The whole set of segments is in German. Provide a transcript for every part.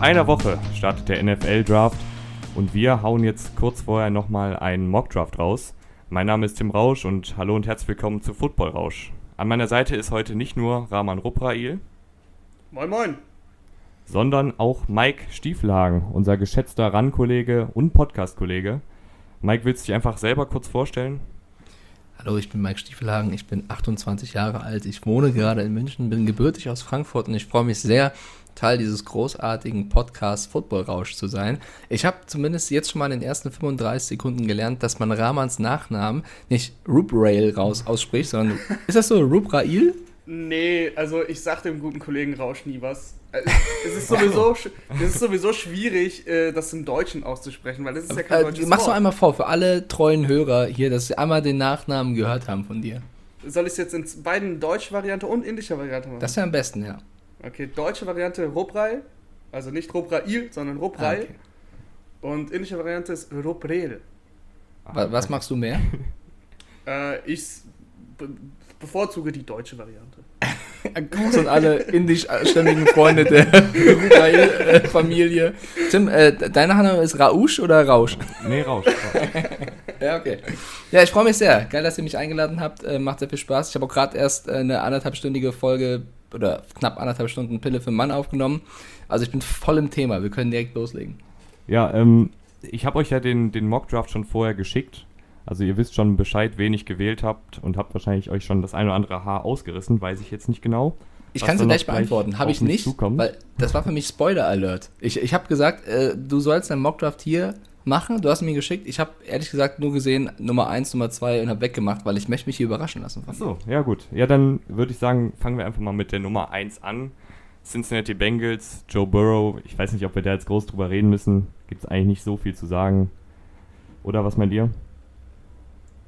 einer Woche startet der NFL-Draft und wir hauen jetzt kurz vorher nochmal einen Mock-Draft raus. Mein Name ist Tim Rausch und hallo und herzlich willkommen zu Football Rausch. An meiner Seite ist heute nicht nur Rahman Ruprail. Moin, moin. Sondern auch Mike Stieflagen, unser geschätzter RAN-Kollege und Podcast-Kollege. Mike, willst du dich einfach selber kurz vorstellen? Hallo, ich bin Mike Stiefelhagen, ich bin 28 Jahre alt, ich wohne gerade in München, bin gebürtig aus Frankfurt und ich freue mich sehr, Teil dieses großartigen Podcast Football Rausch zu sein. Ich habe zumindest jetzt schon mal in den ersten 35 Sekunden gelernt, dass man Rahmans Nachnamen nicht Rubrail raus ausspricht, sondern ist das so Rubrail? Nee, also ich sag dem guten Kollegen Rausch nie was. Äh, es ist sowieso, es ist sowieso schwierig, äh, das im Deutschen auszusprechen, weil das ist ja kein äh, deutsches Mach's doch Wort. einmal vor, für alle treuen Hörer hier, dass sie einmal den Nachnamen gehört haben von dir. Soll ich es jetzt in beiden deutsche Variante und indischer Variante machen? Das wäre am besten, ja. Okay, deutsche Variante Rubrail, also nicht Rubrail, sondern Rubrail. Ah, okay. Und indische Variante ist Ruprel. Wa- Was machst du mehr? Äh, ich be bevorzuge die deutsche Variante. Gruß an alle indischstämmigen Freunde der Rubrail-Familie. Tim, äh, dein Nachname ist Rausch oder Rausch? Nee, Rausch. Ja, okay. Ja, ich freue mich sehr. Geil, dass ihr mich eingeladen habt. Äh, macht sehr viel Spaß. Ich habe auch gerade erst äh, eine anderthalbstündige Folge oder knapp anderthalb Stunden Pille für einen Mann aufgenommen. Also ich bin voll im Thema. Wir können direkt loslegen. Ja, ähm, ich habe euch ja den, den Mock-Draft schon vorher geschickt. Also ihr wisst schon Bescheid, wen ich gewählt habt und habt wahrscheinlich euch schon das ein oder andere Haar ausgerissen, weiß ich jetzt nicht genau. Ich kann sie dann gleich beantworten. Habe ich nicht, zukommt. weil das war für mich Spoiler-Alert. Ich, ich habe gesagt, äh, du sollst deinen Mockdraft hier machen. Du hast ihn mir geschickt. Ich habe ehrlich gesagt nur gesehen Nummer 1, Nummer 2 und habe weggemacht, weil ich möchte mich hier überraschen lassen. dir. Achso, ja gut. Ja, dann würde ich sagen, fangen wir einfach mal mit der Nummer 1 an. Cincinnati Bengals, Joe Burrow. Ich weiß nicht, ob wir da jetzt groß drüber reden müssen. Gibt es eigentlich nicht so viel zu sagen. Oder was meint ihr?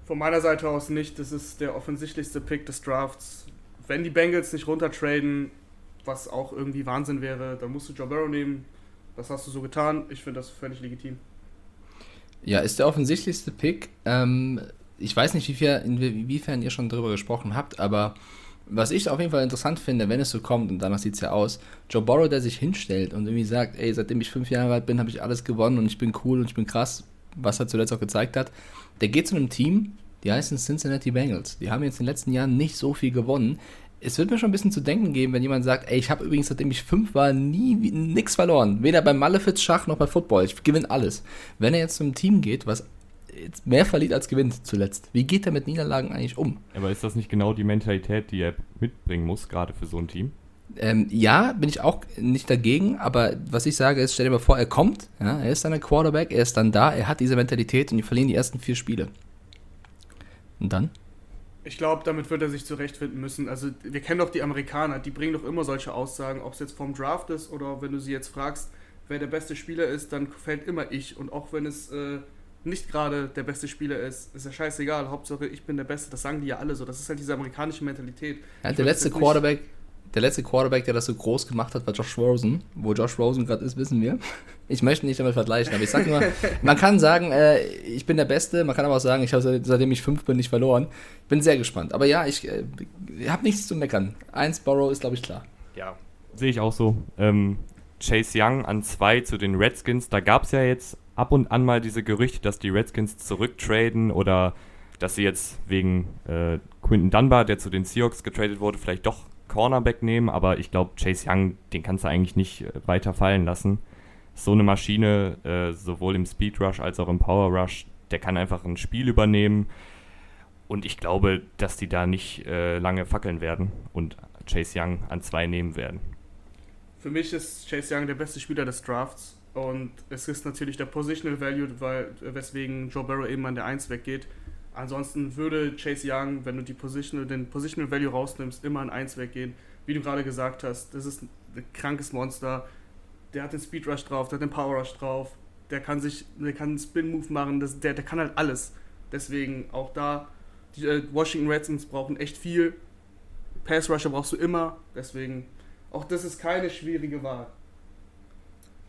Von meiner Seite aus nicht. Das ist der offensichtlichste Pick des Drafts. Wenn die Bengals nicht runtertraden, was auch irgendwie Wahnsinn wäre, dann musst du Joe Burrow nehmen. Das hast du so getan. Ich finde das völlig legitim. Ja, ist der offensichtlichste Pick. Ähm, ich weiß nicht, wiefern, inwiefern ihr schon darüber gesprochen habt, aber was ich auf jeden Fall interessant finde, wenn es so kommt, und danach sieht es ja aus, Joe Burrow, der sich hinstellt und irgendwie sagt, ey, seitdem ich fünf Jahre alt bin, habe ich alles gewonnen und ich bin cool und ich bin krass, was er zuletzt auch gezeigt hat, der geht zu einem Team, die heißen Cincinnati Bengals. Die haben jetzt in den letzten Jahren nicht so viel gewonnen. Es wird mir schon ein bisschen zu denken geben, wenn jemand sagt, ey, ich habe übrigens, seitdem ich fünf war, nie nichts verloren. Weder beim Malefiz-Schach noch bei Football. Ich gewinne alles. Wenn er jetzt zum Team geht, was mehr verliert als gewinnt zuletzt, wie geht er mit Niederlagen eigentlich um? Aber ist das nicht genau die Mentalität, die er mitbringen muss, gerade für so ein Team? Ähm, ja, bin ich auch nicht dagegen, aber was ich sage ist, stell dir mal vor, er kommt, ja, er ist dann ein Quarterback, er ist dann da, er hat diese Mentalität und die verlieren die ersten vier Spiele. Und dann? Ich glaube, damit wird er sich zurechtfinden müssen. Also, wir kennen doch die Amerikaner, die bringen doch immer solche Aussagen, ob es jetzt vom Draft ist oder wenn du sie jetzt fragst, wer der beste Spieler ist, dann fällt immer ich. Und auch wenn es äh, nicht gerade der beste Spieler ist, ist ja scheißegal. Hauptsache, ich bin der Beste. Das sagen die ja alle so. Das ist halt diese amerikanische Mentalität. Ja, der letzte Quarterback, der letzte Quarterback, der das so groß gemacht hat, war Josh Rosen. Wo Josh Rosen gerade ist, wissen wir. Ich möchte nicht damit vergleichen, aber ich sag nur, man kann sagen, äh, ich bin der Beste, man kann aber auch sagen, ich habe seit- seitdem ich fünf bin nicht verloren. Bin sehr gespannt. Aber ja, ich äh, habe nichts zu meckern. Eins Borrow ist, glaube ich, klar. Ja, sehe ich auch so. Ähm, Chase Young an zwei zu den Redskins. Da gab es ja jetzt ab und an mal diese Gerüchte, dass die Redskins zurücktraden oder dass sie jetzt wegen äh, Quinton Dunbar, der zu den Seahawks getradet wurde, vielleicht doch Cornerback nehmen. Aber ich glaube, Chase Young, den kannst du eigentlich nicht äh, weiter fallen lassen. So eine Maschine, äh, sowohl im Speed Rush als auch im Power Rush, der kann einfach ein Spiel übernehmen. Und ich glaube, dass die da nicht äh, lange fackeln werden und Chase Young an zwei nehmen werden. Für mich ist Chase Young der beste Spieler des Drafts. Und es ist natürlich der Positional Value, weil, weswegen Joe Burrow eben an der 1 weggeht. Ansonsten würde Chase Young, wenn du die Positional, den Positional Value rausnimmst, immer an 1 weggehen. Wie du gerade gesagt hast, das ist ein krankes Monster. Der hat den Speed Rush drauf, der hat den Power Rush drauf. Der kann sich, der kann einen Spin Move machen, das, der, der kann halt alles. Deswegen auch da, die äh, Washington Redskins brauchen echt viel. Pass Rusher brauchst du immer. Deswegen, auch das ist keine schwierige Wahl.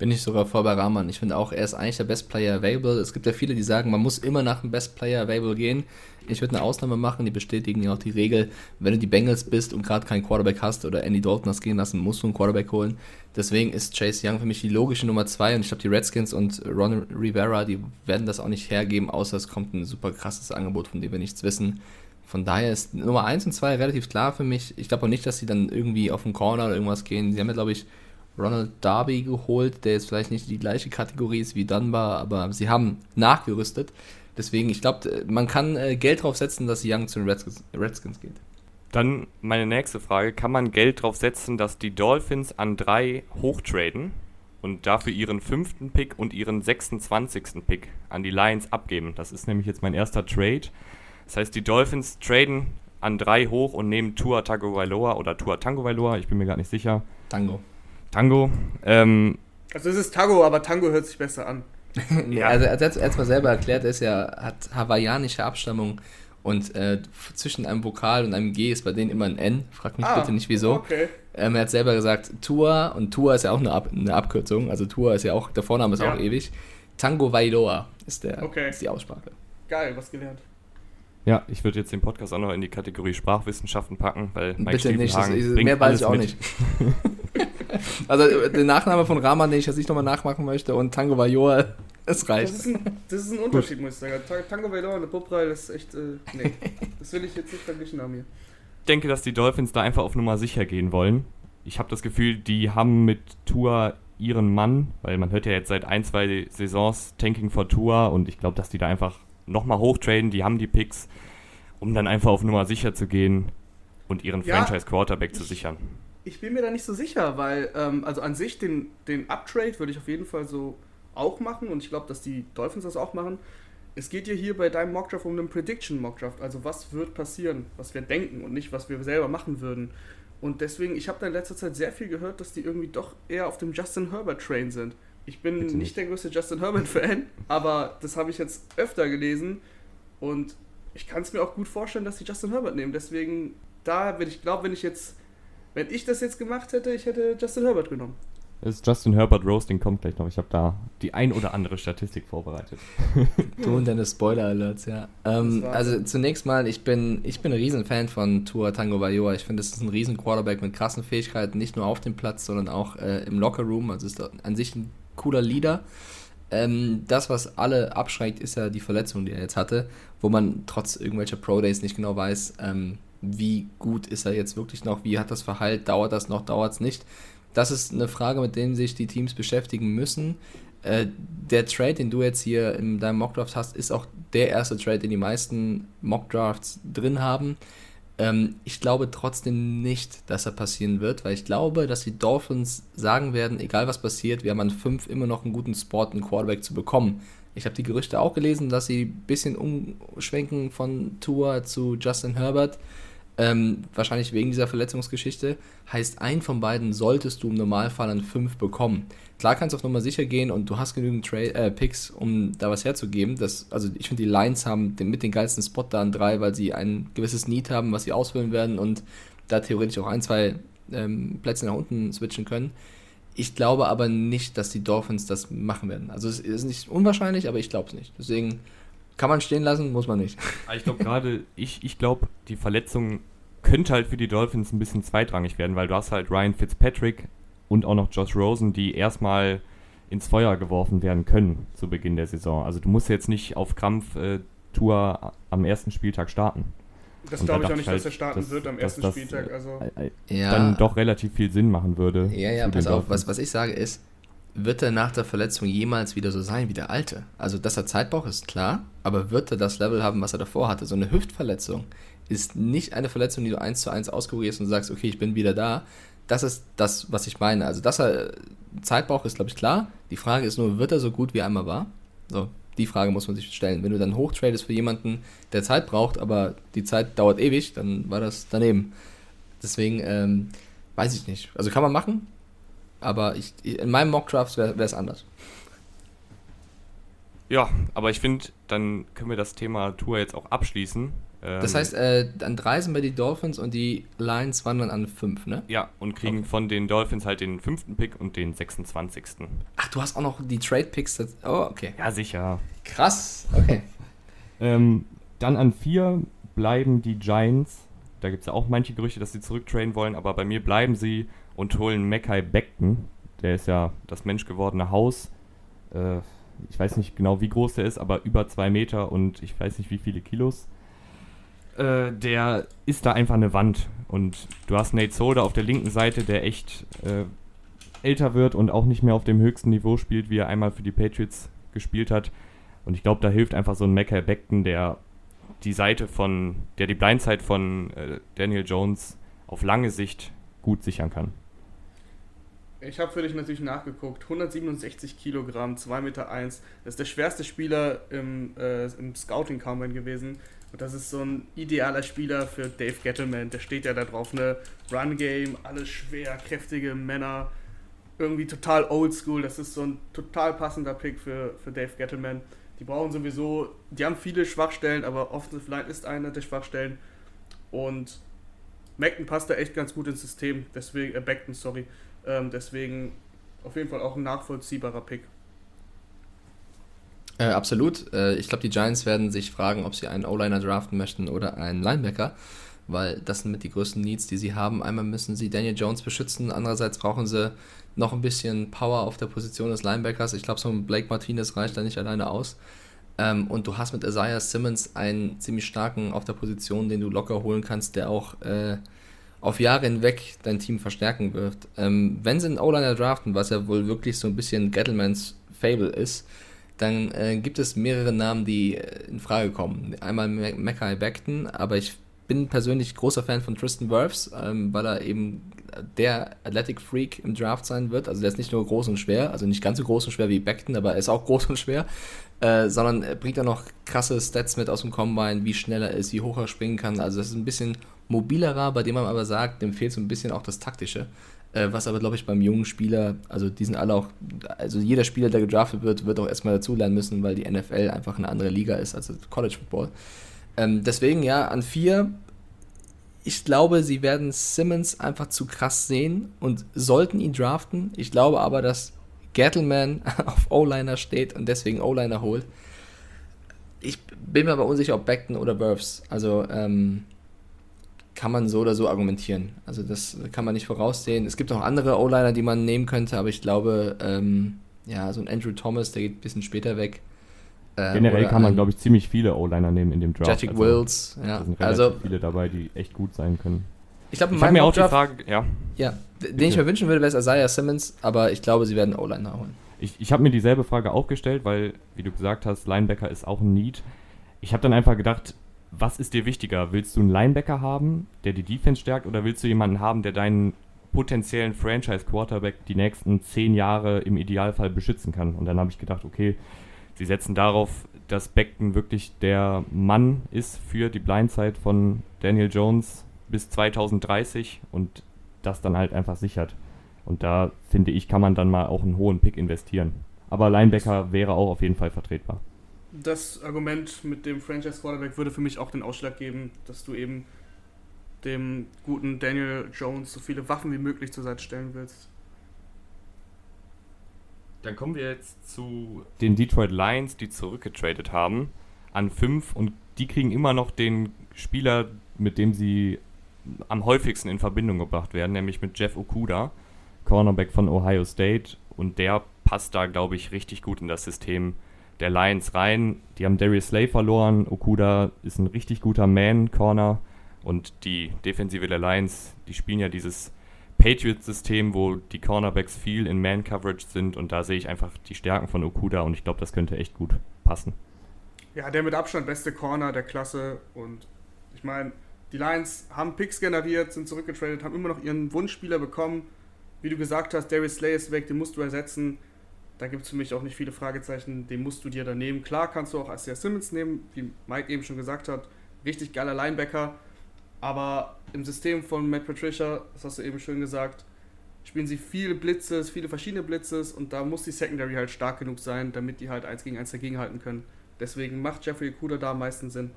Bin ich sogar vor bei Rahman. Ich finde auch, er ist eigentlich der Best Player Available. Es gibt ja viele, die sagen, man muss immer nach dem Best Player Available gehen. Ich würde eine Ausnahme machen, die bestätigen ja auch die Regel, wenn du die Bengals bist und gerade keinen Quarterback hast oder Andy Dalton hast gehen lassen, musst du einen Quarterback holen. Deswegen ist Chase Young für mich die logische Nummer zwei und ich glaube, die Redskins und Ron Rivera, die werden das auch nicht hergeben, außer es kommt ein super krasses Angebot, von dem wir nichts wissen. Von daher ist Nummer 1 und 2 relativ klar für mich. Ich glaube auch nicht, dass sie dann irgendwie auf den Corner oder irgendwas gehen. Sie haben ja, glaube ich, Ronald Darby geholt, der jetzt vielleicht nicht die gleiche Kategorie ist wie Dunbar, aber sie haben nachgerüstet. Deswegen, ich glaube, man kann äh, Geld drauf setzen, dass Young zu den Redskins, Redskins geht. Dann meine nächste Frage. Kann man Geld drauf setzen, dass die Dolphins an drei hochtraden und dafür ihren fünften Pick und ihren 26. Pick an die Lions abgeben? Das ist nämlich jetzt mein erster Trade. Das heißt, die Dolphins traden an drei hoch und nehmen Tua Tagovailoa oder Tua Tango Vailoa, ich bin mir gar nicht sicher. Tango. Tango. Ähm, also es ist Tango, aber Tango hört sich besser an. ja. Also er hat es mal selber erklärt, er ist ja, hat hawaiianische Abstammung und äh, zwischen einem Vokal und einem G ist bei denen immer ein N. Frag mich ah, bitte nicht wieso. Okay. Ähm, er hat selber gesagt, Tua, und Tua ist ja auch eine, Ab eine Abkürzung, also Tua ist ja auch, der Vorname ist ja. auch ewig. Tango Vailoa ist, der, okay. ist die Aussprache. Geil, was gelernt. Ja, ich würde jetzt den Podcast auch noch in die Kategorie Sprachwissenschaften packen, weil Mike Bitte nicht, das, mehr weiß ich auch mit. nicht. also der Nachname von Rahman, den ich jetzt nicht nochmal nachmachen möchte, und Tango Vajoa, es reicht. Das ist, ein, das ist ein Unterschied, muss ich sagen. Tango Vajoa und das ist echt, äh, nee, das will ich jetzt nicht verglichen haben hier. Ich denke, dass die Dolphins da einfach auf Nummer sicher gehen wollen. Ich habe das Gefühl, die haben mit Tour ihren Mann, weil man hört ja jetzt seit ein, zwei Saisons Tanking for Tour und ich glaube, dass die da einfach nochmal hochtraden, die haben die Picks, um dann einfach auf Nummer sicher zu gehen und ihren ja, Franchise-Quarterback zu sichern. Ich bin mir da nicht so sicher, weil, ähm, also an sich den, den Uptrade würde ich auf jeden Fall so auch machen und ich glaube, dass die Dolphins das auch machen. Es geht ja hier bei deinem Mockdraft um einen Prediction Mockdraft, also was wird passieren, was wir denken und nicht, was wir selber machen würden. Und deswegen, ich habe da in letzter Zeit sehr viel gehört, dass die irgendwie doch eher auf dem Justin Herbert Train sind. Ich bin nicht, nicht der größte Justin Herbert-Fan, aber das habe ich jetzt öfter gelesen und ich kann es mir auch gut vorstellen, dass sie Justin Herbert nehmen. Deswegen, da, wenn ich glaube, wenn ich jetzt, wenn ich das jetzt gemacht hätte, ich hätte Justin Herbert genommen. Das Justin Herbert Roasting kommt gleich noch. Ich habe da die ein oder andere Statistik vorbereitet. du und deine Spoiler-Alerts, ja. Ähm, also zunächst mal, ich bin, ich bin ein Riesenfan von Tua Tango Vailoa. Ich finde, das ist ein riesen Quarterback mit krassen Fähigkeiten, nicht nur auf dem Platz, sondern auch äh, im Locker-Room. Also ist an sich ein cooler Leader. Ähm, das, was alle abschreckt, ist ja die Verletzung, die er jetzt hatte, wo man trotz irgendwelcher Pro-Days nicht genau weiß, ähm, wie gut ist er jetzt wirklich noch, wie hat das verheilt, dauert das noch, dauert es nicht. Das ist eine Frage, mit der sich die Teams beschäftigen müssen. Äh, der Trade, den du jetzt hier in deinem Mockdraft hast, ist auch der erste Trade, den die meisten Mockdrafts drin haben. Ähm, ich glaube trotzdem nicht, dass er passieren wird, weil ich glaube, dass die Dolphins sagen werden, egal was passiert, wir haben an 5 immer noch einen guten Spot, einen Quarterback zu bekommen. Ich habe die Gerüchte auch gelesen, dass sie ein bisschen umschwenken von Tour zu Justin Herbert. Ähm, wahrscheinlich wegen dieser Verletzungsgeschichte. Heißt, ein von beiden solltest du im Normalfall an 5 bekommen. Klar kannst du auf Nummer sicher gehen und du hast genügend Tra äh, Picks, um da was herzugeben. Das, also ich finde, die Lions haben den, mit den geilsten Spot da an drei, weil sie ein gewisses Need haben, was sie ausfüllen werden und da theoretisch auch ein, zwei ähm, Plätze nach unten switchen können. Ich glaube aber nicht, dass die Dolphins das machen werden. Also es ist nicht unwahrscheinlich, aber ich glaube es nicht. Deswegen kann man stehen lassen, muss man nicht. Ich glaube gerade, ich, ich glaube, die Verletzung könnte halt für die Dolphins ein bisschen zweitrangig werden, weil du hast halt Ryan Fitzpatrick, und auch noch Josh Rosen, die erstmal ins Feuer geworfen werden können zu Beginn der Saison. Also du musst jetzt nicht auf Krampf äh, Tour am ersten Spieltag starten. Das glaube ich auch nicht, halt, dass er starten dass, wird am ersten das, Spieltag. Also äh, äh, ja. dann doch relativ viel Sinn machen würde. Ja, ja, pass auf, was, was ich sage ist, wird er nach der Verletzung jemals wieder so sein wie der Alte? Also, dass er Zeit braucht, ist klar, aber wird er das Level haben, was er davor hatte? So eine Hüftverletzung ist nicht eine Verletzung, die du eins zu eins auskurierst und sagst, okay, ich bin wieder da, das ist das, was ich meine. Also, dass er Zeit braucht, ist, glaube ich, klar. Die Frage ist nur, wird er so gut, wie er einmal war? So, die Frage muss man sich stellen. Wenn du dann hochtradest für jemanden, der Zeit braucht, aber die Zeit dauert ewig, dann war das daneben. Deswegen, ähm, weiß ich nicht. Also kann man machen, aber ich, in meinem Mockdraft wäre es anders. Ja, aber ich finde, dann können wir das Thema Tour jetzt auch abschließen. Ähm, das heißt, äh, an drei sind bei die Dolphins und die Lions wandern an fünf, ne? Ja, und kriegen okay. von den Dolphins halt den fünften Pick und den 26. Ach, du hast auch noch die Trade-Picks. Oh, okay. Ja, sicher. Krass, okay. ähm, dann an vier bleiben die Giants. Da gibt es ja auch manche Gerüchte, dass sie zurücktrainen wollen, aber bei mir bleiben sie und holen Mackay Beckton. Der ist ja das menschgewordene Haus. Äh, ich weiß nicht genau, wie groß der ist, aber über zwei Meter und ich weiß nicht, wie viele Kilos. Äh, der ist da einfach eine Wand. Und du hast Nate Solder auf der linken Seite, der echt äh, älter wird und auch nicht mehr auf dem höchsten Niveau spielt, wie er einmal für die Patriots gespielt hat. Und ich glaube, da hilft einfach so ein Mackay Beckton, der die Seite von, der die Blindside von äh, Daniel Jones auf lange Sicht gut sichern kann. Ich habe für dich natürlich nachgeguckt. 167 Kilogramm, 2,1 Meter. Eins. Das ist der schwerste Spieler im, äh, im Scouting Combine gewesen. Und das ist so ein idealer Spieler für Dave Gettleman. Der steht ja da drauf, eine Run-Game, alles schwer, kräftige Männer, irgendwie total oldschool. Das ist so ein total passender Pick für, für Dave Gettleman. Die brauchen sowieso, die haben viele Schwachstellen, aber Offensive Line ist eine der Schwachstellen. Und Beckton passt da echt ganz gut ins System, deswegen, äh, Beckton, sorry. Ähm, deswegen auf jeden Fall auch ein nachvollziehbarer Pick. Äh, absolut. Äh, ich glaube, die Giants werden sich fragen, ob sie einen O-Liner draften möchten oder einen Linebacker, weil das sind mit die größten Needs, die sie haben. Einmal müssen sie Daniel Jones beschützen, andererseits brauchen sie noch ein bisschen Power auf der Position des Linebackers. Ich glaube, so ein Blake Martinez reicht da nicht alleine aus. Ähm, und du hast mit Isaiah Simmons einen ziemlich starken auf der Position, den du locker holen kannst, der auch äh, auf Jahre hinweg dein Team verstärken wird. Ähm, wenn sie einen O-Liner draften, was ja wohl wirklich so ein bisschen Gettlemans Fable ist, dann äh, gibt es mehrere Namen, die äh, in Frage kommen. Einmal Mackay Beckton, aber ich bin persönlich großer Fan von Tristan Wirfs, ähm, weil er eben der Athletic Freak im Draft sein wird. Also der ist nicht nur groß und schwer, also nicht ganz so groß und schwer wie Beckton, aber er ist auch groß und schwer, äh, sondern er bringt er noch krasse Stats mit aus dem Combine, wie schnell er ist, wie hoch er springen kann. Also das ist ein bisschen mobilerer, bei dem man aber sagt, dem fehlt so ein bisschen auch das Taktische. Äh, was aber, glaube ich, beim jungen Spieler, also die sind alle auch, also jeder Spieler, der gedraftet wird, wird auch erstmal dazulernen müssen, weil die NFL einfach eine andere Liga ist als College Football. Ähm, deswegen, ja, an vier, ich glaube, sie werden Simmons einfach zu krass sehen und sollten ihn draften. Ich glaube aber, dass Gettleman auf O-Liner steht und deswegen O-Liner holt. Ich bin mir aber unsicher, ob Beckton oder Burfs. Also, ähm, kann man so oder so argumentieren. Also das kann man nicht voraussehen. Es gibt auch andere O-Liner, die man nehmen könnte, aber ich glaube, ähm, ja, so ein Andrew Thomas, der geht ein bisschen später weg. Äh, Generell kann man, glaube ich, ziemlich viele O-Liner nehmen in dem Draft. Jettic also, Wills, ja. Da sind also viele dabei, die echt gut sein können. Ich glaube, ich habe mir auch die Frage, ja. Ja, den Bitte. ich mir wünschen würde, wäre es Isaiah Simmons, aber ich glaube, sie werden O-Liner holen. Ich, ich habe mir dieselbe Frage auch gestellt, weil, wie du gesagt hast, Linebacker ist auch ein Need. Ich habe dann einfach gedacht, was ist dir wichtiger? Willst du einen Linebacker haben, der die Defense stärkt, oder willst du jemanden haben, der deinen potenziellen Franchise-Quarterback die nächsten zehn Jahre im Idealfall beschützen kann? Und dann habe ich gedacht, okay, sie setzen darauf, dass Beckton wirklich der Mann ist für die Blindside von Daniel Jones bis 2030 und das dann halt einfach sichert. Und da finde ich, kann man dann mal auch einen hohen Pick investieren. Aber Linebacker wäre auch auf jeden Fall vertretbar das Argument mit dem Franchise Quarterback würde für mich auch den Ausschlag geben, dass du eben dem guten Daniel Jones so viele Waffen wie möglich zur Seite stellen willst. Dann kommen wir jetzt zu den Detroit Lions, die zurückgetradet haben an 5 und die kriegen immer noch den Spieler, mit dem sie am häufigsten in Verbindung gebracht werden, nämlich mit Jeff Okuda, Cornerback von Ohio State und der passt da, glaube ich, richtig gut in das System der Lions rein. Die haben Darius Slay verloren. Okuda ist ein richtig guter Man-Corner. Und die Defensive der Lions, die spielen ja dieses Patriots-System, wo die Cornerbacks viel in Man-Coverage sind. Und da sehe ich einfach die Stärken von Okuda und ich glaube, das könnte echt gut passen. Ja, der mit Abstand beste Corner der Klasse. Und ich meine, die Lions haben Picks generiert, sind zurückgetradet, haben immer noch ihren Wunschspieler bekommen. Wie du gesagt hast, Darius Slay ist weg, den musst du ersetzen. Da gibt es für mich auch nicht viele Fragezeichen, den musst du dir da nehmen. Klar kannst du auch Isaiah Simmons nehmen, wie Mike eben schon gesagt hat, richtig geiler Linebacker. Aber im System von Matt Patricia, das hast du eben schön gesagt, spielen sie viele Blitzes, viele verschiedene Blitzes und da muss die Secondary halt stark genug sein, damit die halt eins gegen eins dagegenhalten können. Deswegen macht Jeffrey Okuda da am meisten Sinn.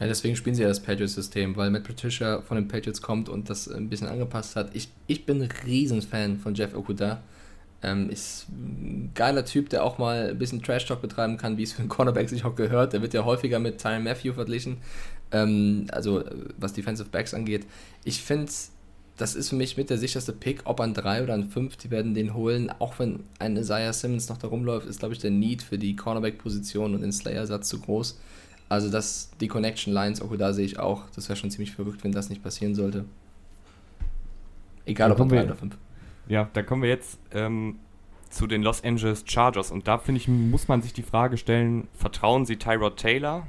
Ja, deswegen spielen sie ja das Patriots-System, weil Matt Patricia von den Patriots kommt und das ein bisschen angepasst hat. Ich, ich bin ein Riesenfan von Jeff Okuda. Ähm, ist ein geiler Typ, der auch mal ein bisschen Trash-Talk betreiben kann, wie es für einen Cornerback sich auch gehört. Der wird ja häufiger mit Tyron Matthew verglichen, ähm, also was Defensive Backs angeht. Ich finde, das ist für mich mit der sicherste Pick, ob an 3 oder an 5, die werden den holen. Auch wenn ein Isaiah Simmons noch da rumläuft, ist, glaube ich, der Need für die Cornerback-Position und den Slayer-Satz zu groß. Also das, die Connection Lines, auch da sehe ich auch, das wäre schon ziemlich verrückt, wenn das nicht passieren sollte. Egal ob drei oder fünf. Ja, da kommen wir jetzt ähm, zu den Los Angeles Chargers und da finde ich, muss man sich die Frage stellen, vertrauen Sie Tyrod Taylor,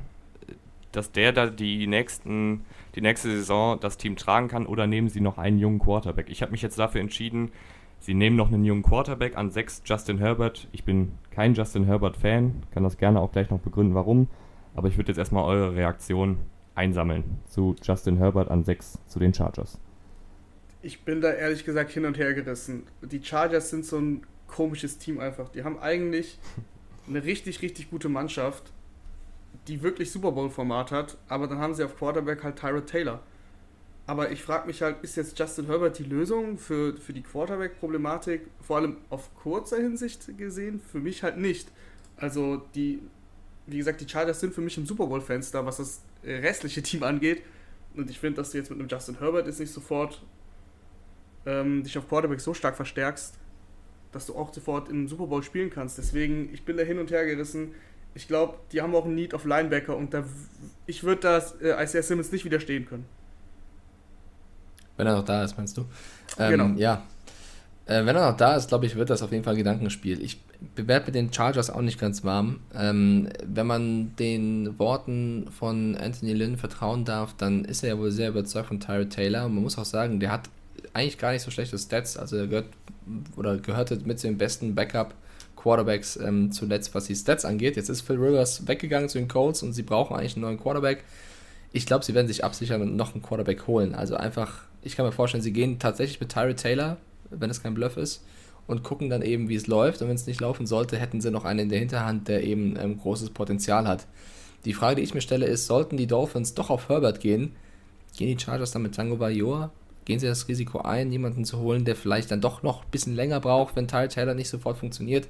dass der da die nächsten, die nächste Saison das Team tragen kann oder nehmen Sie noch einen jungen Quarterback? Ich habe mich jetzt dafür entschieden, Sie nehmen noch einen jungen Quarterback an 6, Justin Herbert. Ich bin kein Justin Herbert-Fan, kann das gerne auch gleich noch begründen, warum. Aber ich würde jetzt erstmal eure Reaktion einsammeln zu Justin Herbert an 6 zu den Chargers. Ich bin da ehrlich gesagt hin und her gerissen. Die Chargers sind so ein komisches Team einfach. Die haben eigentlich eine richtig, richtig gute Mannschaft, die wirklich Super Bowl-Format hat, aber dann haben sie auf Quarterback halt Tyrod Taylor. Aber ich frage mich halt, ist jetzt Justin Herbert die Lösung für, für die Quarterback-Problematik, vor allem auf kurzer Hinsicht gesehen? Für mich halt nicht. Also die wie gesagt, die Chargers sind für mich ein Super Bowl-Fenster, was das restliche Team angeht. Und ich finde, dass du jetzt mit einem Justin Herbert jetzt nicht sofort ähm, dich auf Quarterback so stark verstärkst, dass du auch sofort im Super Bowl spielen kannst. Deswegen, ich bin da hin und her gerissen. Ich glaube, die haben auch einen Need auf Linebacker und da, ich würde das äh, Isaiah Simmons nicht widerstehen können. Wenn er noch da ist, meinst du? Ähm, genau. Ja, äh, wenn er noch da ist, glaube ich, wird das auf jeden Fall ein Gedankenspiel. Ich mit den Chargers auch nicht ganz warm. Ähm, wenn man den Worten von Anthony Lynn vertrauen darf, dann ist er ja wohl sehr überzeugt von Tyrod Taylor. Und man muss auch sagen, der hat eigentlich gar nicht so schlechte Stats. Also er gehört oder gehörte mit zu den besten Backup-Quarterbacks ähm, zuletzt, was die Stats angeht. Jetzt ist Phil Rivers weggegangen zu den Colts und sie brauchen eigentlich einen neuen Quarterback. Ich glaube, sie werden sich absichern und noch einen Quarterback holen. Also einfach, ich kann mir vorstellen, sie gehen tatsächlich mit Tyrod Taylor wenn es kein Bluff ist, und gucken dann eben, wie es läuft. Und wenn es nicht laufen sollte, hätten sie noch einen in der Hinterhand, der eben ähm, großes Potenzial hat. Die Frage, die ich mir stelle, ist, sollten die Dolphins doch auf Herbert gehen, gehen die Chargers dann mit Tango Bayoa? Gehen sie das Risiko ein, jemanden zu holen, der vielleicht dann doch noch ein bisschen länger braucht, wenn Tyler Taylor nicht sofort funktioniert?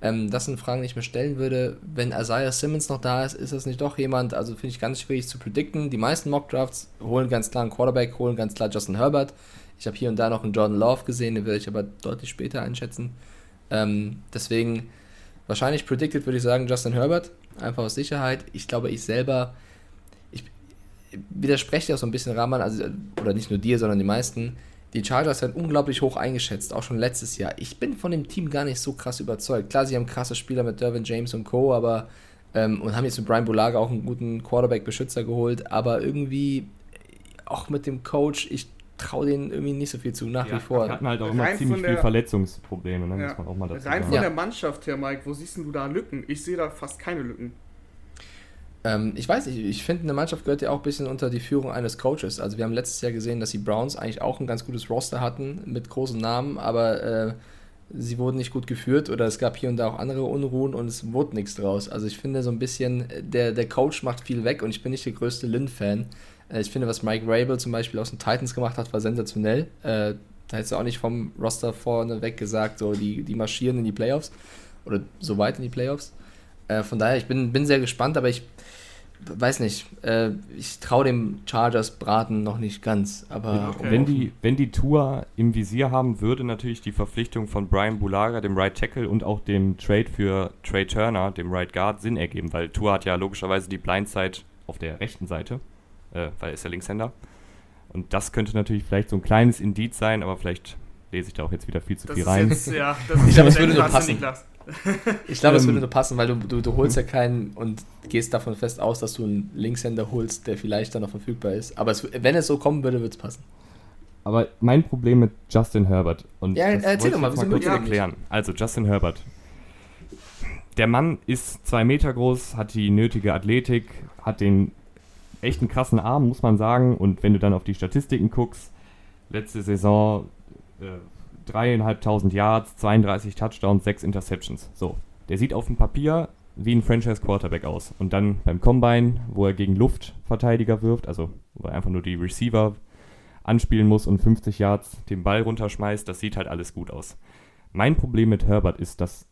Ähm, das sind Fragen, die ich mir stellen würde. Wenn Isaiah Simmons noch da ist, ist das nicht doch jemand? Also finde ich ganz schwierig zu predikten. Die meisten Mock-Drafts holen ganz klar einen Quarterback, holen ganz klar Justin Herbert. Ich habe hier und da noch einen Jordan Love gesehen, den werde ich aber deutlich später einschätzen. Ähm, deswegen wahrscheinlich predicted würde ich sagen Justin Herbert, einfach aus Sicherheit. Ich glaube, ich selber, widerspreche dir auch so ein bisschen, Rahman, also, oder nicht nur dir, sondern die meisten. Die Chargers werden unglaublich hoch eingeschätzt, auch schon letztes Jahr. Ich bin von dem Team gar nicht so krass überzeugt. Klar, sie haben krasse Spieler mit Dervin James und Co., aber ähm, und haben jetzt mit Brian Bulaga auch einen guten Quarterback-Beschützer geholt, aber irgendwie auch mit dem Coach, ich traue denen irgendwie nicht so viel zu, nach ja, wie vor. Die hatten halt auch immer rein ziemlich viele Verletzungsprobleme, ne? ja. muss man auch mal dazu Rein sagen. von der Mannschaft her, Mike, wo siehst du da Lücken? Ich sehe da fast keine Lücken. Ähm, ich weiß nicht, ich finde, eine Mannschaft gehört ja auch ein bisschen unter die Führung eines Coaches. Also wir haben letztes Jahr gesehen, dass die Browns eigentlich auch ein ganz gutes Roster hatten mit großen Namen, aber äh, sie wurden nicht gut geführt oder es gab hier und da auch andere Unruhen und es wurde nichts draus. Also ich finde so ein bisschen, der, der Coach macht viel weg und ich bin nicht der größte Lynn-Fan. Äh, ich finde, was Mike Rabel zum Beispiel aus den Titans gemacht hat, war sensationell. Äh, da hättest du auch nicht vom Roster vorne weg gesagt, so die, die marschieren in die Playoffs oder so weit in die Playoffs. Äh, von daher, ich bin, bin sehr gespannt, aber ich weiß nicht, äh, ich traue dem Chargers Braten noch nicht ganz. Aber okay. wenn, die, wenn die Tour im Visier haben, würde natürlich die Verpflichtung von Brian Bulaga, dem Right Tackle und auch dem Trade für Trey Turner, dem Right Guard, Sinn ergeben, weil Tour hat ja logischerweise die Blindside auf der rechten Seite äh, weil er ist ja Linkshänder. Und das könnte natürlich vielleicht so ein kleines Indiz sein, aber vielleicht lese ich da auch jetzt wieder viel zu das viel rein. Jetzt, ja, ich glaube, es würde nur passen. ich glaube, es würde nur passen, weil du, du, du holst ja keinen und gehst davon fest aus, dass du einen Linkshänder holst, der vielleicht dann noch verfügbar ist. Aber es, wenn es so kommen würde, würde es passen. Aber mein Problem mit Justin Herbert und ja, das erzähl doch mal, mal kurz erklären. Also Justin Herbert. Der Mann ist zwei Meter groß, hat die nötige Athletik, hat den echt einen krassen Arm, muss man sagen. Und wenn du dann auf die Statistiken guckst, letzte Saison äh, dreieinhalbtausend Yards, 32 Touchdowns, 6 Interceptions. So, der sieht auf dem Papier wie ein Franchise-Quarterback aus. Und dann beim Combine, wo er gegen Luftverteidiger wirft, also wo er einfach nur die Receiver anspielen muss und 50 Yards den Ball runterschmeißt, das sieht halt alles gut aus. Mein Problem mit Herbert ist, dass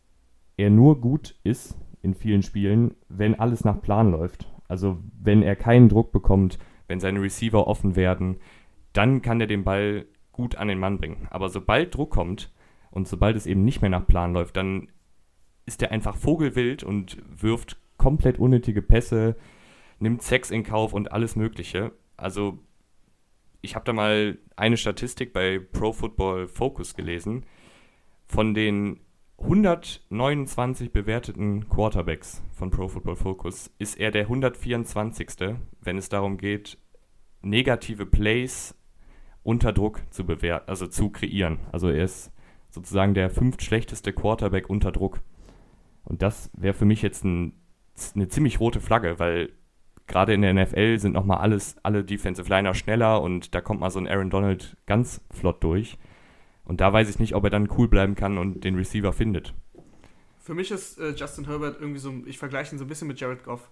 er nur gut ist in vielen Spielen, wenn alles nach Plan läuft. Also wenn er keinen Druck bekommt, wenn seine Receiver offen werden, dann kann er den Ball gut an den Mann bringen. Aber sobald Druck kommt und sobald es eben nicht mehr nach Plan läuft, dann ist er einfach vogelwild und wirft komplett unnötige Pässe, nimmt Sex in Kauf und alles Mögliche. Also ich habe da mal eine Statistik bei Pro Football Focus gelesen. Von den 129 bewerteten Quarterbacks von Pro Football Focus ist er der 124. wenn es darum geht, negative Plays unter Druck zu bewerten, also zu kreieren. Also er ist sozusagen der fünftschlechteste Quarterback unter Druck. Und das wäre für mich jetzt ein, eine ziemlich rote Flagge, weil gerade in der NFL sind nochmal alles, alle Defensive Liner schneller und da kommt mal so ein Aaron Donald ganz flott durch. Und da weiß ich nicht, ob er dann cool bleiben kann und den Receiver findet. Für mich ist äh, Justin Herbert irgendwie so, ich vergleiche ihn so ein bisschen mit Jared Goff.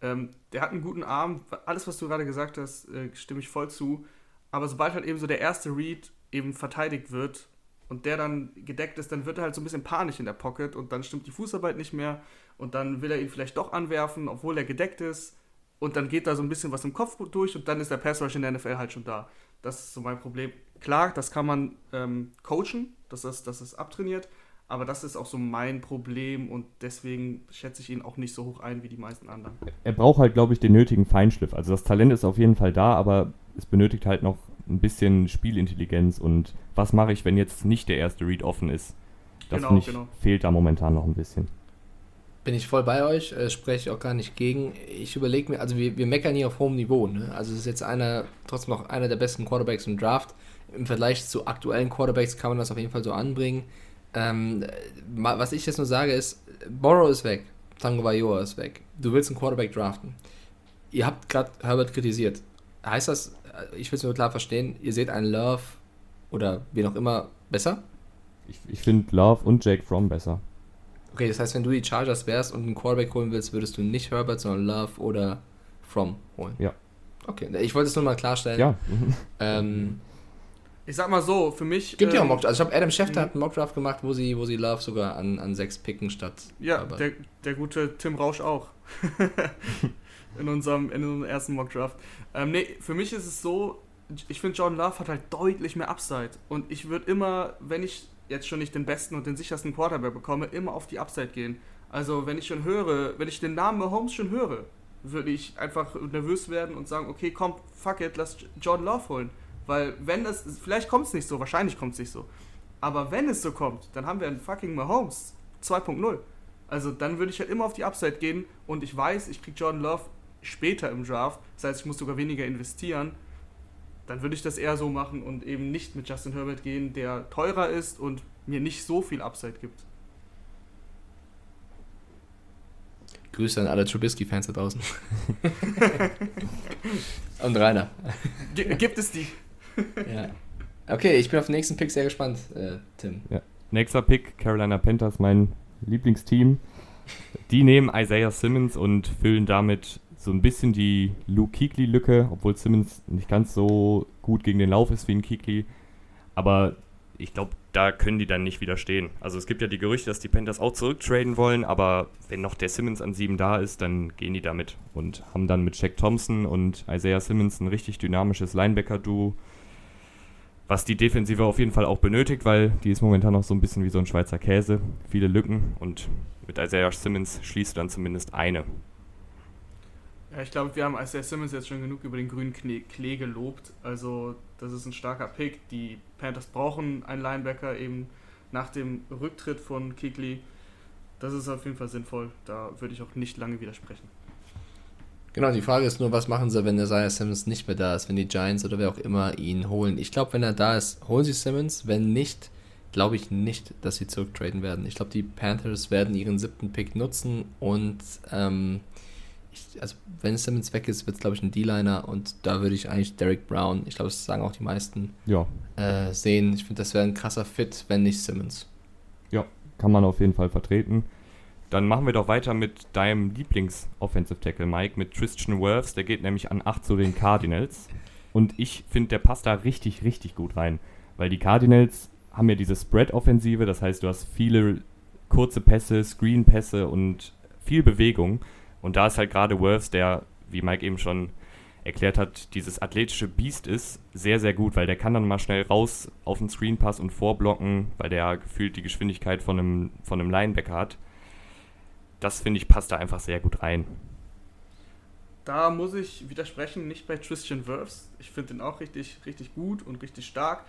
Ähm, der hat einen guten Arm, alles, was du gerade gesagt hast, äh, stimme ich voll zu. Aber sobald halt eben so der erste Read eben verteidigt wird und der dann gedeckt ist, dann wird er halt so ein bisschen panisch in der Pocket und dann stimmt die Fußarbeit nicht mehr und dann will er ihn vielleicht doch anwerfen, obwohl er gedeckt ist und dann geht da so ein bisschen was im Kopf durch und dann ist der Pass Rush in der NFL halt schon da. Das ist so mein Problem. Klar, das kann man ähm, coachen, das ist, das ist abtrainiert, aber das ist auch so mein Problem und deswegen schätze ich ihn auch nicht so hoch ein wie die meisten anderen. Er braucht halt, glaube ich, den nötigen Feinschliff. Also das Talent ist auf jeden Fall da, aber es benötigt halt noch ein bisschen Spielintelligenz und was mache ich, wenn jetzt nicht der erste Read offen ist. Das genau, ich, genau. fehlt da momentan noch ein bisschen. Bin ich voll bei euch, äh, spreche ich auch gar nicht gegen. Ich überlege mir, also wir, wir meckern hier auf hohem Niveau. Ne? Also es ist jetzt einer, trotzdem noch einer der besten Quarterbacks im Draft. Im Vergleich zu aktuellen Quarterbacks kann man das auf jeden Fall so anbringen. Ähm, was ich jetzt nur sage ist, Borrow ist weg, Tango Vailoa ist weg. Du willst einen Quarterback draften. Ihr habt gerade Herbert kritisiert. Heißt das, ich will es nur klar verstehen, ihr seht einen Love oder wie auch immer besser? Ich, ich finde Love und Jake Fromm besser. Okay, das heißt, wenn du die Chargers wärst und einen Quarterback holen willst, würdest du nicht Herbert, sondern Love oder Fromm holen. Ja. Okay, ich wollte es nur mal klarstellen. Ja. ähm, ich sag mal so, für mich. Gibt ja ähm, auch Mockdraft. Also ich habe Adam Schefter hat einen Mockdraft gemacht, wo sie, wo sie Love sogar an, an sechs picken statt. Ja, der, der gute Tim Rausch auch. in, unserem, in unserem ersten Mockdraft. Ähm, nee, für mich ist es so, ich finde Jordan Love hat halt deutlich mehr Upside. Und ich würde immer, wenn ich jetzt schon nicht den besten und den sichersten Quarterback bekomme, immer auf die Upside gehen. Also wenn ich schon höre, wenn ich den Namen Mahomes schon höre, würde ich einfach nervös werden und sagen, okay, komm, fuck it, lass Jordan Love holen. Weil wenn es, vielleicht kommt es nicht so, wahrscheinlich kommt es nicht so. Aber wenn es so kommt, dann haben wir einen fucking Mahomes 2.0. Also dann würde ich halt immer auf die Upside gehen und ich weiß, ich kriege Jordan Love später im Draft. Das heißt, ich muss sogar weniger investieren. Dann würde ich das eher so machen und eben nicht mit Justin Herbert gehen, der teurer ist und mir nicht so viel Upside gibt. Grüße an alle Trubisky-Fans da draußen. und Rainer. G gibt es die? ja. Okay, ich bin auf den nächsten Pick sehr gespannt, äh, Tim. Ja. Nächster Pick, Carolina Panthers, mein Lieblingsteam. Die nehmen Isaiah Simmons und füllen damit so ein bisschen die Luke Kuechly-Lücke, obwohl Simmons nicht ganz so gut gegen den Lauf ist wie ein Kuechly. Aber ich glaube, da können die dann nicht widerstehen. Also es gibt ja die Gerüchte, dass die Panthers auch zurücktraden wollen, aber wenn noch der Simmons an sieben da ist, dann gehen die damit und haben dann mit Jack Thompson und Isaiah Simmons ein richtig dynamisches Linebacker-Duo was die Defensive auf jeden Fall auch benötigt, weil die ist momentan noch so ein bisschen wie so ein Schweizer Käse. Viele Lücken und mit Isaiah Simmons schließt dann zumindest eine. Ja, ich glaube, wir haben Isaiah Simmons jetzt schon genug über den grünen Klee gelobt. Also, das ist ein starker Pick. Die Panthers brauchen einen Linebacker eben nach dem Rücktritt von Kikli. Das ist auf jeden Fall sinnvoll. Da würde ich auch nicht lange widersprechen. Genau, die Frage ist nur, was machen sie, wenn der Isaiah Simmons nicht mehr da ist, wenn die Giants oder wer auch immer ihn holen. Ich glaube, wenn er da ist, holen sie Simmons. Wenn nicht, glaube ich nicht, dass sie zurücktraden werden. Ich glaube, die Panthers werden ihren siebten Pick nutzen und ähm, ich, also wenn Simmons weg ist, wird es, glaube ich, ein D-Liner und da würde ich eigentlich Derek Brown, ich glaube, das sagen auch die meisten, ja. äh, sehen. Ich finde, das wäre ein krasser Fit, wenn nicht Simmons. Ja, kann man auf jeden Fall vertreten. Dann machen wir doch weiter mit deinem Lieblings-Offensive Tackle, Mike, mit Christian Wirfs. Der geht nämlich an 8 zu den Cardinals. Und ich finde, der passt da richtig, richtig gut rein. Weil die Cardinals haben ja diese Spread-Offensive, das heißt, du hast viele kurze Pässe, Screen-Pässe und viel Bewegung. Und da ist halt gerade Wirfs, der, wie Mike eben schon erklärt hat, dieses athletische Biest ist, sehr, sehr gut, weil der kann dann mal schnell raus auf den Screenpass und vorblocken, weil der gefühlt die Geschwindigkeit von einem, von einem Linebacker hat. Das finde ich passt da einfach sehr gut rein. Da muss ich widersprechen, nicht bei Christian Wirfs. Ich finde den auch richtig, richtig gut und richtig stark.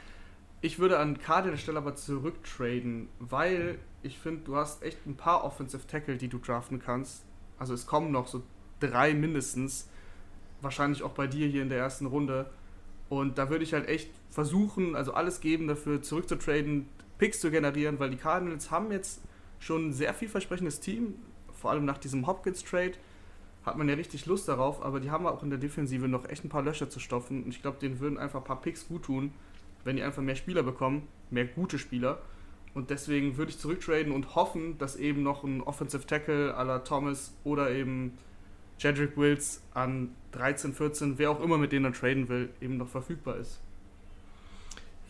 Ich würde an Cardinals Stelle aber zurücktraden, weil ich finde, du hast echt ein paar Offensive Tackle, die du draften kannst. Also es kommen noch so drei mindestens. Wahrscheinlich auch bei dir hier in der ersten Runde. Und da würde ich halt echt versuchen, also alles geben dafür, zurückzutraden, Picks zu generieren, weil die Cardinals haben jetzt schon ein sehr vielversprechendes Team, vor allem nach diesem Hopkins-Trade hat man ja richtig Lust darauf, aber die haben auch in der Defensive noch echt ein paar Löcher zu stopfen und ich glaube, denen würden einfach ein paar Picks gut tun, wenn die einfach mehr Spieler bekommen, mehr gute Spieler. Und deswegen würde ich zurücktraden und hoffen, dass eben noch ein Offensive Tackle à la Thomas oder eben Jedrick Wills an 13, 14, wer auch immer mit denen er traden will, eben noch verfügbar ist.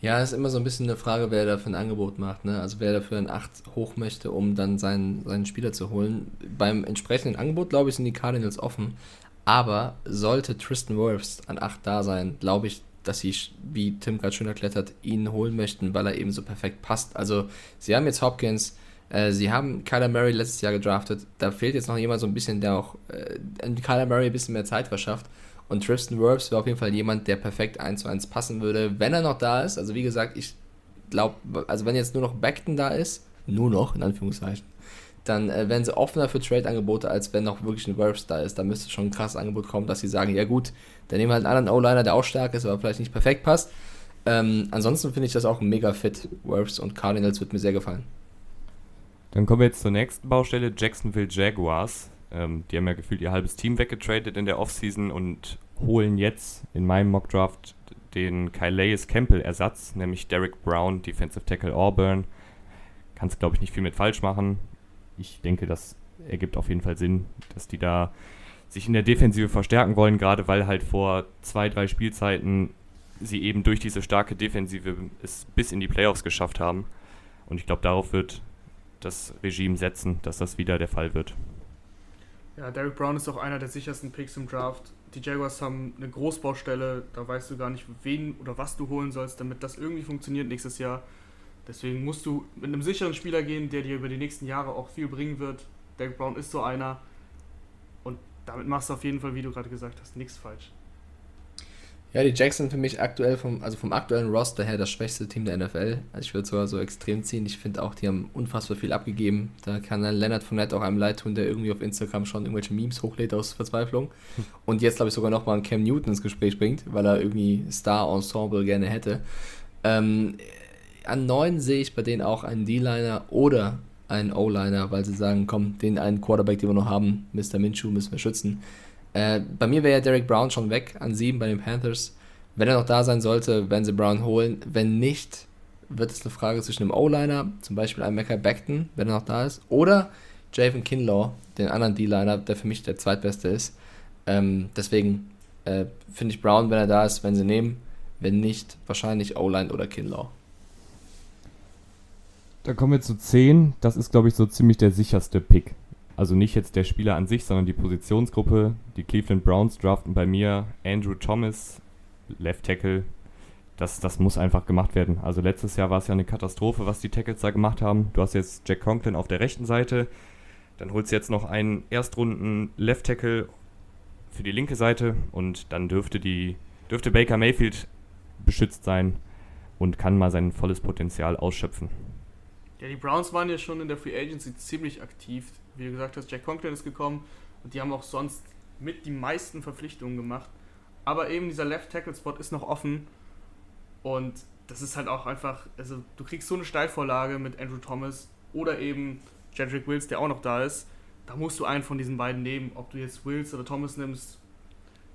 Ja, ist immer so ein bisschen eine Frage, wer dafür ein Angebot macht. Ne? Also wer dafür ein 8 hoch möchte, um dann seinen, seinen Spieler zu holen. Beim entsprechenden Angebot, glaube ich, sind die Cardinals offen. Aber sollte Tristan Wirfs an 8 da sein, glaube ich, dass sie, wie Tim gerade schön erklärt hat, ihn holen möchten, weil er eben so perfekt passt. Also sie haben jetzt Hopkins, äh, sie haben Kyler Murray letztes Jahr gedraftet. Da fehlt jetzt noch jemand so ein bisschen, der auch äh, Kyler Murray ein bisschen mehr Zeit verschafft. Und Tristan Wirfs wäre auf jeden Fall jemand, der perfekt 1 zu 1 passen würde, wenn er noch da ist. Also wie gesagt, ich glaube, also wenn jetzt nur noch Beckton da ist, nur noch, in Anführungszeichen, dann äh, werden sie offener für Trade-Angebote, als wenn noch wirklich ein Wirfs da ist. Da müsste schon ein krasses Angebot kommen, dass sie sagen, ja gut, dann nehmen wir halt einen anderen O-Liner, der auch stark ist, aber vielleicht nicht perfekt passt. Ähm, ansonsten finde ich das auch mega fit. Wirfs und Cardinals wird mir sehr gefallen. Dann kommen wir jetzt zur nächsten Baustelle, Jacksonville Jaguars. Ähm, die haben ja gefühlt ihr halbes Team weggetradet in der Offseason und holen jetzt in meinem Mockdraft den Calais Campbell Ersatz, nämlich Derek Brown, Defensive Tackle Auburn. Kannst, glaube ich, nicht viel mit falsch machen. Ich denke, das ergibt auf jeden Fall Sinn, dass die da sich in der Defensive verstärken wollen, gerade weil halt vor zwei, drei Spielzeiten sie eben durch diese starke Defensive es bis in die Playoffs geschafft haben. Und ich glaube, darauf wird das Regime setzen, dass das wieder der Fall wird. Ja, Derek Brown ist auch einer der sichersten Picks im Draft. Die Jaguars haben eine Großbaustelle, da weißt du gar nicht, wen oder was du holen sollst, damit das irgendwie funktioniert nächstes Jahr. Deswegen musst du mit einem sicheren Spieler gehen, der dir über die nächsten Jahre auch viel bringen wird. Derek Brown ist so einer. Und damit machst du auf jeden Fall, wie du gerade gesagt hast, nichts falsch. Ja, die Jacks sind für mich aktuell vom, also vom aktuellen Roster her das schwächste Team der NFL. Also ich würde sogar so extrem ziehen. Ich finde auch, die haben unfassbar viel abgegeben. Da kann dann Leonard Fournette auch einem leid tun, der irgendwie auf Instagram schon irgendwelche Memes hochlädt aus Verzweiflung. Und jetzt, glaube ich, sogar nochmal einen Cam Newton ins Gespräch bringt, weil er irgendwie Star-Ensemble gerne hätte. Ähm, an neun sehe ich bei denen auch einen D-Liner oder einen O-Liner, weil sie sagen, komm, den einen Quarterback, den wir noch haben, Mr. Minshew, müssen wir schützen. Äh, bei mir wäre ja Derek Brown schon weg an sieben bei den Panthers. Wenn er noch da sein sollte, werden sie Brown holen. Wenn nicht, wird es eine Frage zwischen dem O-Liner, zum Beispiel einem Mecca Beckton, wenn er noch da ist, oder Javen Kinlaw, den anderen D-Liner, der für mich der zweitbeste ist. Ähm, deswegen äh, finde ich Brown, wenn er da ist, wenn sie nehmen. Wenn nicht, wahrscheinlich O-Line oder Kinlaw. Da kommen wir zu 10. Das ist, glaube ich, so ziemlich der sicherste Pick. Also nicht jetzt der Spieler an sich, sondern die Positionsgruppe. Die Cleveland Browns draften bei mir Andrew Thomas, Left Tackle. Das, das muss einfach gemacht werden. Also letztes Jahr war es ja eine Katastrophe, was die Tackles da gemacht haben. Du hast jetzt Jack Conklin auf der rechten Seite. Dann holst du jetzt noch einen Erstrunden Left Tackle für die linke Seite und dann dürfte die dürfte Baker Mayfield beschützt sein und kann mal sein volles Potenzial ausschöpfen. Ja, die Browns waren ja schon in der Free Agency ziemlich aktiv wie du gesagt hast, Jack Conklin ist gekommen und die haben auch sonst mit die meisten Verpflichtungen gemacht. Aber eben dieser Left Tackle Spot ist noch offen und das ist halt auch einfach, also du kriegst so eine Steilvorlage mit Andrew Thomas oder eben Jedrick Wills, der auch noch da ist. Da musst du einen von diesen beiden nehmen. Ob du jetzt Wills oder Thomas nimmst,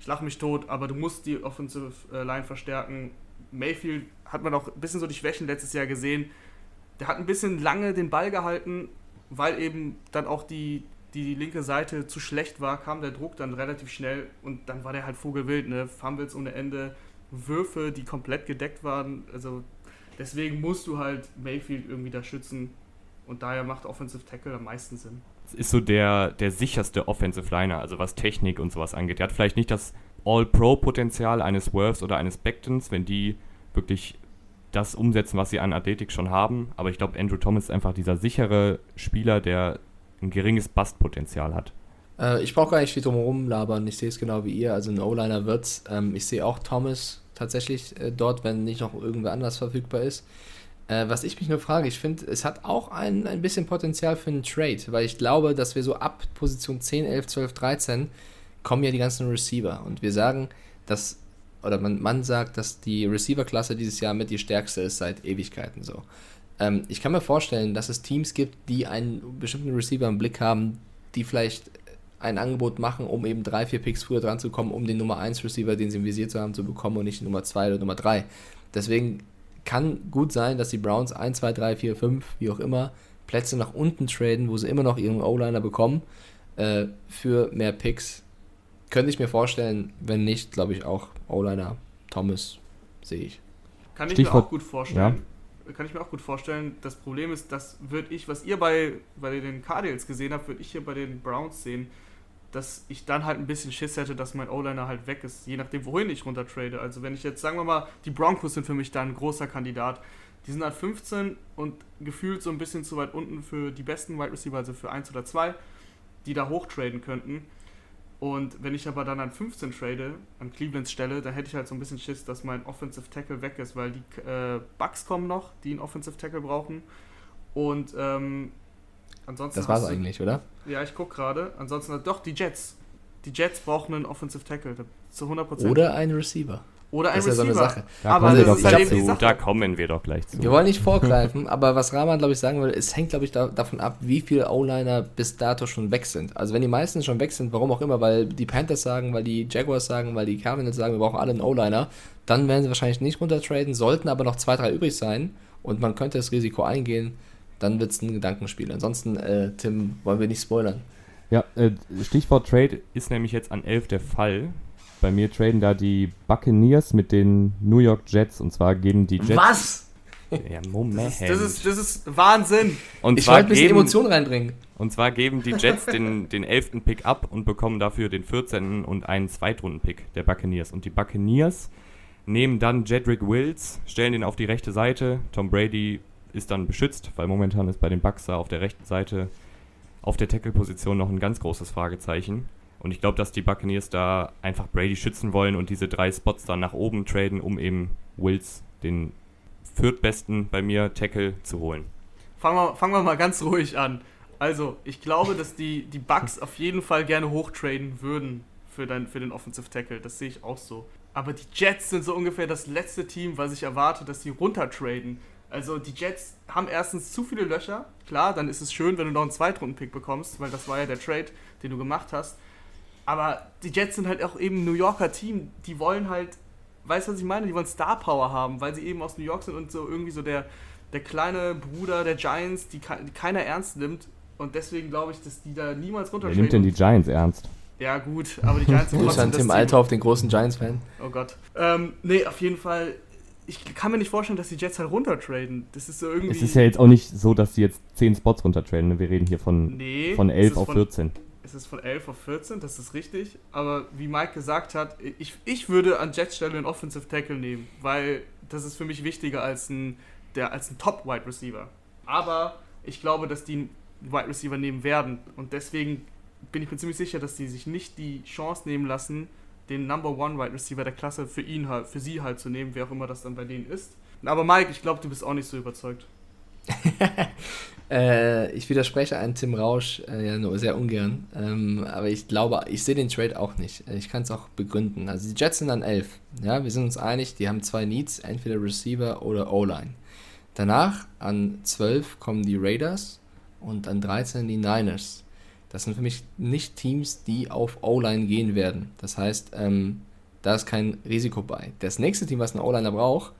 ich lache mich tot, aber du musst die Offensive äh, Line verstärken. Mayfield hat man auch ein bisschen so die Schwächen letztes Jahr gesehen. Der hat ein bisschen lange den Ball gehalten, weil eben dann auch die, die linke Seite zu schlecht war, kam der Druck dann relativ schnell und dann war der halt vogelwild, ne? Fumbles ohne Ende, Würfe, die komplett gedeckt waren. Also deswegen musst du halt Mayfield irgendwie da schützen und daher macht Offensive Tackle am meisten Sinn. Ist so der, der sicherste Offensive Liner, also was Technik und sowas angeht. Der hat vielleicht nicht das All-Pro-Potenzial eines Worths oder eines Becktons, wenn die wirklich das umsetzen, was sie an Athletik schon haben. Aber ich glaube, Andrew Thomas ist einfach dieser sichere Spieler, der ein geringes Bastpotenzial hat. Äh, ich brauche gar nicht viel drumherum labern. Ich sehe es genau wie ihr. Also ein O-Liner wird's. Ähm, ich sehe auch Thomas tatsächlich äh, dort, wenn nicht noch irgendwer anders verfügbar ist. Äh, was ich mich nur frage, ich finde, es hat auch ein, ein bisschen Potenzial für einen Trade, weil ich glaube, dass wir so ab Position 10, 11, 12, 13 kommen ja die ganzen Receiver. Und wir sagen, dass, oder man, man sagt, dass die Receiver-Klasse dieses Jahr mit die stärkste ist seit Ewigkeiten so. Ähm, ich kann mir vorstellen, dass es Teams gibt, die einen bestimmten Receiver im Blick haben, die vielleicht ein Angebot machen, um eben drei, vier Picks früher dran zu kommen, um den Nummer 1 Receiver, den sie im Visier zu haben, zu bekommen und nicht Nummer 2 oder Nummer 3. Deswegen kann gut sein, dass die Browns 1, 2, 3, 4, 5, wie auch immer, Plätze nach unten traden, wo sie immer noch ihren O-Liner bekommen, äh, für mehr Picks. Könnte ich mir vorstellen, wenn nicht, glaube ich auch O-Liner Thomas sehe ich. Kann ich Stichwort, mir auch gut vorstellen. Ja. Kann ich mir auch gut vorstellen. Das Problem ist, das würde ich, was ihr bei, bei den Cardinals gesehen habt, würde ich hier bei den Browns sehen dass ich dann halt ein bisschen Schiss hätte, dass mein O-Liner halt weg ist, je nachdem, wohin ich runter trade. Also wenn ich jetzt, sagen wir mal, die Broncos sind für mich da ein großer Kandidat. Die sind halt 15 und gefühlt so ein bisschen zu weit unten für die besten Wide Receiver, also für 1 oder 2, die da hochtraden könnten. Und wenn ich aber dann an 15 trade, an Clevelands Stelle, dann hätte ich halt so ein bisschen Schiss, dass mein Offensive Tackle weg ist, weil die äh, Bucks kommen noch, die einen Offensive Tackle brauchen. Und ähm, Ansonsten das war's eigentlich, oder? Ja, ich gucke gerade. Ansonsten, doch, die Jets. Die Jets brauchen einen Offensive Tackle. Zu 100%. Oder einen Receiver. Oder ein das ist Receiver. Ja so eine Sache. Da aber kommen, wir halt zu. da kommen wir doch gleich zu. Wir wollen nicht vorgreifen, aber was Rahman, glaube ich, sagen will, es hängt, glaube ich, da, davon ab, wie viele O-Liner bis dato schon weg sind. Also wenn die meisten schon weg sind, warum auch immer, weil die Panthers sagen, weil die Jaguars sagen, weil die Cardinals sagen, wir brauchen alle einen O-Liner, dann werden sie wahrscheinlich nicht runtertraden, sollten aber noch zwei, drei übrig sein und man könnte das Risiko eingehen, dann wird es ein Gedankenspiel. Ansonsten, äh, Tim, wollen wir nicht spoilern. Ja, äh, Stichwort Trade ist nämlich jetzt an 11 der Fall. Bei mir traden da die Buccaneers mit den New York Jets und zwar geben die Jets. Was? Ja, Moment. Das ist, das ist, das ist Wahnsinn. Und ich wollte ein bisschen Emotionen reinbringen. Und zwar geben die Jets den, den 11. Pick ab und bekommen dafür den 14. und einen Zweitrunden-Pick der Buccaneers. Und die Buccaneers nehmen dann Jedrick Wills, stellen ihn auf die rechte Seite. Tom Brady ist dann beschützt, weil momentan ist bei den Bucks da auf der rechten Seite auf der Tackle-Position noch ein ganz großes Fragezeichen. Und ich glaube, dass die Buccaneers da einfach Brady schützen wollen und diese drei Spots dann nach oben traden, um eben Wills, den viertbesten bei mir, Tackle zu holen. Fangen wir, fangen wir mal ganz ruhig an. Also, ich glaube, dass die, die Bucks auf jeden Fall gerne hochtraden würden für, dein, für den Offensive Tackle. Das sehe ich auch so. Aber die Jets sind so ungefähr das letzte Team, was ich erwarte, dass sie runtertraden. Also die Jets haben erstens zu viele Löcher. Klar, dann ist es schön, wenn du noch einen Zweitrunden-Pick bekommst, weil das war ja der Trade, den du gemacht hast. Aber die Jets sind halt auch eben ein New Yorker Team. Die wollen halt, weißt du, was ich meine? Die wollen Star Power haben, weil sie eben aus New York sind und so irgendwie so der, der kleine Bruder der Giants, die, die keiner ernst nimmt. Und deswegen glaube ich, dass die da niemals runterstehen. Wer nimmt denn die Giants ernst? Ja, gut, aber die Giants sind trotzdem Tim Althoff, den großen Giants-Fan. Oh Gott. Ähm, nee, auf jeden Fall ich kann mir nicht vorstellen, dass die Jets halt runtertraden. Das ist so irgendwie. Es ist ja jetzt auch nicht so, dass sie jetzt 10 Spots runtertraden. Ne? Wir reden hier von, nee, von 11 auf von, 14. Es ist von 11 auf 14, das ist richtig. Aber wie Mike gesagt hat, ich, ich würde an Jets Stelle einen Offensive Tackle nehmen, weil das ist für mich wichtiger als ein, der, als ein Top-Wide Receiver. Aber ich glaube, dass die einen Wide Receiver nehmen werden. Und deswegen bin ich mir ziemlich sicher, dass die sich nicht die Chance nehmen lassen, den Number One Wide Receiver der Klasse für ihn halt, für sie halt zu nehmen, wer auch immer das dann bei denen ist. Aber Mike, ich glaube, du bist auch nicht so überzeugt. äh, ich widerspreche an Tim Rausch äh, ja nur sehr ungern. Ähm, aber ich glaube, ich sehe den Trade auch nicht. Ich kann es auch begründen. Also die Jets sind an 11. Ja, wir sind uns einig, die haben zwei Needs, entweder Receiver oder O-Line. Danach an 12 kommen die Raiders und an 13 die Niners. Das sind für mich nicht Teams, die auf O-Line gehen werden. Das heißt, ähm, da ist kein Risiko bei. Das nächste Team, was einen O-Liner braucht,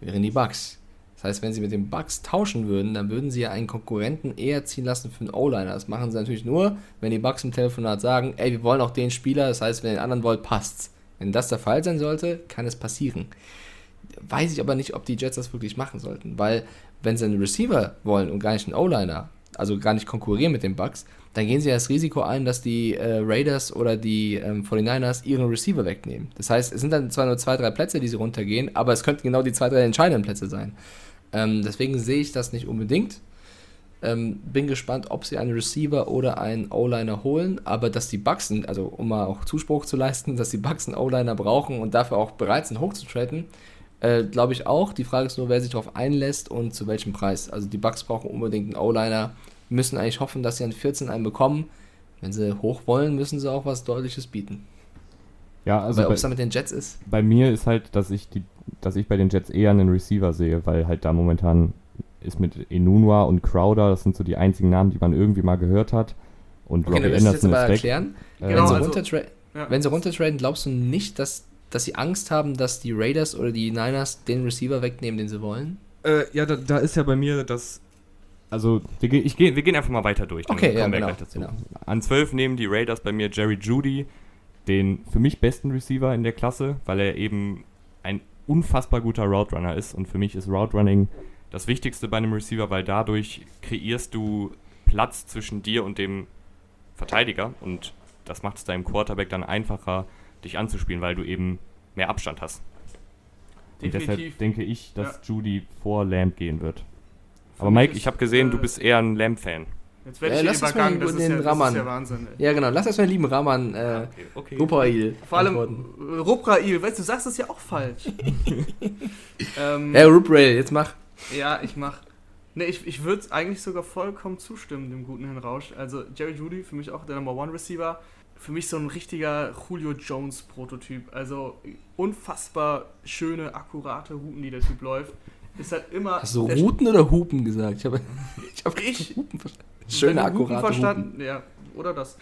wären die Bucks. Das heißt, wenn sie mit den Bucks tauschen würden, dann würden sie ja einen Konkurrenten eher ziehen lassen für einen O-Liner. Das machen sie natürlich nur, wenn die Bucks im Telefonat sagen, ey, wir wollen auch den Spieler, das heißt, wenn ihr den anderen wollt, passt's. Wenn das der Fall sein sollte, kann es passieren. Weiß ich aber nicht, ob die Jets das wirklich machen sollten, weil wenn sie einen Receiver wollen und gar nicht einen O-Liner, also gar nicht konkurrieren mit den Bucks, dann gehen sie ja das Risiko ein, dass die äh, Raiders oder die ähm, 49ers ihren Receiver wegnehmen. Das heißt, es sind dann zwar nur zwei, drei Plätze, die sie runtergehen, aber es könnten genau die zwei, drei entscheidenden Plätze sein. Ähm, deswegen sehe ich das nicht unbedingt. Ähm, bin gespannt, ob sie einen Receiver oder einen O-Liner holen, aber dass die Bucks also um mal auch Zuspruch zu leisten, dass die Bucks einen O-Liner brauchen und dafür auch bereit sind, hochzutraden, äh, glaube ich auch. Die Frage ist nur, wer sich darauf einlässt und zu welchem Preis. Also die Bucks brauchen unbedingt einen O-Liner, müssen eigentlich hoffen, dass sie an 14 einen bekommen. Wenn sie hoch wollen, müssen sie auch was Deutliches bieten. Ja, also ob es da mit den Jets ist? Bei mir ist halt, dass ich die, dass ich bei den Jets eher einen Receiver sehe, weil halt da momentan ist mit Enunwa und Crowder, das sind so die einzigen Namen, die man irgendwie mal gehört hat. Und okay, Robbie Anderson ist weg. Erklären. Äh, genau, wenn, sie also, runtertra ja. wenn sie runtertraden, glaubst du nicht, dass, dass sie Angst haben, dass die Raiders oder die Niners den Receiver wegnehmen, den sie wollen? Äh, ja, da, da, ist ja bei mir das also wir, ich wir gehen einfach mal weiter durch. okay, ja, genau, genau, An 12 nehmen die Raiders bei mir Jerry Judy, den für mich besten Receiver in der Klasse, weil er eben unfassbar guter Route Runner ist. Und für mich ist Route Running das Wichtigste bei einem Receiver, weil dadurch kreierst du Platz zwischen dir und dem Verteidiger. Und das macht es deinem Quarterback dann einfacher, dich anzuspielen, weil du eben mehr Abstand hast. Definitiv. Und deshalb denke ich, dass ja. Judy vor Lamb gehen wird. Aber Mike, ich habe gesehen, äh, du bist eher ein Lamb-Fan. Jetzt werde ich äh, lass übergangen, das, den ja, das ist ja Wahnsinn. Ey. Ja, genau, lass das mal lieben Raman, äh, okay, okay. Ruprail. Vor allem äh, Ruprail, weißt du, du sagst das ja auch falsch. ähm, ja, Ruprail, jetzt mach. Ja, ich mach. Ne, ich, ich würde eigentlich sogar vollkommen zustimmen, dem guten Herrn Rausch. Also Jerry Judy, für mich auch der Number One Receiver. Für mich so ein richtiger Julio Jones Prototyp. Also unfassbar schöne, akkurate Routen, die der Typ läuft. Ist halt immer. Hast du Routen oder Hupen gesagt? Ich habe ich hab ich, Hupen verstanden. Schöne, akkurate Hupen verstanden. Hupen. Ja, oder das.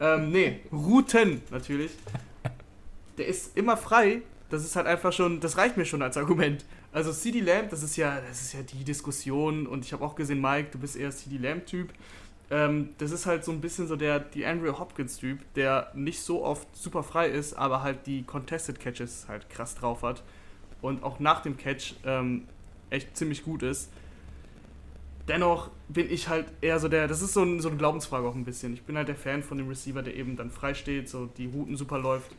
Ähm, nee, Routen natürlich. Der ist immer frei. Das ist halt einfach schon, das reicht mir schon als Argument. Also CD Lamb, das ist ja, das ist ja die Diskussion und ich habe auch gesehen, Mike, du bist eher CD Lamb-Typ. Ähm, das ist halt so ein bisschen so der die Andrew Hopkins-Typ, der nicht so oft super frei ist, aber halt die Contested Catches halt krass drauf hat. Und auch nach dem Catch ähm, echt ziemlich gut ist. Dennoch bin ich halt eher so der, das ist so, ein, so eine Glaubensfrage auch ein bisschen. Ich bin halt der Fan von dem Receiver, der eben dann frei steht, so die Routen super läuft.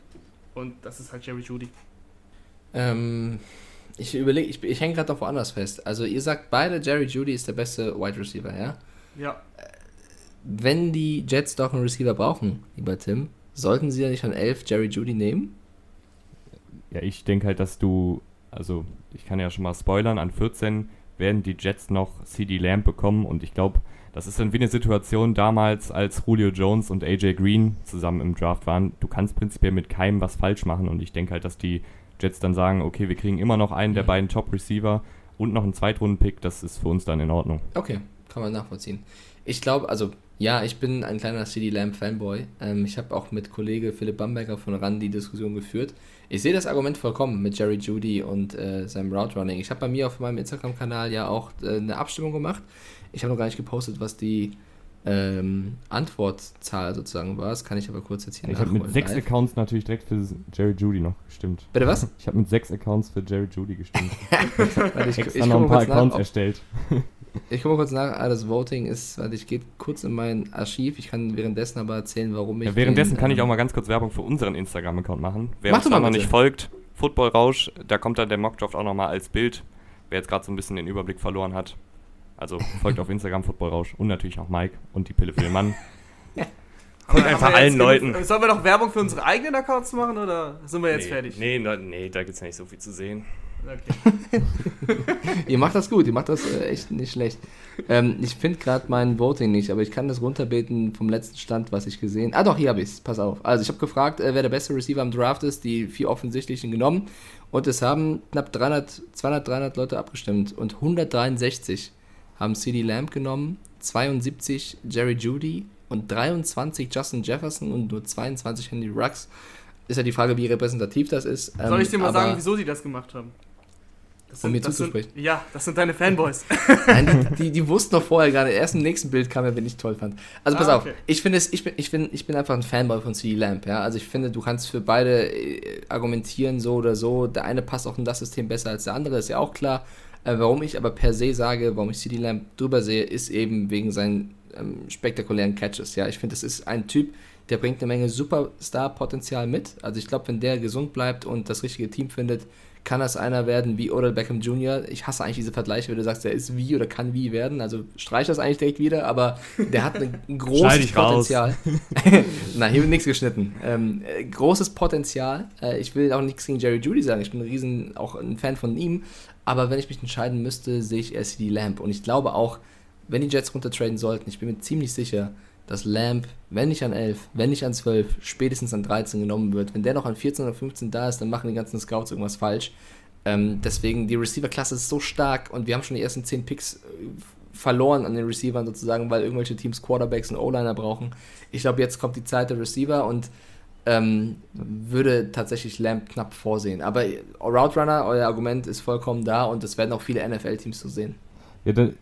Und das ist halt Jerry Judy. Ähm, ich überlege, ich, ich hänge gerade auf woanders fest. Also ihr sagt beide, Jerry Judy ist der beste Wide Receiver, ja? Ja. Wenn die Jets doch einen Receiver brauchen, lieber Tim, sollten sie ja nicht an 11 Jerry Judy nehmen? Ja, ich denke halt, dass du also ich kann ja schon mal spoilern, an 14 werden die Jets noch CD Lamb bekommen und ich glaube, das ist dann wie eine Situation damals, als Julio Jones und AJ Green zusammen im Draft waren. Du kannst prinzipiell mit keinem was falsch machen und ich denke halt, dass die Jets dann sagen, okay, wir kriegen immer noch einen der mhm. beiden Top-Receiver und noch einen Zweitrunden-Pick, das ist für uns dann in Ordnung. Okay, kann man nachvollziehen. Ich glaube, also ja, ich bin ein kleiner CD Lamb Fanboy. Ähm, ich habe auch mit Kollege Philipp Bamberger von RAN die Diskussion geführt. Ich sehe das Argument vollkommen mit Jerry Judy und äh, seinem Route Running. Ich habe bei mir auf meinem Instagram-Kanal ja auch äh, eine Abstimmung gemacht. Ich habe noch gar nicht gepostet, was die ähm, Antwortzahl sozusagen war. Das kann ich aber kurz jetzt hier Ich habe mit sechs live. Accounts natürlich direkt für Jerry Judy noch gestimmt. Bitte was? Ich habe mit sechs Accounts für Jerry Judy gestimmt. ich, ich noch ein paar Accounts nach, erstellt. Ich gucke mal kurz nach. Ah, das Voting ist, warte, ich gehe kurz in mein Archiv. Ich kann währenddessen aber erzählen, warum ich. Ja, währenddessen den, kann ich ähm, auch mal ganz kurz Werbung für unseren Instagram-Account machen. Wer Mach uns noch nicht folgt, Football Rausch, da kommt dann der Mockdraft auch nochmal als Bild. Wer jetzt gerade so ein bisschen den Überblick verloren hat. Also folgt auf Instagram Football Rausch und natürlich auch Mike und die Pille für den Mann. Folgt einfach allen Leuten. Sollen wir noch Werbung für unsere eigenen Accounts machen oder sind wir jetzt nee, fertig? Nee, nee, da gibt es ja nicht so viel zu sehen. Okay. ihr macht das gut, ihr macht das äh, echt nicht schlecht. Ähm, ich finde gerade mein Voting nicht, aber ich kann das runterbeten vom letzten Stand, was ich gesehen Ah, doch, hier habe ich es. Pass auf. Also, ich habe gefragt, äh, wer der beste Receiver am Draft ist, die vier offensichtlichen genommen. Und es haben knapp 300, 200, 300 Leute abgestimmt. Und 163 haben CD Lamb genommen, 72 Jerry Judy und 23 Justin Jefferson und nur 22 Henry Rux. Ist ja die Frage, wie repräsentativ das ist. Soll ich dir mal sagen, wieso sie das gemacht haben? Das um mir zuzusprechen. Sind, ja, das sind deine Fanboys. Nein, die, die, die wussten doch vorher gerade. Erst im nächsten Bild kam er, wenn ich toll fand. Also pass Ah, auf, okay. ich finde es, ich bin, ich bin, ich bin einfach ein Fanboy von CD Lamp, ja. Also ich finde, du kannst für beide äh, argumentieren, so oder so. Der eine passt auch in das System besser als der andere, ist ja auch klar. Äh, warum ich aber per se sage, warum ich CD Lamp drüber sehe, ist eben wegen seinen ähm, spektakulären Catches. Ja, ich finde, das ist ein Typ, der bringt eine Menge Superstar-Potenzial mit. Also ich glaube, wenn der gesund bleibt und das richtige Team findet, kann das einer werden wie Odell Beckham Jr. Ich hasse eigentlich diese Vergleiche, wenn du sagst, der ist wie oder kann wie werden. Also streich das eigentlich direkt wieder, aber der hat ein großes. Potenzial. Nein, hier wird nichts geschnitten. Ähm, äh, großes Potenzial. Äh, ich will auch nichts gegen Jerry Judy sagen. Ich bin ein riesen, auch ein Fan von ihm. Aber wenn ich mich entscheiden müsste, sehe ich eher CD Lamp. Und ich glaube auch, wenn die Jets runtertraden sollten, ich bin mir ziemlich sicher, dass Lamp, wenn nicht an 11, wenn nicht an 12, spätestens an 13 genommen wird. Wenn der noch an 14 oder 15 da ist, dann machen die ganzen Scouts irgendwas falsch. Ähm, deswegen, die Receiver-Klasse ist so stark und wir haben schon die ersten 10 Picks äh, verloren an den Receivern sozusagen, weil irgendwelche Teams Quarterbacks und O-Liner brauchen. Ich glaube, jetzt kommt die Zeit der Receiver und ähm, würde tatsächlich Lamp knapp vorsehen. Aber Route Runner, euer Argument ist vollkommen da und es werden auch viele NFL-Teams so sehen. Ja, dann,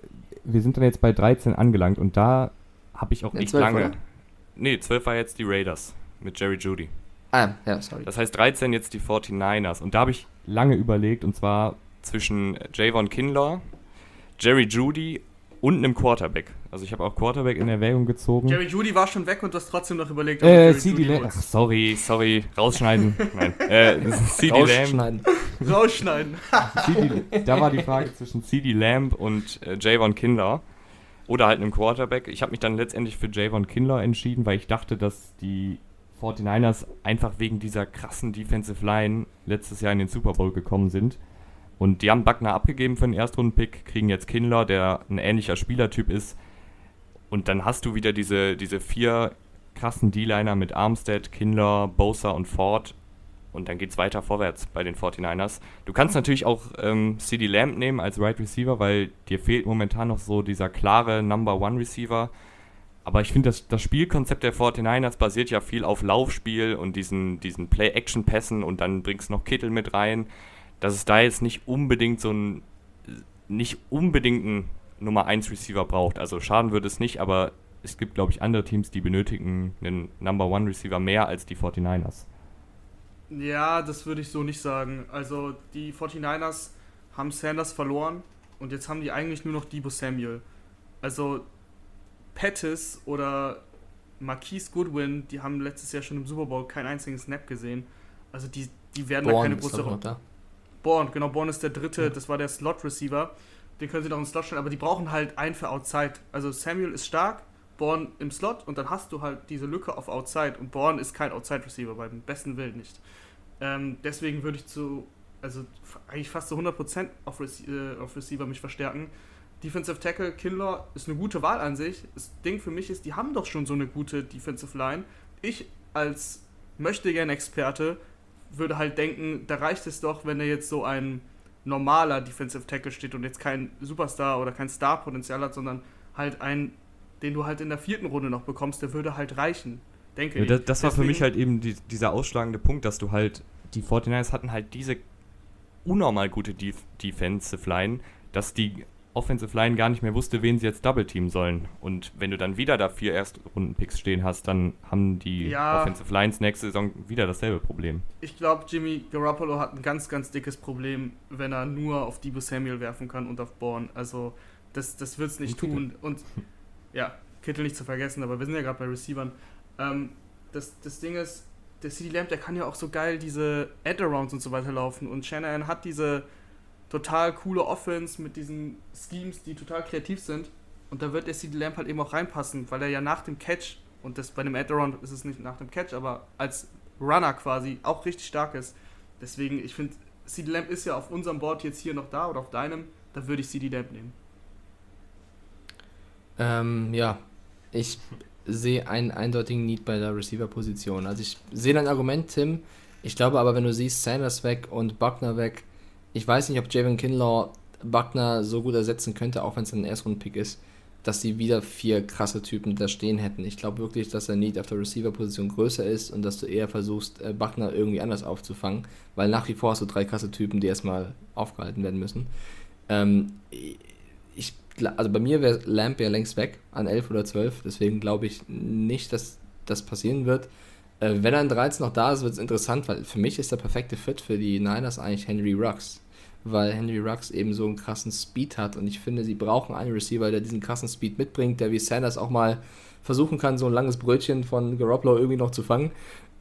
wir sind dann jetzt bei 13 angelangt und da habe ich auch Ja, echt 12, lange. oder? Nee, 12 war jetzt die Raiders mit Jerry Judy. Ah, ja, sorry. Das heißt 13 jetzt die 49ers. Und da habe ich lange überlegt, und zwar zwischen Javon Kinlaw, Jerry Judy und einem Quarterback. Also ich habe auch Quarterback in Erwägung gezogen. Jerry Judy war schon weg und du hast trotzdem noch überlegt, ob äh, CD Lamb. Ach, sorry, sorry, rausschneiden. Nein, äh, CD Lamb. Rausschneiden. Rausschneiden. CD, da war die Frage zwischen CD Lamb und äh, Javon Kinlaw. Oder halt einem Quarterback. Ich habe mich dann letztendlich für Javon Kinlaw entschieden, weil ich dachte, dass die 49ers einfach wegen dieser krassen Defensive Line letztes Jahr in den Super Bowl gekommen sind. Und die haben Buckner abgegeben für den Erstrunden-Pick, kriegen jetzt Kinlaw, der ein ähnlicher Spielertyp ist. Und dann hast du wieder diese, diese vier krassen D-Liner mit Armstead, Kinlaw, Bosa und Ford. Und dann geht's weiter vorwärts bei den 49ers. Du kannst natürlich auch ähm, CD Lamb nehmen als Right Receiver, weil dir fehlt momentan noch so dieser klare Number One Receiver. Aber ich finde, das, das Spielkonzept der 49ers basiert ja viel auf Laufspiel und diesen, diesen Play-Action-Pässen und dann bringst noch Kittel mit rein. Dass es da jetzt nicht unbedingt so ein, nicht unbedingt einen Nummer 1 Receiver braucht. Also schaden würde es nicht, aber es gibt, glaube ich, andere Teams, die benötigen einen Number One Receiver mehr als die 49ers. Ja, das würde ich so nicht sagen. Also die 49ers haben Sanders verloren und jetzt haben die eigentlich nur noch Debo Samuel. Also Pettis oder Marquise Goodwin, die haben letztes Jahr schon im Super Bowl keinen einzigen Snap gesehen. Also die, die werden da Born keine ist große Rolle. da. Born, genau, Born ist der dritte, Ja. das war der Slot-Receiver. Den können sie noch im Slot stellen, aber die brauchen halt einen für Outside. Also Samuel ist stark, Born im Slot und dann hast du halt diese Lücke auf Outside und Born ist kein Outside-Receiver, beim besten Willen nicht. Ähm, deswegen würde ich zu, also eigentlich fast zu 100% auf, Rece äh, auf Receiver mich verstärken. Defensive Tackle, Kinlaw ist eine gute Wahl an sich. Das Ding für mich ist, die haben doch schon so eine gute Defensive Line. Ich als möchte gern Experte würde halt denken, da reicht es doch, wenn er jetzt so ein normaler Defensive Tackle steht und jetzt kein Superstar oder kein Star-Potenzial hat, sondern halt ein, den du halt in der vierten Runde noch bekommst, der würde halt reichen. Denke ich. das, das war für mich halt eben die, dieser ausschlagende Punkt, dass du halt, die 49ers hatten halt diese unnormal gute Def Defensive Line, dass die Offensive Line gar nicht mehr wusste, wen sie jetzt double teamen sollen. Und wenn du dann wieder da vier Erstrunden-Picks stehen hast, dann haben die Ja. Offensive Lines nächste Saison wieder dasselbe Problem. Ich glaube, Jimmy Garoppolo hat ein ganz, ganz dickes Problem, wenn er nur auf Debo Samuel werfen kann und auf Bourne. Also, das, das wird es nicht Und tun. Und ja, Kittel nicht zu vergessen, aber wir sind ja gerade bei Receivern. Ähm, das, das Ding ist, der CD Lamb, der kann ja auch so geil diese Ad-Arounds und so weiter laufen. Und Shanahan hat diese total coole Offense mit diesen Schemes, die total kreativ sind. Und da wird der CD Lamb halt eben auch reinpassen, weil er ja nach dem Catch, und das bei dem Ad-Around ist es nicht nach dem Catch, aber als Runner quasi auch richtig stark ist. Deswegen, ich finde, CD Lamb ist ja auf unserem Board jetzt hier noch da oder auf deinem, da würde ich CD Lamb nehmen. Ähm, ja, ich sehe einen eindeutigen Need bei der Receiver-Position. Also ich sehe dein Argument, Tim. Ich glaube aber, wenn du siehst, Sanders weg und Buckner weg, ich weiß nicht, ob Javon Kinlaw Buckner so gut ersetzen könnte, auch wenn es ein Erstrunden-Pick ist. dass sie wieder vier krasse Typen da stehen hätten. Ich glaube wirklich, dass der Need auf der Receiver-Position größer ist und dass du eher versuchst, äh, Buckner irgendwie anders aufzufangen, weil nach wie vor hast du drei krasse Typen, die erstmal aufgehalten werden müssen. Ähm, ich, also bei mir wäre Lamp ja längst weg an 11 oder 12, deswegen glaube ich nicht, dass das passieren wird. Äh, wenn er an 13 noch da ist, wird es interessant, weil für mich ist der perfekte Fit für die Niners eigentlich Henry Rux weil Henry Rux eben so einen krassen Speed hat und ich finde, sie brauchen einen Receiver, der diesen krassen Speed mitbringt, der wie Sanders auch mal versuchen kann, so ein langes Brötchen von Garoppolo irgendwie noch zu fangen.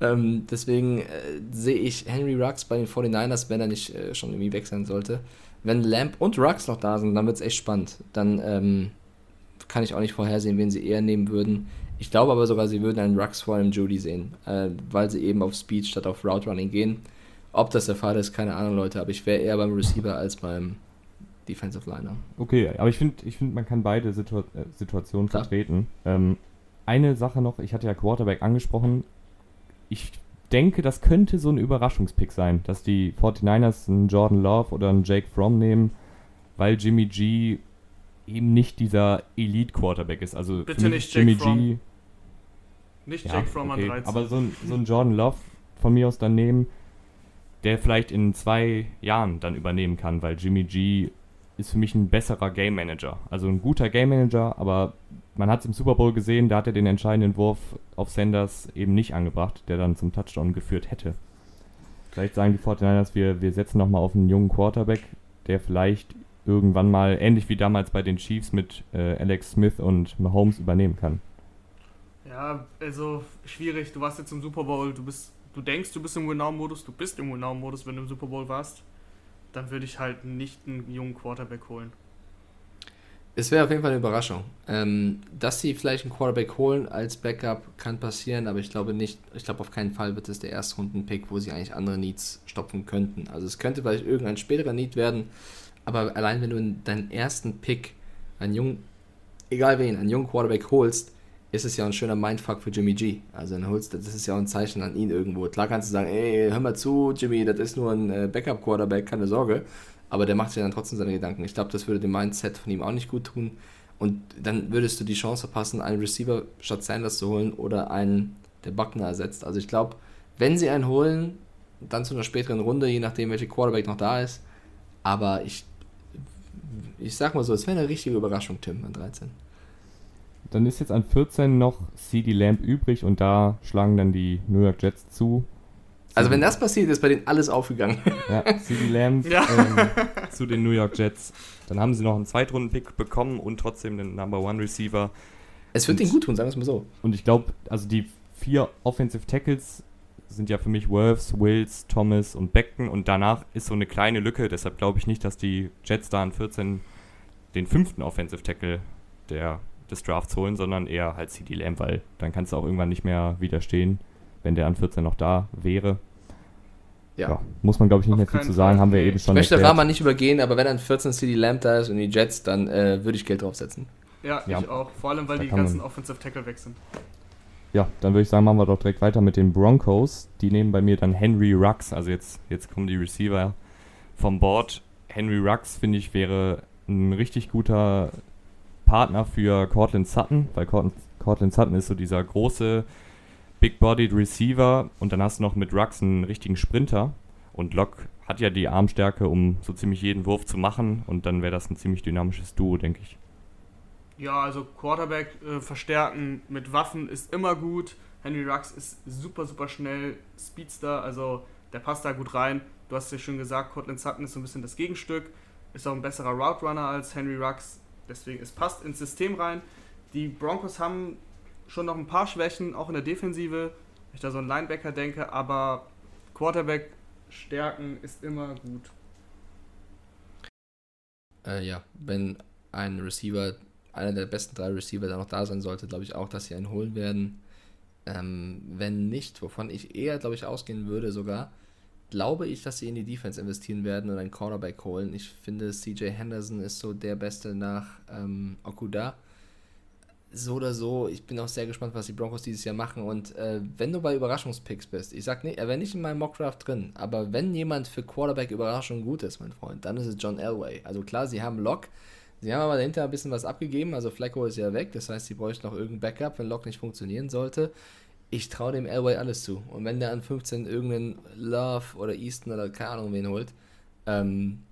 Ähm, deswegen äh, sehe ich Henry Rux bei den 49ers, wenn er nicht äh, schon irgendwie weg sein sollte. Wenn Lamp und Rux noch da sind, dann wird es echt spannend. Dann ähm, kann ich auch nicht vorhersehen, wen sie eher nehmen würden. Ich glaube aber sogar, sie würden einen Rux vor einem Judy sehen, äh, weil sie eben auf Speed statt auf Route Running gehen. Ob das der Fall ist, keine Ahnung, Leute, aber ich wäre eher beim Receiver als beim Defensive Liner. Okay, aber ich finde, ich find, man kann beide Situa äh, Situationen Klar. vertreten. Ähm, eine Sache noch, ich hatte ja Quarterback angesprochen. Ich denke, das könnte so ein Überraschungspick sein, dass die 49ers einen Jordan Love oder einen Jake Fromm nehmen, weil Jimmy G eben nicht dieser Elite-Quarterback ist. Also Bitte nicht Jake Jimmy Fromm. G. Nicht ja, Jake Fromm okay, an 13. Aber so ein, so ein Jordan Love von mir aus dann nehmen der vielleicht in zwei Jahren dann übernehmen kann, weil Jimmy G ist für mich ein besserer Game Manager. Also ein guter Game Manager, aber man hat es im Super Bowl gesehen, da hat er den entscheidenden Wurf auf Sanders eben nicht angebracht, der dann zum Touchdown geführt hätte. Vielleicht sagen die 49ers, wir, wir setzen nochmal auf einen jungen Quarterback, der vielleicht irgendwann mal, ähnlich wie damals bei den Chiefs mit äh, Alex Smith und Mahomes übernehmen kann. Ja, also schwierig. Du warst jetzt im Super Bowl, du bist du denkst, du bist im Win-Now-Modus, du bist im Win-Now-Modus, wenn du im Super Bowl warst, dann würde ich halt nicht einen jungen Quarterback holen. Es wäre auf jeden Fall eine Überraschung. Ähm, dass sie vielleicht einen Quarterback holen als Backup kann passieren, aber ich glaube nicht, ich glaube auf keinen Fall wird es der Erstrunden-Pick, wo sie eigentlich andere Needs stopfen könnten. Also es könnte vielleicht irgendein späterer Need werden, aber allein wenn du in deinen ersten Pick einen jungen, egal wen, einen jungen Quarterback holst, ist es ja ein schöner Mindfuck für Jimmy G. Also dann holst das ist ja auch ein Zeichen an ihn irgendwo. Klar kannst du sagen, ey, hör mal zu, Jimmy, das ist nur ein äh, Backup-Quarterback, keine Sorge. Aber der macht sich dann trotzdem seine Gedanken. Ich glaube, das würde dem Mindset von ihm auch nicht gut tun. Und dann würdest du die Chance verpassen, einen Receiver statt Sanders zu holen oder einen, der Buckner ersetzt. Also ich glaube, wenn sie einen holen, dann zu einer späteren Runde, je nachdem, welcher Quarterback noch da ist. Aber ich, ich sag mal so, es wäre eine richtige Überraschung, Tim, an 13. Dann ist jetzt an 14 noch CD Lamb übrig und da schlagen dann die New York Jets zu. Also wenn das passiert, ist bei denen alles aufgegangen. Ja, CD Lamb ja. ähm, zu den New York Jets. Dann haben sie noch einen Zweitrunden-Pick bekommen und trotzdem den Number One Receiver. Es wird ihnen gut tun, sagen wir es mal so. Und ich glaube, also die vier Offensive Tackles sind ja für mich Worths, Wills, Thomas und Beckton und danach ist so eine kleine Lücke. Deshalb glaube ich nicht, dass die Jets da an 14 den fünften Offensive Tackle der des Drafts holen, sondern eher halt CD Lamb, weil dann kannst du auch irgendwann nicht mehr widerstehen, wenn der an 14 noch da wäre. Ja. ja muss man, glaube ich, nicht Auf mehr viel zu sagen, Fall. haben wir eben schon Ich möchte erklärt. Rama nicht übergehen, aber wenn an 14 CD Lamb da ist und die Jets, dann äh, würde ich Geld draufsetzen. Ja, ja, ich auch. Vor allem, weil da die ganzen Offensive Tackle weg sind. Ja, dann würde ich sagen, machen wir doch direkt weiter mit den Broncos. Die nehmen bei mir dann Henry Rux. Also jetzt, jetzt kommen die Receiver vom Board. Henry Rux, finde ich, wäre ein richtig guter Partner für Cortland Sutton, weil Cortland, Sutton ist so dieser große, big-bodied Receiver und dann hast du noch mit Rux einen richtigen Sprinter und Locke hat ja die Armstärke, um so ziemlich jeden Wurf zu machen und dann wäre das ein ziemlich dynamisches Duo, denke ich. Ja, also Quarterback äh, verstärken mit Waffen ist immer gut. Henry Rux ist super, super schnell, Speedster, also der passt da gut rein. Du hast ja schon gesagt, Cortland Sutton ist so ein bisschen das Gegenstück, ist auch ein besserer Route Runner als Henry Rux. Deswegen, es passt ins System rein. Die Broncos haben schon noch ein paar Schwächen, auch in der Defensive, wenn ich da so einen Linebacker denke, aber Quarterback stärken ist immer gut. Äh, ja, wenn ein Receiver, einer der besten drei Receiver da noch da sein sollte, glaube ich auch, dass sie einen holen werden. Ähm, wenn nicht, wovon ich eher, glaube ich, ausgehen würde sogar, glaube ich, dass sie in die Defense investieren werden und einen Quarterback holen. Ich finde, CJ Henderson ist so der Beste nach ähm, Okuda. So oder so, ich bin auch sehr gespannt, was die Broncos dieses Jahr machen. Und äh, wenn du bei Überraschungspicks bist, ich sag nicht, er wäre nicht in meinem Mockdraft drin, aber wenn jemand für Quarterback Überraschung gut ist, mein Freund, dann ist es John Elway. Also klar, sie haben Lock, Sie haben aber dahinter ein bisschen was abgegeben. Also Flacco ist ja weg. Das heißt, sie bräuchten noch irgendein Backup, wenn Lock nicht funktionieren sollte. Ich traue dem Elway alles zu. Und wenn der an 15 irgendeinen Love oder Easton oder keine Ahnung wen holt, ähm,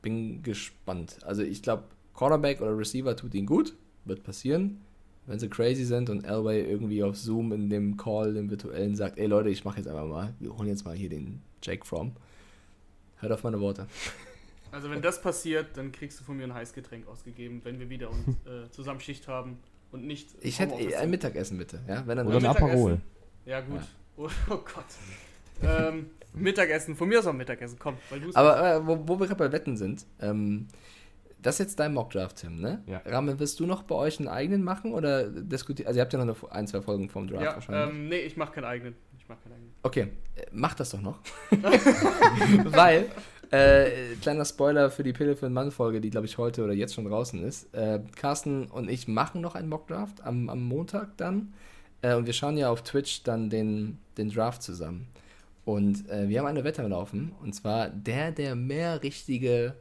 bin gespannt. Also ich glaube, Cornerback oder Receiver tut ihn gut. Wird passieren. Wenn sie crazy sind und Elway irgendwie auf Zoom in dem Call, dem virtuellen, sagt, ey Leute, ich mache jetzt einfach mal, wir holen jetzt mal hier den Jake Fromm. Hört auf meine Worte. Also wenn das passiert, dann kriegst du von mir ein Heißgetränk ausgegeben, wenn wir wieder uns äh, zusammen Schicht haben und nicht. Ich hätte eh ein Mittagessen bitte, ja? Wenn dann Oder ein Aperol. Ja gut. Ja. Oh, oh, Gott. ähm, Mittagessen, von mir aus auch Mittagessen, komm. Aber äh, wo, wo, wir gerade bei Wetten sind, ähm, das ist jetzt dein Mockdraft, Tim, ne? Ja. Rahmen, wirst du noch bei euch einen eigenen machen oder diskutiert? Also ihr habt ja noch eine, ein, zwei Folgen vom Draft ja, wahrscheinlich. Ähm, nee, ich mache keinen eigenen. Ich mach keinen eigenen. Okay, äh, mach das doch noch. Weil äh, kleiner Spoiler für die Pille für den Mann-Folge, die glaube ich heute oder jetzt schon draußen ist. Äh, Carsten und ich machen noch einen Mockdraft am, am Montag dann. Äh, und wir schauen ja auf Twitch dann den, den Draft zusammen. Und äh, wir haben eine Wette laufen. Und zwar der, der mehr richtige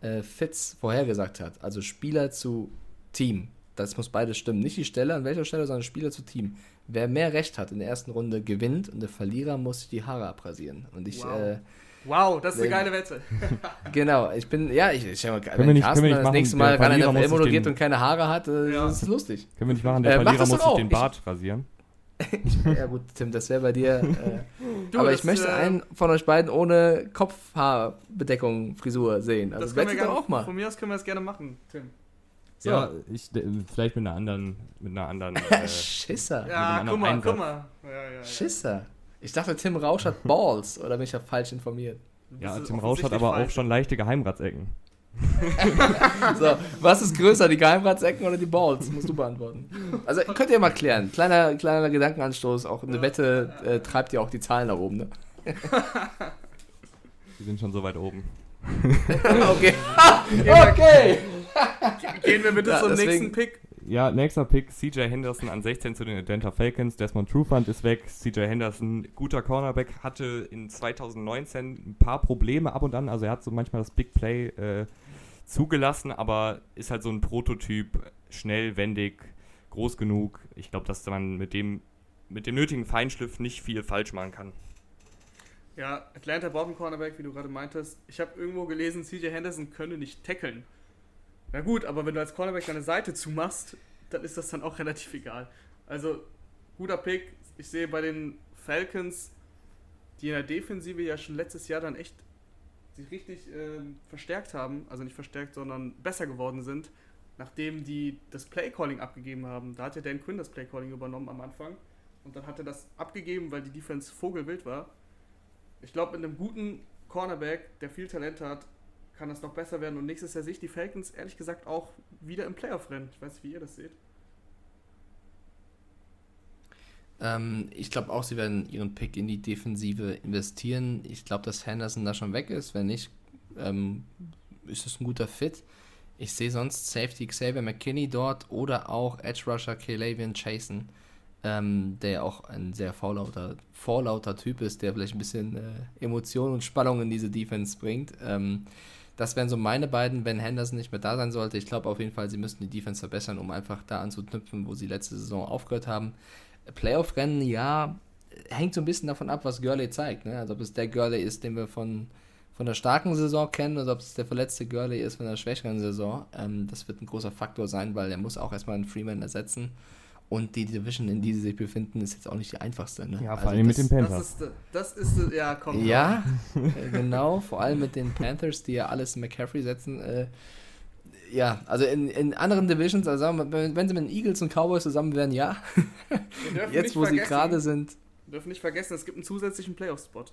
äh, Fits vorhergesagt hat. Also Spieler zu Team. Das muss beides stimmen. Nicht die Stelle, an welcher Stelle, sondern Spieler zu Team. Wer mehr Recht hat in der ersten Runde, gewinnt und der Verlierer muss sich die Haare abrasieren. Und ich wow. äh, Wow, das ist eine geile Wette. genau, ich bin, ja, ich, ich habe wenn nicht, Carsten das machen, nächste Mal ran NFL moderiert und keine Haare hat, äh, ja. das ist lustig. Können wir nicht machen, der äh, Verlierer muss sich den Bart ich, rasieren. ja gut, Tim, das wäre bei dir. Äh, du, aber ich möchte äh, einen von euch beiden ohne Kopfhaarbedeckung, Frisur sehen. Also das können wir gerne, auch mal. Von mir aus können wir das gerne machen, Tim. So. Ja, ich, vielleicht mit einer anderen, mit einer anderen. Äh, Schisser. Ja, guck mal, guck mal. Ja, ja, Schisser. Ich dachte, Tim Rausch hat Balls, oder bin ich ja falsch informiert? Ja, Tim Rausch hat aber falsch. auch schon leichte Geheimratsecken. so, was ist größer, die Geheimratsecken oder die Balls? Musst du beantworten. Also könnt ihr mal klären. Kleiner, kleiner Gedankenanstoß, auch eine Wette äh, treibt ja auch die Zahlen nach oben, ne? Die sind schon so weit oben. okay. okay. Gehen wir bitte ja, zum deswegen, nächsten Pick. Ja, nächster Pick, CJ Henderson an 16 zu den Atlanta Falcons. Desmond Trufant ist weg. CJ Henderson, guter Cornerback, hatte in 2019 ein paar Probleme ab und an. Also er hat so manchmal das Big Play äh, zugelassen, aber ist halt so ein Prototyp, schnell, wendig, groß genug. Ich glaube, dass man mit dem, mit dem nötigen Feinschliff nicht viel falsch machen kann. Ja, Atlanta braucht einen Cornerback, wie du gerade meintest. Ich habe irgendwo gelesen, CJ Henderson könne nicht tackeln. Na gut, aber wenn du als Cornerback deine Seite zumachst, dann ist das dann auch relativ egal. Also, guter Pick. Ich sehe bei den Falcons, die in der Defensive ja schon letztes Jahr dann echt sich richtig äh, verstärkt haben, also nicht verstärkt, sondern besser geworden sind, nachdem die das Playcalling abgegeben haben. Da hat ja Dan Quinn das Playcalling übernommen am Anfang und dann hat er das abgegeben, weil die Defense vogelwild war. Ich glaube, mit einem guten Cornerback, der viel Talent hat, kann das noch besser werden. Und nächstes Jahr sehe ich die Falcons ehrlich gesagt auch wieder im Playoff-Rennen. Ich weiß nicht, wie ihr das seht. Ähm, ich glaube auch, sie werden ihren Pick in die Defensive investieren. Ich glaube, dass Henderson da schon weg ist. Wenn nicht, ähm, ist es ein guter Fit. Ich sehe sonst Safety Xavier McKinney dort oder auch Edge Rusher Kalavian Chasen, ähm, der auch ein sehr vorlauter, vorlauter Typ ist, der vielleicht ein bisschen äh, Emotionen und Spannung in diese Defense bringt. Ähm, das wären so meine beiden, wenn Henderson nicht mehr da sein sollte. Ich glaube auf jeden Fall, sie müssten die Defense verbessern, um einfach da anzuknüpfen, wo sie letzte Saison aufgehört haben. Playoff-Rennen, ja, hängt so ein bisschen davon ab, was Gurley zeigt. Ne? Also ob es der Gurley ist, den wir von, von der starken Saison kennen, oder ob es der verletzte Gurley ist von der schwächeren Saison. Ähm, das wird ein großer Faktor sein, weil er muss auch erstmal einen Freeman ersetzen. Und die Division, in die sie sich befinden, ist jetzt auch nicht die einfachste. Ne? Ja, vor also allem mit den Panthers. Das ist, das ist ja, komm. Ja, äh, genau, vor allem mit den Panthers, die ja alles in McCaffrey setzen. Äh, ja, also in, in anderen Divisions, also wenn, wenn sie mit den Eagles und Cowboys zusammen wären, ja. Jetzt, wo sie gerade sind. Wir dürfen nicht vergessen, es gibt einen zusätzlichen Playoff-Spot.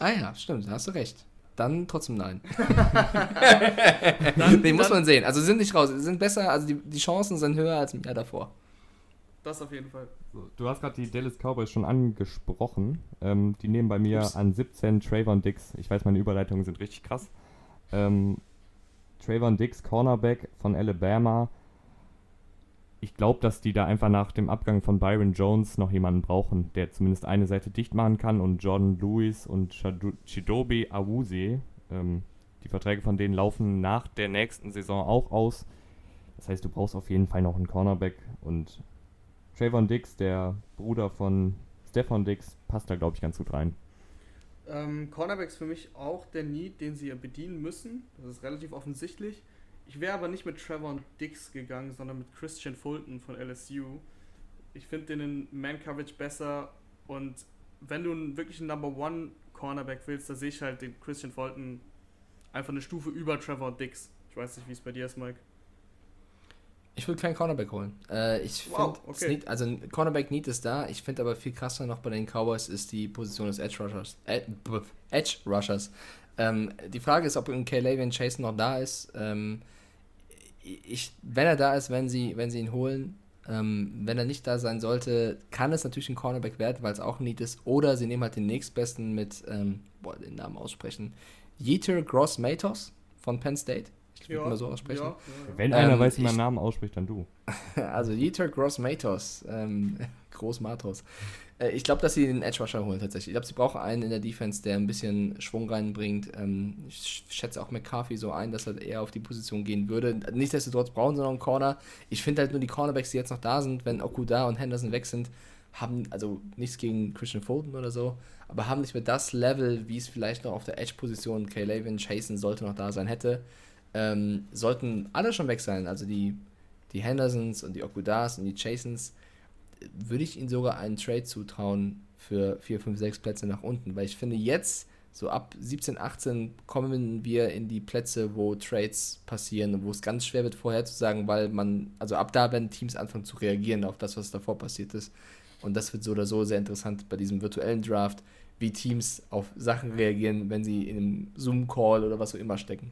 Ah ja, stimmt, da hast du recht dann trotzdem nein. dann, Den muss man sehen. Also sind nicht raus, sind besser, also die, die Chancen sind höher als im Jahr davor. Das auf jeden Fall. So, du hast gerade die Dallas Cowboys schon angesprochen. Ähm, die nehmen bei mir Ups. an 17 Trayvon Dix. Ich weiß, meine Überleitungen sind richtig krass. Ähm, Trayvon Dix, Cornerback von Alabama ich glaube, dass die da einfach nach dem Abgang von Byron Jones noch jemanden brauchen, der zumindest eine Seite dicht machen kann und Jordan Lewis und Chidobe Awuzie, ähm, Die Verträge von denen laufen nach der nächsten Saison auch aus. Das heißt, du brauchst auf jeden Fall noch einen Cornerback und Trayvon Dix, der Bruder von Stefan Dix, passt da, glaube ich, ganz gut rein. Ähm, Cornerbacks für mich auch der Need, den sie bedienen müssen. Das ist relativ offensichtlich. Ich wäre aber nicht mit Trevor Dix gegangen, sondern mit Christian Fulton von LSU. Ich finde den in Man-Coverage besser und wenn du einen wirklichen Number One Cornerback willst, da sehe ich halt den Christian Fulton einfach eine Stufe über Trevor Dix. Ich weiß nicht, wie es bei dir ist, Mike. Ich würde keinen Cornerback holen. Äh, ich wow, finde, okay. also ein Cornerback Need ist da. Ich finde aber viel krasser noch bei den Cowboys ist die Position des Edge Rushers. Äh, Edge Rushers. Ähm, die Frage ist, ob ein Kalavian Chase noch da ist. Ähm, ich, wenn er da ist, wenn sie, wenn sie ihn holen, ähm, wenn er nicht da sein sollte, kann es natürlich ein Cornerback werden, weil es auch ein Need ist. Oder sie nehmen halt den nächstbesten mit, ähm, boah, den Namen aussprechen. Jeter Gross Matos von Penn State. Ich würde ja, mal so aussprechen. Ja, ja, Wenn einer ähm, weiß, wie man Namen ausspricht, dann du. Also Jeter Gross Matos. Ähm, Groß Matos. Äh, ich glaube, dass sie den Edge Rusher holen tatsächlich. Ich glaube, sie brauchen einen in der Defense, der ein bisschen Schwung reinbringt. Ähm, ich schätze auch McCarthy so ein, dass er eher auf die Position gehen würde. Nichtsdestotrotz brauchen sie noch einen Corner. Ich finde halt nur die Cornerbacks, die jetzt noch da sind, wenn Okuda und Henderson weg sind, haben, also nichts gegen Christian Fulton oder so, aber haben nicht mehr das Level, wie es vielleicht noch auf der Edge-Position Kay Lavin, Chasen sollte noch da sein hätte. Ähm, sollten alle schon weg sein, also die, die Hendersons und die Okudas und die Chasens, würde ich ihnen sogar einen Trade zutrauen für 4, 5, 6 Plätze nach unten, weil ich finde jetzt, so ab 17, 18 kommen wir in die Plätze, wo Trades passieren, wo es ganz schwer wird vorherzusagen, weil man, also ab da werden Teams anfangen zu reagieren auf das, was davor passiert ist. Und das wird so oder so sehr interessant bei diesem virtuellen Draft, wie Teams auf Sachen reagieren, wenn sie in einem Zoom-Call oder was auch immer stecken.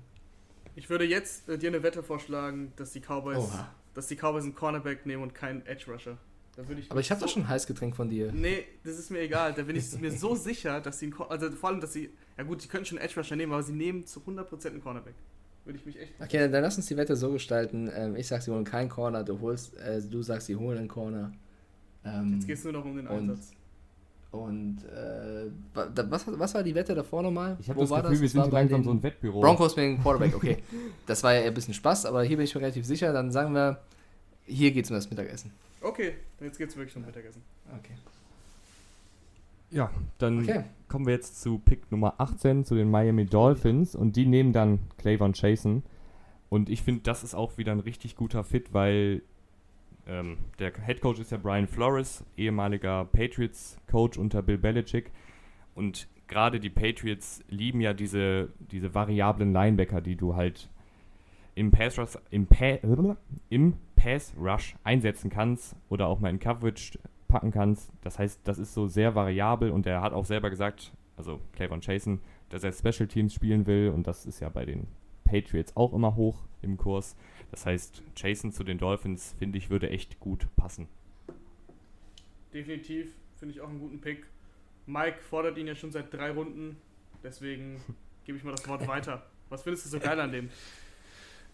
Ich würde jetzt äh, dir eine Wette vorschlagen, dass die Cowboys, Oha. dass die Cowboys einen Cornerback nehmen und keinen Edge Rusher. Ich Aber ich habe so, doch schon ein Heißgetränk von dir. Nee, das ist mir egal. Da bin ich mir so sicher, dass sie, also vor allem, dass sie, ja gut, die können schon einen Edge Rusher nehmen, aber sie nehmen zu 100% einen Cornerback. Würde ich mich echt. Okay, dann, dann lass uns die Wette so gestalten. Ähm, ich sag, sie holen keinen Corner, du holst, äh, du sagst, sie holen einen Corner. Ähm, Jetzt geht es nur noch um den und, Einsatz. Und äh, was, was war die Wette davor nochmal? Ich habe das Gefühl, das? wir sind langsam so ein Wettbüro. Broncos wegen Quarterback, okay. das war ja eher ein bisschen Spaß, aber hier bin ich mir relativ sicher. Dann sagen wir, hier geht es um das Mittagessen. Okay, jetzt geht es wirklich um Mittagessen. Okay. Ja, dann okay. kommen wir jetzt zu Pick Nummer 18, zu den Miami Dolphins. Und die nehmen dann Clayvon Chasen. Und ich finde, das ist auch wieder ein richtig guter Fit, weil ähm, der Head Coach ist ja Brian Flores, ehemaliger Patriots-Coach unter Bill Belichick. Und gerade die Patriots lieben ja diese, diese variablen Linebacker, die du halt im Pass, Rush, im, pa im Pass Rush einsetzen kannst oder auch mal in Coverage packen kannst. Das heißt, das ist so sehr variabel und er hat auch selber gesagt, also Clayvon Chasen, dass er Special Teams spielen will und das ist ja bei den Patriots auch immer hoch im Kurs. Das heißt, Jason zu den Dolphins, finde ich, würde echt gut passen. Definitiv, finde ich auch einen guten Pick. Mike fordert ihn ja schon seit drei Runden, deswegen gebe ich mal das Wort weiter. Was findest du so geil an dem?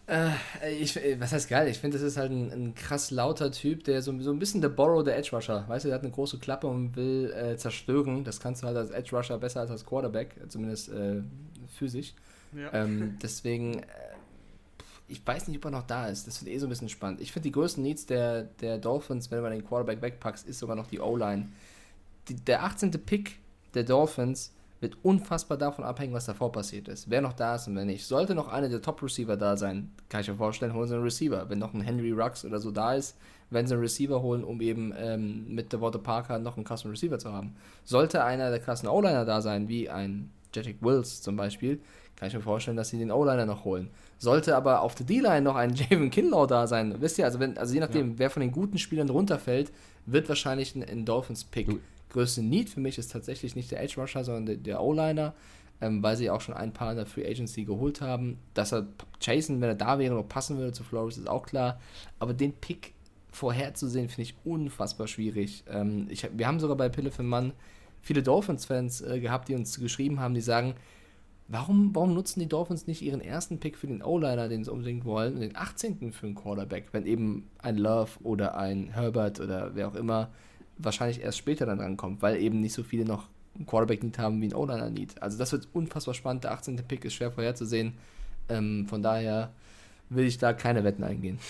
Äh, ich, was heißt geil? Ich finde, das ist halt ein, ein, krass lauter Typ, der so, so ein bisschen der Borrow der Edge Rusher. Weißt du, der hat eine große Klappe und will äh, zerstören. Das kannst du halt als Edge Rusher besser als als Quarterback, zumindest äh, physisch. Ja. Ähm, deswegen, äh, ich weiß nicht, ob er noch da ist. Das wird eh so ein bisschen spannend. Ich finde, die größten Needs der, der Dolphins, wenn man den Quarterback wegpackt, ist sogar noch die O-Line. Der 18. Pick der Dolphins wird unfassbar davon abhängen, was davor passiert ist. Wer noch da ist und wer nicht. Sollte noch einer der Top-Receiver da sein, kann ich mir vorstellen, holen sie einen Receiver. Wenn noch ein Henry Rux oder so da ist, werden sie einen Receiver holen, um eben ähm, mit der Worte Parker noch einen krassen Receiver zu haben. Sollte einer der krassen O-Liner da sein, wie ein Jedrick Wills zum Beispiel, kann ich mir vorstellen, dass sie den O-Liner noch holen. Sollte aber auf der D-Line noch ein Javon Kinlaw da sein, wisst ihr, also, wenn, also je nachdem, ja. wer von den guten Spielern runterfällt, wird wahrscheinlich ein, ein Dolphins-Pick. Größte Need für mich ist tatsächlich nicht der Edge-Rusher, sondern der, der O-Liner, ähm, weil sie auch schon ein paar in der Free Agency geholt haben. Dass er Jason, wenn er da wäre, noch passen würde zu Flores, ist auch klar. Aber den Pick vorherzusehen, finde ich unfassbar schwierig. Ähm, ich, wir haben sogar bei Pille für Mann viele Dolphins-Fans äh, gehabt, die uns geschrieben haben, die sagen, Warum, warum nutzen die Dolphins nicht ihren ersten Pick für den O-Liner, den sie unbedingt wollen, und den 18. für einen Quarterback, wenn eben ein Love oder ein Herbert oder wer auch immer wahrscheinlich erst später dann rankommt, weil eben nicht so viele noch einen Quarterback-Need haben wie ein O-Liner-Need. Also das wird unfassbar spannend. Der 18. Pick ist schwer vorherzusehen. Ähm, von daher will ich da keine Wetten eingehen.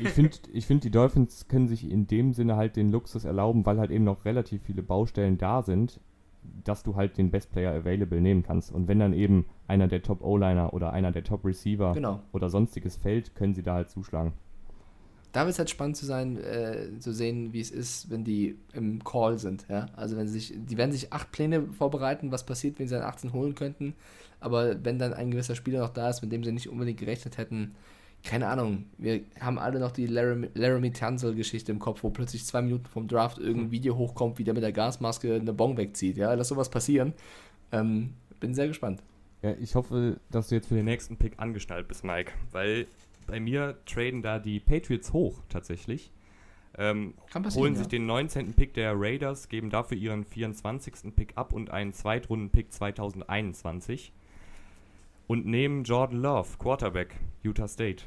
Ich finde, ich find, die Dolphins können sich in dem Sinne halt den Luxus erlauben, weil halt eben noch relativ viele Baustellen da sind, dass du halt den Best Player Available nehmen kannst. Und wenn dann eben einer der Top O-Liner oder einer der Top Receiver genau. oder sonstiges fällt, können sie da halt zuschlagen. Da wird es halt spannend zu sein, äh, zu sehen, wie es ist, wenn die im Call sind. Ja? Also wenn sie sich, die werden sich acht Pläne vorbereiten, was passiert, wenn sie dann 18 holen könnten. Aber wenn dann ein gewisser Spieler noch da ist, mit dem sie nicht unbedingt gerechnet hätten, keine Ahnung, wir haben alle noch die Laramie, Laramie Tunzel-Geschichte im Kopf, wo plötzlich zwei Minuten vom Draft irgendein Video hochkommt, wie der mit der Gasmaske eine Bon wegzieht. Ja, lass sowas passieren. Ähm, bin sehr gespannt. Ja, ich hoffe, dass du jetzt für den nächsten Pick angeschnallt bist, Mike, weil bei mir traden da die Patriots hoch tatsächlich. Ähm, holen sich ja. den 19. Pick der Raiders, geben dafür ihren 24. Pick ab und einen Zweitrunden-Pick 2021 und nehmen Jordan Love, Quarterback, Utah State.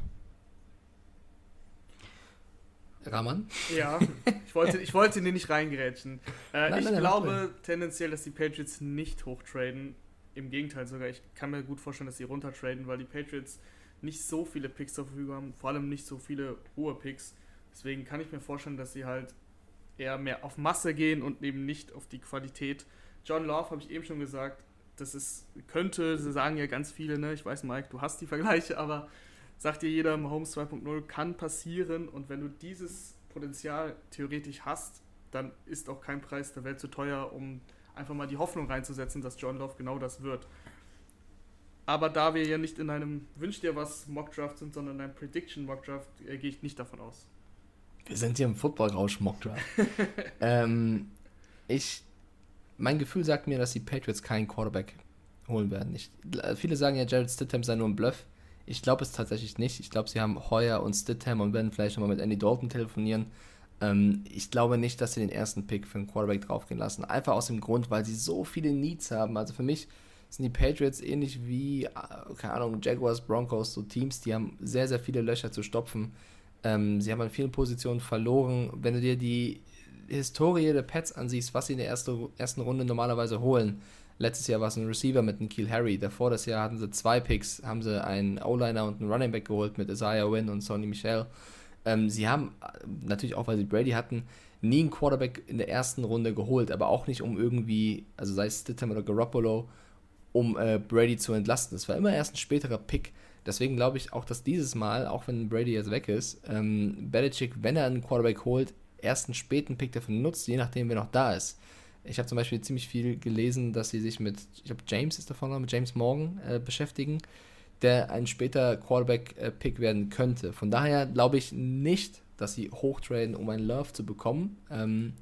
Raman? Ja, ich wollte, ich wollte in den nicht reingerätschen. Äh, nein, ich nein, glaube nein. tendenziell, dass die Patriots nicht hochtraden. Im Gegenteil sogar, ich kann mir gut vorstellen, dass sie runtertraden, weil die Patriots nicht so viele Picks zur Verfügung haben, vor allem nicht so viele hohe Picks. Deswegen kann ich mir vorstellen, dass sie halt eher mehr auf Masse gehen und eben nicht auf die Qualität. John Love habe ich eben schon gesagt, das ist, könnte, sie sagen ja ganz viele, ne? ich weiß, Mike, du hast die Vergleiche, aber sagt dir jeder, Mahomes 2.0 kann passieren und wenn du dieses Potenzial theoretisch hast, dann ist auch kein Preis der Welt zu teuer, um einfach mal die Hoffnung reinzusetzen, dass John Love genau das wird. Aber da wir ja nicht in einem Wünsch dir was Mockdraft sind, sondern in einem Prediction Mockdraft, äh, gehe ich nicht davon aus. Wir sind hier im Football-Rausch Mockdraft. ähm, ich, mein Gefühl sagt mir, dass die Patriots keinen Quarterback holen werden. Ich, viele sagen ja, Jared Stidham sei nur ein Bluff. Ich glaube es tatsächlich nicht. Ich glaube, sie haben Heuer und Stidham und werden vielleicht nochmal mit Andy Dalton telefonieren. Ähm, ich glaube nicht, dass sie den ersten Pick für einen Quarterback draufgehen lassen. Einfach aus dem Grund, weil sie so viele Needs haben. Also für mich sind die Patriots ähnlich wie, äh, keine Ahnung, Jaguars, Broncos, so Teams, die haben sehr, sehr viele Löcher zu stopfen. Ähm, sie haben an vielen Positionen verloren. Wenn du dir die Historie der Pets ansiehst, was sie in der erste, ersten Runde normalerweise holen, letztes Jahr war es ein Receiver mit einem Kiel Harry, davor das Jahr hatten sie zwei Picks, haben sie einen O-Liner und einen Running Back geholt mit Isaiah Wynn und Sonny Michel. Ähm, sie haben äh, natürlich auch, weil sie Brady hatten, nie einen Quarterback in der ersten Runde geholt, aber auch nicht um irgendwie, also sei es Stidham oder Garoppolo, um äh, Brady zu entlasten. Das war immer erst ein späterer Pick. Deswegen glaube ich auch, dass dieses Mal, auch wenn Brady jetzt weg ist, ähm, Belichick, wenn er einen Quarterback holt, erst einen späten Pick dafür nutzt, je nachdem, wer noch da ist. Ich habe zum Beispiel ziemlich viel gelesen, dass sie sich mit, ich glaube, James ist davon, mit James Morgan äh, beschäftigen, der ein später Quarterback-Pick werden könnte. Von daher glaube ich nicht, dass sie hochtraden, um einen Love zu bekommen. Ähm,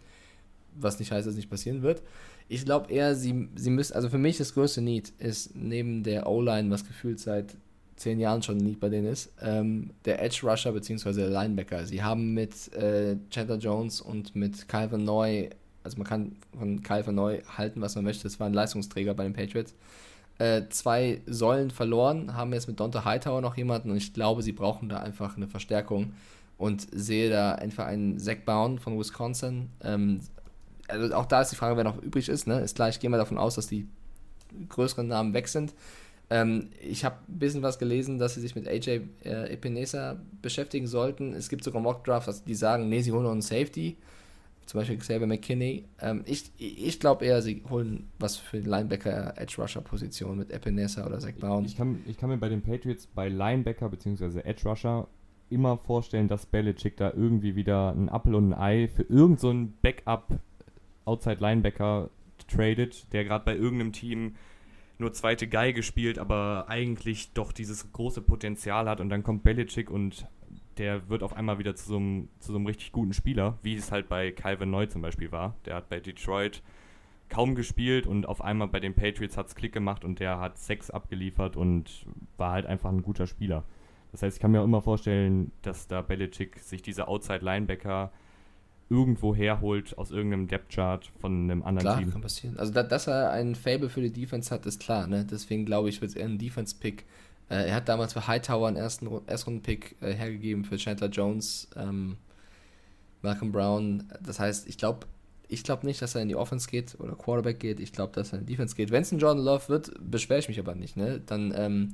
was nicht heißt, dass es nicht passieren wird. Ich glaube eher, sie, sie müssen, also für mich das größte Need ist neben der O-Line, was gefühlt seit zehn Jahren schon ein Need bei denen ist, ähm, der Edge Rusher bzw. der Linebacker. Sie haben mit äh, Chandler Jones und mit Calvin Neu, also man kann von Calvin Neu halten, was man möchte, das war ein Leistungsträger bei den Patriots, äh, zwei Säulen verloren, haben jetzt mit Donta Hightower noch jemanden und ich glaube, sie brauchen da einfach eine Verstärkung und sehe da einfach einen Zach Bound von Wisconsin, ähm, also auch da ist die Frage, wer noch übrig ist. Ne? Ist klar, ich gehe mal davon aus, dass die größeren Namen weg sind. Ähm, ich habe ein bisschen was gelesen, dass sie sich mit AJ äh, Epinesa beschäftigen sollten. Es gibt sogar Mock-Drafts, die sagen, nee, sie holen noch einen Safety. Zum Beispiel Xavier McKinney. Ähm, ich ich glaube eher, sie holen was für die Linebacker-Edge-Rusher-Position mit Epinesa oder Zach Brown. Ich kann, ich kann mir bei den Patriots bei Linebacker bzw. Edge-Rusher immer vorstellen, dass Belichick da irgendwie wieder ein Apfel und ein Ei für irgendeinen so Backup Outside Linebacker tradet, der gerade bei irgendeinem Team nur zweite Geige spielt, aber eigentlich doch dieses große Potenzial hat und dann kommt Belichick und der wird auf einmal wieder zu so einem, zu so einem richtig guten Spieler, wie es halt bei Calvin Neu zum Beispiel war. Der hat bei Detroit kaum gespielt und auf einmal bei den Patriots hat es Klick gemacht und der hat Sex abgeliefert und war halt einfach ein guter Spieler. Das heißt, ich kann mir auch immer vorstellen, dass da Belichick sich diese Outside Linebacker irgendwo herholt aus irgendeinem Depth-Chart von einem anderen klar, Team. kann passieren. Also, da, dass er ein Fable für die Defense hat, ist klar. Ne? Deswegen glaube ich, wird es eher ein Defense-Pick. Äh, er hat damals für Hightower einen ersten Erstrunden-Pick äh, hergegeben für Chandler Jones, ähm, Malcolm Brown. Das heißt, ich glaube, Ich glaube nicht, dass er in die Offense geht oder Quarterback geht. Ich glaube, dass er in die Defense geht. Wenn es ein Jordan Love wird, beschwere ich mich aber nicht. Ne? Dann ähm,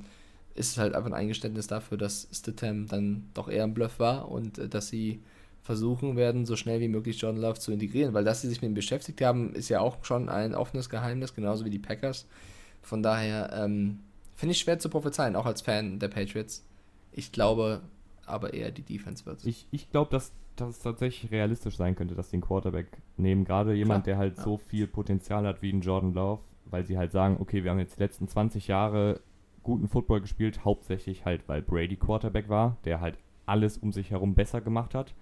ist es halt einfach ein Eingeständnis dafür, dass Stidham dann doch eher ein Bluff war und äh, dass sie versuchen werden, so schnell wie möglich Jordan Love zu integrieren. Weil dass sie sich mit ihm beschäftigt haben, ist ja auch schon ein offenes Geheimnis, genauso wie die Packers. Von daher ähm, finde ich schwer zu prophezeien, auch als Fan der Patriots. Ich glaube aber eher die Defense wird Ich, ich glaube, dass dass es tatsächlich realistisch sein könnte, dass sie einen Quarterback nehmen. Gerade jemand, Klar, der halt ja. so viel Potenzial hat wie ein Jordan Love, weil sie halt sagen, okay, wir haben jetzt die letzten 20 Jahre guten Football gespielt, hauptsächlich halt, weil Brady Quarterback war, der halt alles um sich herum besser gemacht hat.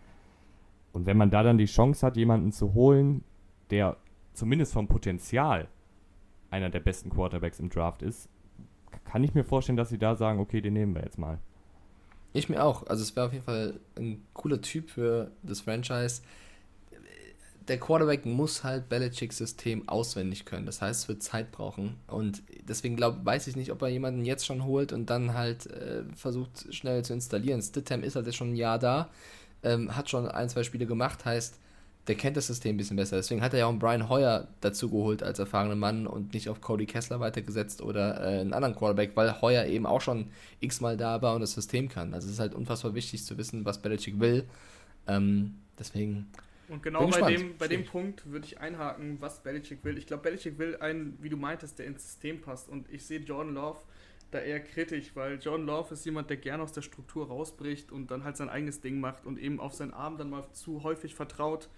Und wenn man da dann die Chance hat, jemanden zu holen, der zumindest vom Potenzial einer der besten Quarterbacks im Draft ist, kann ich mir vorstellen, dass sie da sagen, okay, den nehmen wir jetzt mal. Ich mir auch. Also es wäre auf jeden Fall ein cooler Typ für das Franchise. Der Quarterback muss halt Belichicks System auswendig können. Das heißt, es wird Zeit brauchen. Und deswegen glaub, weiß ich nicht, ob er jemanden jetzt schon holt und dann halt äh, versucht, schnell zu installieren. Stidham ist halt jetzt schon ein Jahr da, ähm, hat schon ein, zwei Spiele gemacht. Heißt, der kennt das System ein bisschen besser. Deswegen hat er ja auch einen Brian Hoyer dazu geholt als erfahrenen Mann und nicht auf Cody Kessler weitergesetzt oder äh, einen anderen Quarterback, weil Hoyer eben auch schon x-mal da war und das System kann. Also es ist halt unfassbar wichtig zu wissen, was Belichick will. Ähm, deswegen. Und genau bei dem, bei dem Punkt würde ich einhaken, was Belichick will. Ich glaube, Belichick will einen, wie du meintest, der ins System passt. Und ich sehe Jordan Love da eher kritisch, weil Jordan Love ist jemand, der gerne aus der Struktur rausbricht und dann halt sein eigenes Ding macht und eben auf seinen Arm dann mal zu häufig vertraut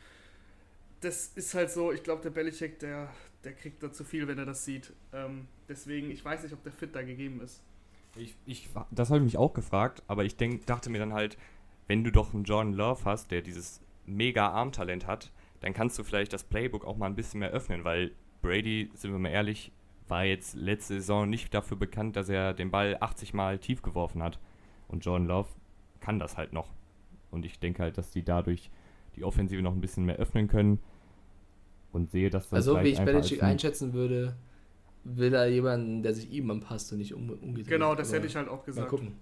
das ist halt so, ich glaube, der Belichick, der, der kriegt da zu viel, wenn er das sieht. Ähm, deswegen, ich weiß nicht, ob der Fit da gegeben ist. Ich, ich, das habe ich mich auch gefragt, aber ich denk, dachte mir dann halt, wenn du doch einen Jordan Love hast, der dieses mega Armtalent hat, dann kannst du vielleicht das Playbook auch mal ein bisschen mehr öffnen, weil Brady, sind wir mal ehrlich, war jetzt letzte Saison nicht dafür bekannt, dass er den Ball 80 Mal tief geworfen hat. Und Jordan Love kann das halt noch. Und ich denke halt, dass die dadurch die Offensive noch ein bisschen mehr öffnen können und sehe, dass das Also, wie ich Belichick einschätzen würde, will er jemanden, der sich ihm anpasst und nicht um, umgedreht. Genau, das hätte ich halt auch gesagt. Mal gucken.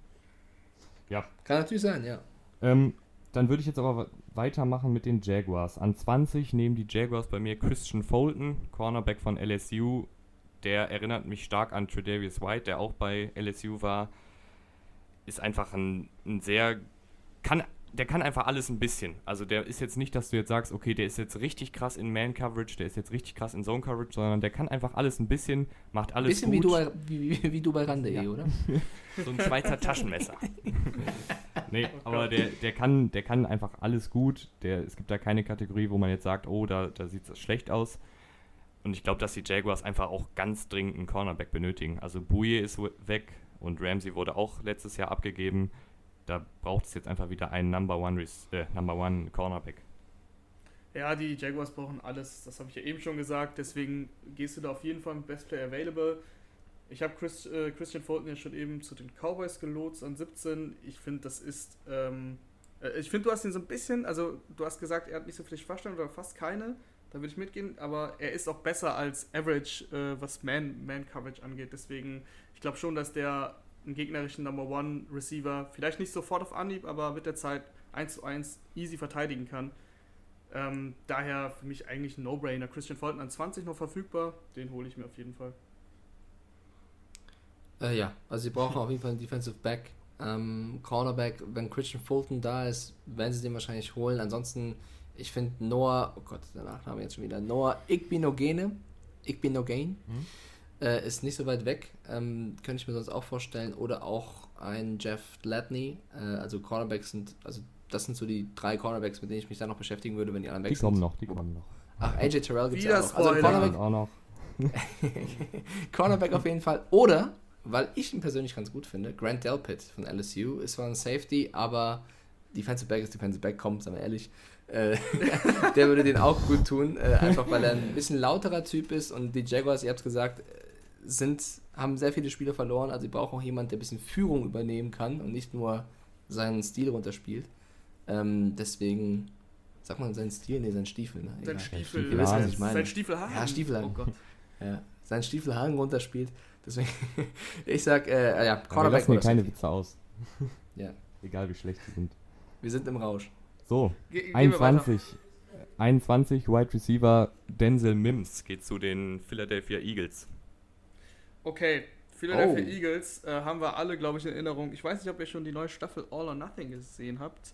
Ja. Kann natürlich sein, ja. Ähm, dann würde ich jetzt aber weitermachen mit den Jaguars. An 20 nehmen die Jaguars bei mir Christian Fulton, Cornerback von LSU. Der erinnert mich stark an Tredavious White, der auch bei LSU war. Ist einfach ein, ein sehr, kann der kann einfach alles ein bisschen. Also der ist jetzt nicht, dass du jetzt sagst, okay, der ist jetzt richtig krass in Man-Coverage, der ist jetzt richtig krass in Zone-Coverage, sondern der kann einfach alles ein bisschen, macht alles bisschen gut. Bisschen wie du, wie, wie du bei Rande, ja. oder? so ein Schweizer Taschenmesser. nee, aber der, der, kann, der kann einfach alles gut. Der, es gibt da keine Kategorie, wo man jetzt sagt, oh, da, da sieht es schlecht aus. Und ich glaube, dass die Jaguars einfach auch ganz dringend einen Cornerback benötigen. Also Bouye ist weg und Ramsey wurde auch letztes Jahr abgegeben da braucht es jetzt einfach wieder einen Number One, äh, Number One Cornerback. Ja, die Jaguars brauchen alles, das habe ich ja eben schon gesagt, deswegen gehst du da auf jeden Fall mit Best Player Available. Ich habe Chris, äh, Christian Fulton ja schon eben zu den Cowboys gelotst an 17. Ich finde, das ist. Ähm, äh, ich finde, du hast ihn so ein bisschen, also du hast gesagt, er hat nicht so viele Schwachstellen oder fast keine. Da würde ich mitgehen, aber er ist auch besser als Average, äh, was Man-Coverage Man angeht. Deswegen, ich glaube schon, dass der einen gegnerischen Number One Receiver vielleicht nicht sofort auf Anhieb, aber mit der Zeit 1 zu 1 easy verteidigen kann. Ähm, daher für mich eigentlich ein No-Brainer. Christian Fulton an 20 noch verfügbar, den hole ich mir auf jeden Fall. Äh, ja, also sie brauchen auf jeden Fall einen Defensive Back. Ähm, Cornerback, wenn Christian Fulton da ist, werden sie den wahrscheinlich holen. Ansonsten, ich finde Noah, oh Gott, der Nachname jetzt schon wieder, Noah Igbinogene, Igbinogene, mhm. Äh, ist nicht so weit weg, ähm, könnte ich mir sonst auch vorstellen. Oder auch ein Jeff Latney. Äh, also Cornerbacks sind, also das sind so die drei Cornerbacks, mit denen ich mich dann noch beschäftigen würde, wenn die anderen weg die sind. Die kommen noch, die kommen noch. Ach, AJ Terrell gibt es ja auch noch. Also Cornerback, auch noch. Cornerback auf jeden Fall. Oder, weil ich ihn persönlich ganz gut finde, Grant Delpit von LSU ist zwar ein Safety, aber Defensive Back ist Defensive Back, kommt, sagen wir ehrlich. Äh, der würde den auch gut tun, äh, einfach weil er ein bisschen lauterer Typ ist und die Jaguars, ihr habt es gesagt, sind, haben sehr viele Spieler verloren, also sie brauchen auch jemanden, der ein bisschen Führung übernehmen kann und nicht nur seinen Stil runterspielt. Ähm, deswegen, sagt man seinen Stil? Nee, seinen Stiefel. Ne? Sein Stiefel, Ihr wisst, was ich meine. Sein Stiefelhaken. Ja, Stiefelhaken. Oh Gott. Ja, sein Stiefelhaken runterspielt. Deswegen, ich sag, äh, ja, Cornerback. Wir lassen mir keine Witze aus. ja. Egal wie schlecht sie sind. Wir sind im Rausch. So, Ge 21. 21, Wide Receiver Denzel Mims geht zu den Philadelphia Eagles. Okay, Philadelphia oh. Eagles äh, haben wir alle, glaube ich, in Erinnerung. Ich weiß nicht, ob ihr schon die neue Staffel All or Nothing gesehen habt.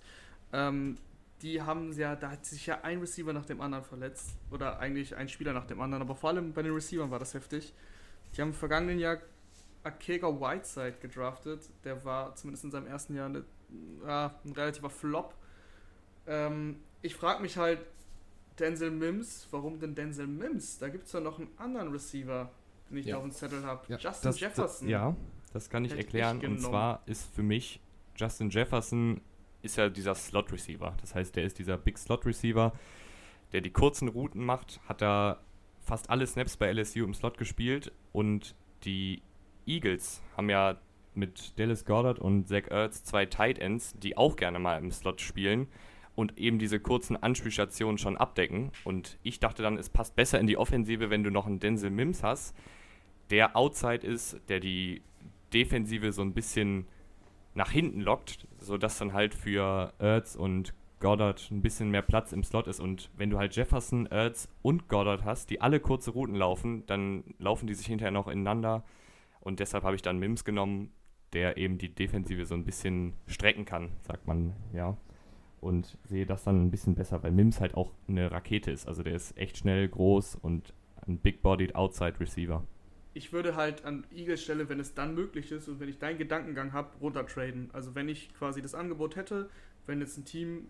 Ähm, die haben ja, da hat sich ja ein Receiver nach dem anderen verletzt. Oder eigentlich ein Spieler nach dem anderen. Aber vor allem bei den Receivern war das heftig. Die haben im vergangenen Jahr Akega Whiteside gedraftet. Der war zumindest in seinem ersten Jahr eine, ja, ein relativer Flop. Ähm, ich frage mich halt, Denzel Mims, warum denn Denzel Mims? Da gibt es ja noch einen anderen Receiver, den ich ja. auf dem Zettel habe. Ja, Justin das, Jefferson. Das, ja, das kann ich erklären. Ich und zwar ist für mich Justin Jefferson ist ja dieser Slot Receiver. Das heißt, der ist dieser Big Slot Receiver, der die kurzen Routen macht, hat da fast alle Snaps bei LSU im Slot gespielt und die Eagles haben ja mit Dallas Goddard und Zach Ertz zwei Tight Ends, die auch gerne mal im Slot spielen und eben diese kurzen Anspielstationen schon abdecken. Und ich dachte dann, es passt besser in die Offensive, wenn du noch einen Denzel Mims hast, der Outside ist, der die Defensive so ein bisschen nach hinten lockt, sodass dann halt für Ertz und Goddard ein bisschen mehr Platz im Slot ist. Und wenn du halt Jefferson, Ertz und Goddard hast, die alle kurze Routen laufen, dann laufen die sich hinterher noch ineinander. Und deshalb habe ich dann Mims genommen, der eben die Defensive so ein bisschen strecken kann, sagt man, ja. Und sehe das dann ein bisschen besser, weil Mims halt auch eine Rakete ist. Also der ist echt schnell, groß und ein big-bodied Outside Receiver ich würde halt an Eagles Stelle, wenn es dann möglich ist und wenn ich deinen Gedankengang habe, runtertraden. Also wenn ich quasi das Angebot hätte, wenn jetzt ein Team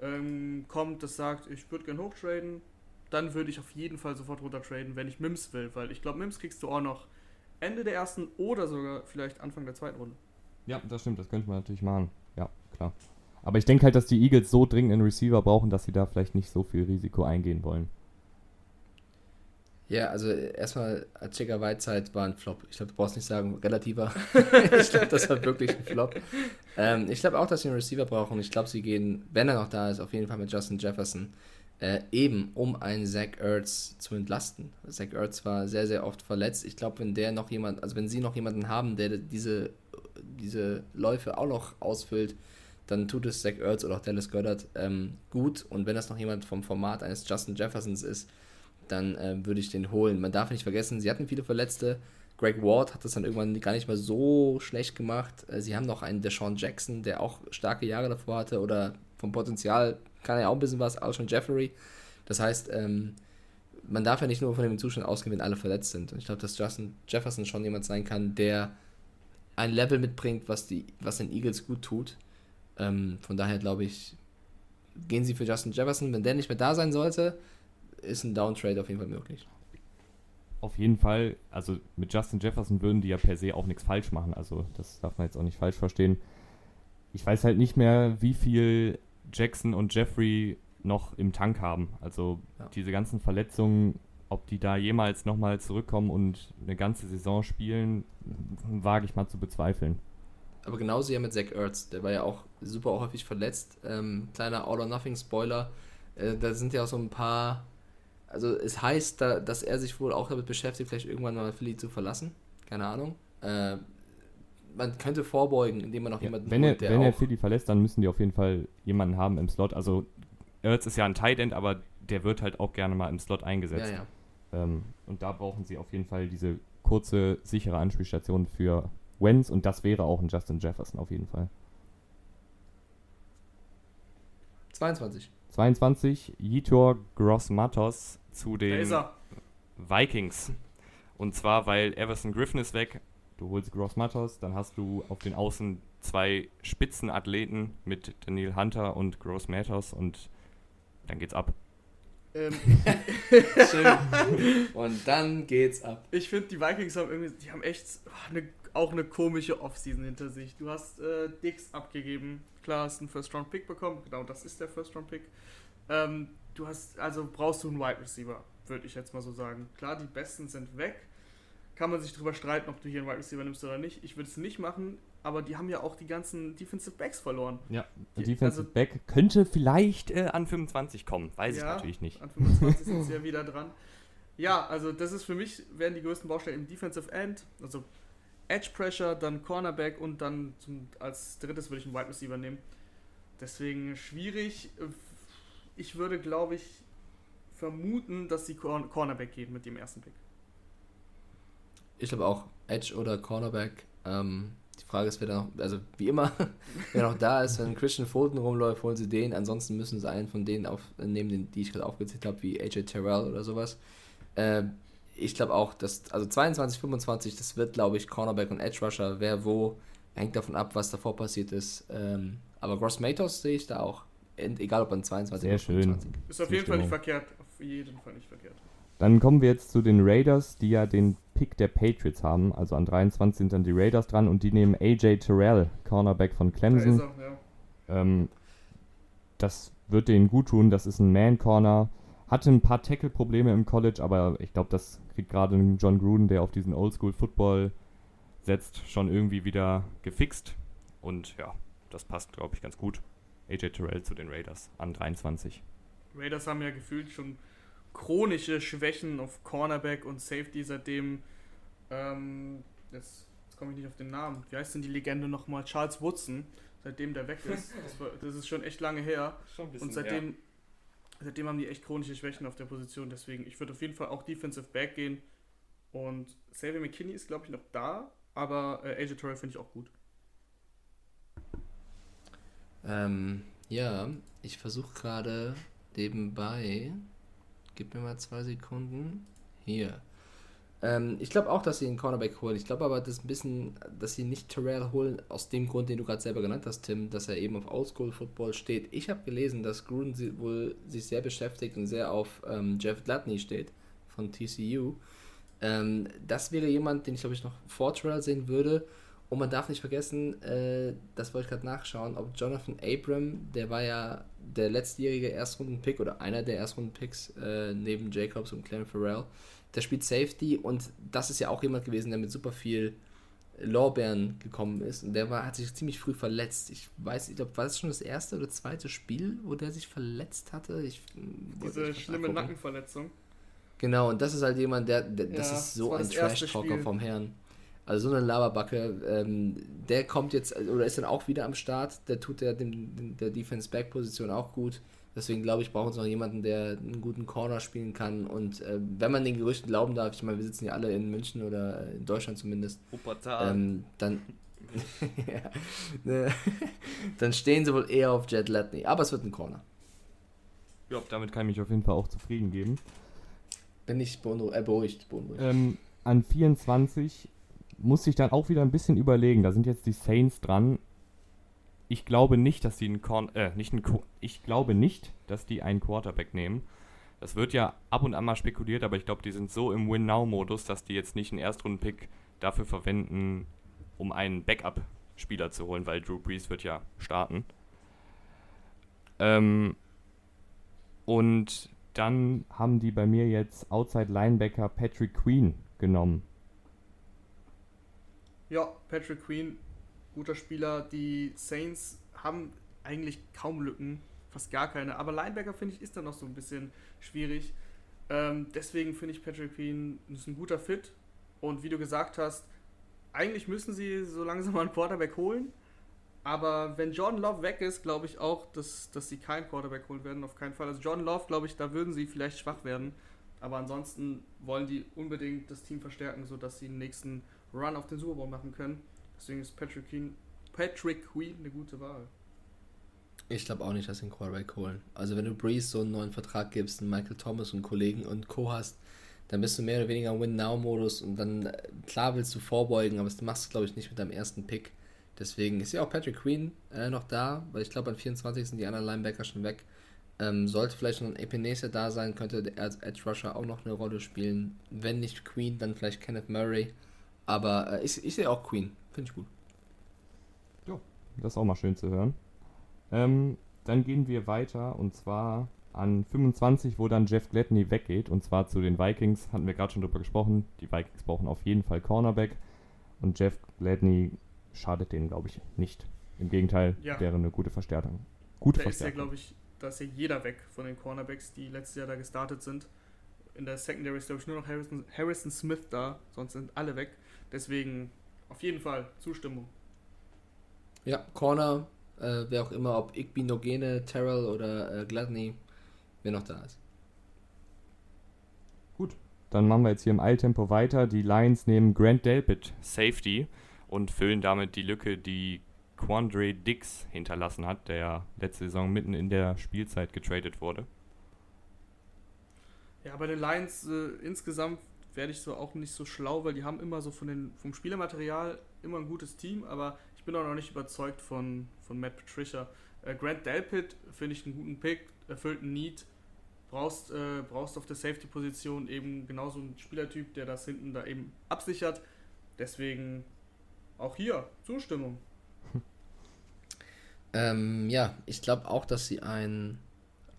ähm, kommt, das sagt, ich würde gern hochtraden, dann würde ich auf jeden Fall sofort runtertraden, wenn ich Mims will, weil ich glaube, Mims kriegst du auch noch Ende der ersten oder sogar vielleicht Anfang der zweiten Runde. Ja, das stimmt, das könnte man natürlich machen. Ja, klar. Aber ich denke halt, dass die Eagles so dringend einen Receiver brauchen, dass sie da vielleicht nicht so viel Risiko eingehen wollen. Ja, also erstmal, Achika Whiteside war ein Flop. Ich glaube, du brauchst nicht sagen, relativer. ich glaube, das war wirklich ein Flop. Ähm, ich glaube auch, dass sie einen Receiver brauchen. Ich glaube, sie gehen, wenn er noch da ist, auf jeden Fall mit Justin Jefferson. Äh, eben, um einen Zach Ertz zu entlasten. Zach Ertz war sehr, sehr oft verletzt. Ich glaube, wenn der noch jemand, also wenn sie noch jemanden haben, der diese, diese Läufe auch noch ausfüllt, dann tut es Zach Ertz oder auch Dallas Goddard ähm, gut. Und wenn das noch jemand vom Format eines Justin Jeffersons ist, dann äh, würde ich den holen. Man darf nicht vergessen, sie hatten viele Verletzte. Greg Ward hat das dann irgendwann gar nicht mal so schlecht gemacht. Äh, sie haben noch einen Deshaun Jackson, der auch starke Jahre davor hatte oder vom Potenzial kann er ja auch ein bisschen was, Alshon Jeffery. Das heißt, ähm, man darf ja nicht nur von dem Zustand ausgehen, wenn alle verletzt sind. Und ich glaube, dass Justin Jefferson schon jemand sein kann, der ein Level mitbringt, was, die, was den Eagles gut tut. Ähm, von daher glaube ich, gehen sie für Justin Jefferson. Wenn der nicht mehr da sein sollte, ist ein Downtrade auf jeden Fall möglich. Auf jeden Fall, also mit Justin Jefferson würden die ja per se auch nichts falsch machen. Also das darf man jetzt auch nicht falsch verstehen. Ich weiß halt nicht mehr, wie viel Jackson und Jeffrey noch im Tank haben. Also ja. diese ganzen Verletzungen, ob die da jemals nochmal zurückkommen und eine ganze Saison spielen, wage ich mal zu bezweifeln. Aber genauso ja mit Zach Ertz, der war ja auch super häufig verletzt. Ähm, kleiner All-or-Nothing-Spoiler, äh, da sind ja auch so ein paar also es heißt, da, dass er sich wohl auch damit beschäftigt, vielleicht irgendwann mal Philly zu verlassen. Keine Ahnung. Äh, man könnte vorbeugen, indem man noch ja, jemanden Wenn er, wenn er Philly verlässt, dann müssen die auf jeden Fall jemanden haben im Slot. Also Ertz ist ja ein Tight End, aber der wird halt auch gerne mal im Slot eingesetzt. Ja, ja. Ähm, und da brauchen sie auf jeden Fall diese kurze, sichere Anspielstation für Wenz und das wäre auch ein Justin Jefferson auf jeden Fall. 22. 22, Yitor Gross-Matos zu den Vikings. Und zwar, weil Everson Griffin ist weg, du holst Gross-Matos, dann hast du auf den Außen zwei Spitzenathleten mit Daniel Hunter und Gross-Matos und dann geht's ab. Ähm. Und dann geht's ab. Ich finde, die Vikings haben irgendwie, die haben echt eine, auch eine komische Offseason hinter sich. Du hast äh, Dix abgegeben, klar hast einen First-Round-Pick bekommen, genau das ist der First-Round-Pick. Ähm, du hast, also brauchst du einen Wide Receiver, würde ich jetzt mal so sagen. Klar, die Besten sind weg. Kann man sich darüber streiten, ob du hier einen Wide Receiver nimmst oder nicht. Ich würde es nicht machen, aber die haben ja auch die ganzen Defensive Backs verloren. Ja, der Defensive also, Back könnte vielleicht äh, an 25 kommen, weiß ja, ich natürlich nicht. An 25 sind sie ja wieder dran. Ja, also das ist für mich, werden die größten Baustellen im Defensive End, also Edge Pressure, dann Cornerback und dann zum, als drittes würde ich einen Wide Receiver nehmen. Deswegen schwierig ich würde, glaube ich, vermuten, dass sie Cornerback gehen mit dem ersten Pick. Ich glaube auch Edge oder Cornerback. Ähm, die Frage ist, wer da noch, also wie immer, wer noch da ist, wenn Christian Fulton rumläuft, holen sie den. Ansonsten müssen sie einen von denen aufnehmen, die ich gerade aufgezählt habe, wie AJ Terrell oder sowas. Äh, ich glaube auch, dass, also 22, 25, das wird, glaube ich, Cornerback und Edge Rusher, wer wo, hängt davon ab, was davor passiert ist. Ähm, aber Gross Matos sehe ich da auch. Egal ob an 22 Sehr oder 25. Schön. Ist auf jeden Fall nicht verkehrt. Auf jeden Fall nicht verkehrt. Dann kommen wir jetzt zu den Raiders, die ja den Pick der Patriots haben. Also an 23 sind dann die Raiders dran und die nehmen AJ Terrell, Cornerback von Clemson. Da er, ja. ähm, das wird denen gut tun. Das ist ein Man-Corner. Hatte ein paar Tackle-Probleme im College, aber ich glaube, das kriegt gerade John Gruden, der auf diesen Oldschool-Football setzt, schon irgendwie wieder gefixt. Und ja, das passt, glaube ich, ganz gut. AJ Terrell zu den Raiders an 23. Raiders haben ja gefühlt schon chronische Schwächen auf Cornerback und Safety, seitdem ähm, jetzt, jetzt komme ich nicht auf den Namen. Wie heißt denn die Legende nochmal? Charles Woodson, seitdem der weg ist. Das, war, das ist schon echt lange her. Bisschen, und seitdem, ja. Seitdem haben die echt chronische Schwächen auf der Position. Deswegen, ich würde auf jeden Fall auch Defensive Back gehen. Und Xavier McKinney ist, glaube ich, noch da, aber äh, AJ Torrey finde ich auch gut. Ähm, ja, ich versuche gerade nebenbei. Gib mir mal zwei Sekunden. Hier. Ähm, ich glaube auch, dass sie einen Cornerback holen. Ich glaube aber, dass ein bisschen, dass sie nicht Terrell holen, aus dem Grund, den du gerade selber genannt hast, Tim, dass er eben auf Oldschool Football steht. Ich habe gelesen, dass Gruden wohl sich sehr beschäftigt und sehr auf ähm, Jeff Gladney steht von TCU. Ähm, das wäre jemand, den ich glaube ich noch vor Terrell sehen würde. Und man darf nicht vergessen, äh, das wollte ich gerade nachschauen, ob Jonathan Abram, der war ja der letztjährige Erstrunden-Pick oder einer der Erstrunden-Picks äh, neben Jacobs und Clem Farrell, der spielt Safety und das ist ja auch jemand gewesen, der mit super viel Lorbeeren gekommen ist und der war, hat sich ziemlich früh verletzt. Ich weiß, ich glaube, war das schon das erste oder zweite Spiel, wo der sich verletzt hatte? Ich, Diese schlimme nachgucken. Nackenverletzung. Genau, und das ist halt jemand, der, der ja, das ist so das ein Trash-Talker vom Herrn. Also so eine Laberbacke, ähm, der kommt jetzt, oder ist dann auch wieder am Start, der tut der, dem, der Defense-Back-Position auch gut. Deswegen glaube ich, brauchen sie noch jemanden, der einen guten Corner spielen kann. Und äh, wenn man den Gerüchten glauben darf, ich meine, wir sitzen ja alle in München oder in Deutschland zumindest, ähm, dann, ne, dann stehen sie wohl eher auf Jet Latney. Aber es wird ein Corner. Ja, damit kann ich mich auf jeden Fall auch zufrieden geben. Bin ich beunruhigt, äh, beruhigt. beunruhigt. Ähm, an 24 musste ich dann auch wieder ein bisschen überlegen. Da sind jetzt die Saints dran. Ich glaube nicht, dass die einen Korn, äh, nicht einen, ich glaube nicht, dass die einen Quarterback nehmen. Das wird ja ab und an mal spekuliert, aber ich glaube, die sind so im Win-Now-Modus, dass die jetzt nicht einen Erstrunden-Pick dafür verwenden, um einen Backup-Spieler zu holen, weil Drew Brees wird ja starten. Ähm, und dann haben die bei mir jetzt Outside Linebacker Patrick Queen genommen. Ja, Patrick Queen, guter Spieler. Die Saints haben eigentlich kaum Lücken, fast gar keine. Aber Linebacker finde ich ist dann noch so ein bisschen schwierig. Ähm, deswegen finde ich Patrick Queen ist ein guter Fit. Und wie du gesagt hast, eigentlich müssen sie so langsam mal einen Quarterback holen. Aber wenn Jordan Love weg ist, glaube ich auch, dass, dass sie keinen Quarterback holen werden, auf keinen Fall. Also Jordan Love, glaube ich, da würden sie vielleicht schwach werden. Aber ansonsten wollen die unbedingt das Team verstärken, sodass sie den nächsten Run auf den Super Bowl machen können. Deswegen ist Patrick Queen, Patrick Queen eine gute Wahl. Ich glaube auch nicht, dass sie einen Quarterback holen. Also wenn du Breeze so einen neuen Vertrag gibst, einen Michael Thomas und Kollegen und Co. hast, dann bist du mehr oder weniger im Win-Now-Modus und dann, äh, klar willst du vorbeugen, aber das machst du, glaube ich, nicht mit deinem ersten Pick. Deswegen ist ja auch Patrick Queen äh, noch da, weil ich glaube, an 24 sind die anderen Linebacker schon weg. Ähm, sollte vielleicht noch ein Epinese da sein, könnte als Edge Rusher auch noch eine Rolle spielen. Wenn nicht Queen, dann vielleicht Kenneth Murray. Aber äh, ich, ich sehe auch Queen. Finde ich gut. Ja, das ist auch mal schön zu hören. Ähm, dann gehen wir weiter und zwar an 25, wo dann Jeff Gladney weggeht und zwar zu den Vikings. Hatten wir gerade schon drüber gesprochen. Die Vikings brauchen auf jeden Fall Cornerback und Jeff Gladney schadet denen, glaube ich, nicht. Im Gegenteil, ja. wäre eine gute Verstärkung. Gute da Verstärkung. ist ja, glaube ich, da ist ja jeder weg von den Cornerbacks, die letztes Jahr da gestartet sind. In der Secondary ist, glaube ich, nur noch Harrison, Harrison Smith da, sonst sind alle weg. Deswegen auf jeden Fall Zustimmung. Ja, Corner, äh, wer auch immer, ob Igby, Nogene, Terrell oder äh, Gladney, wer noch da ist. Gut, dann machen wir jetzt hier im Eiltempo weiter. Die Lions nehmen Grant Delpit, Safety, und füllen damit die Lücke, die Quandre Dix hinterlassen hat, der letzte Saison mitten in der Spielzeit getradet wurde. Ja, bei den Lions äh, insgesamt werde ich so auch nicht so schlau, weil die haben immer so von den, vom Spielermaterial immer ein gutes Team, aber ich bin auch noch nicht überzeugt von, von Matt Patricia. Äh, Grant Delpit finde ich einen guten Pick, erfüllt einen Need. Brauchst, äh, brauchst auf der Safety-Position eben genauso einen Spielertyp, der das hinten da eben absichert. Deswegen auch hier Zustimmung. Ähm, ja, ich glaube auch, dass sie ein.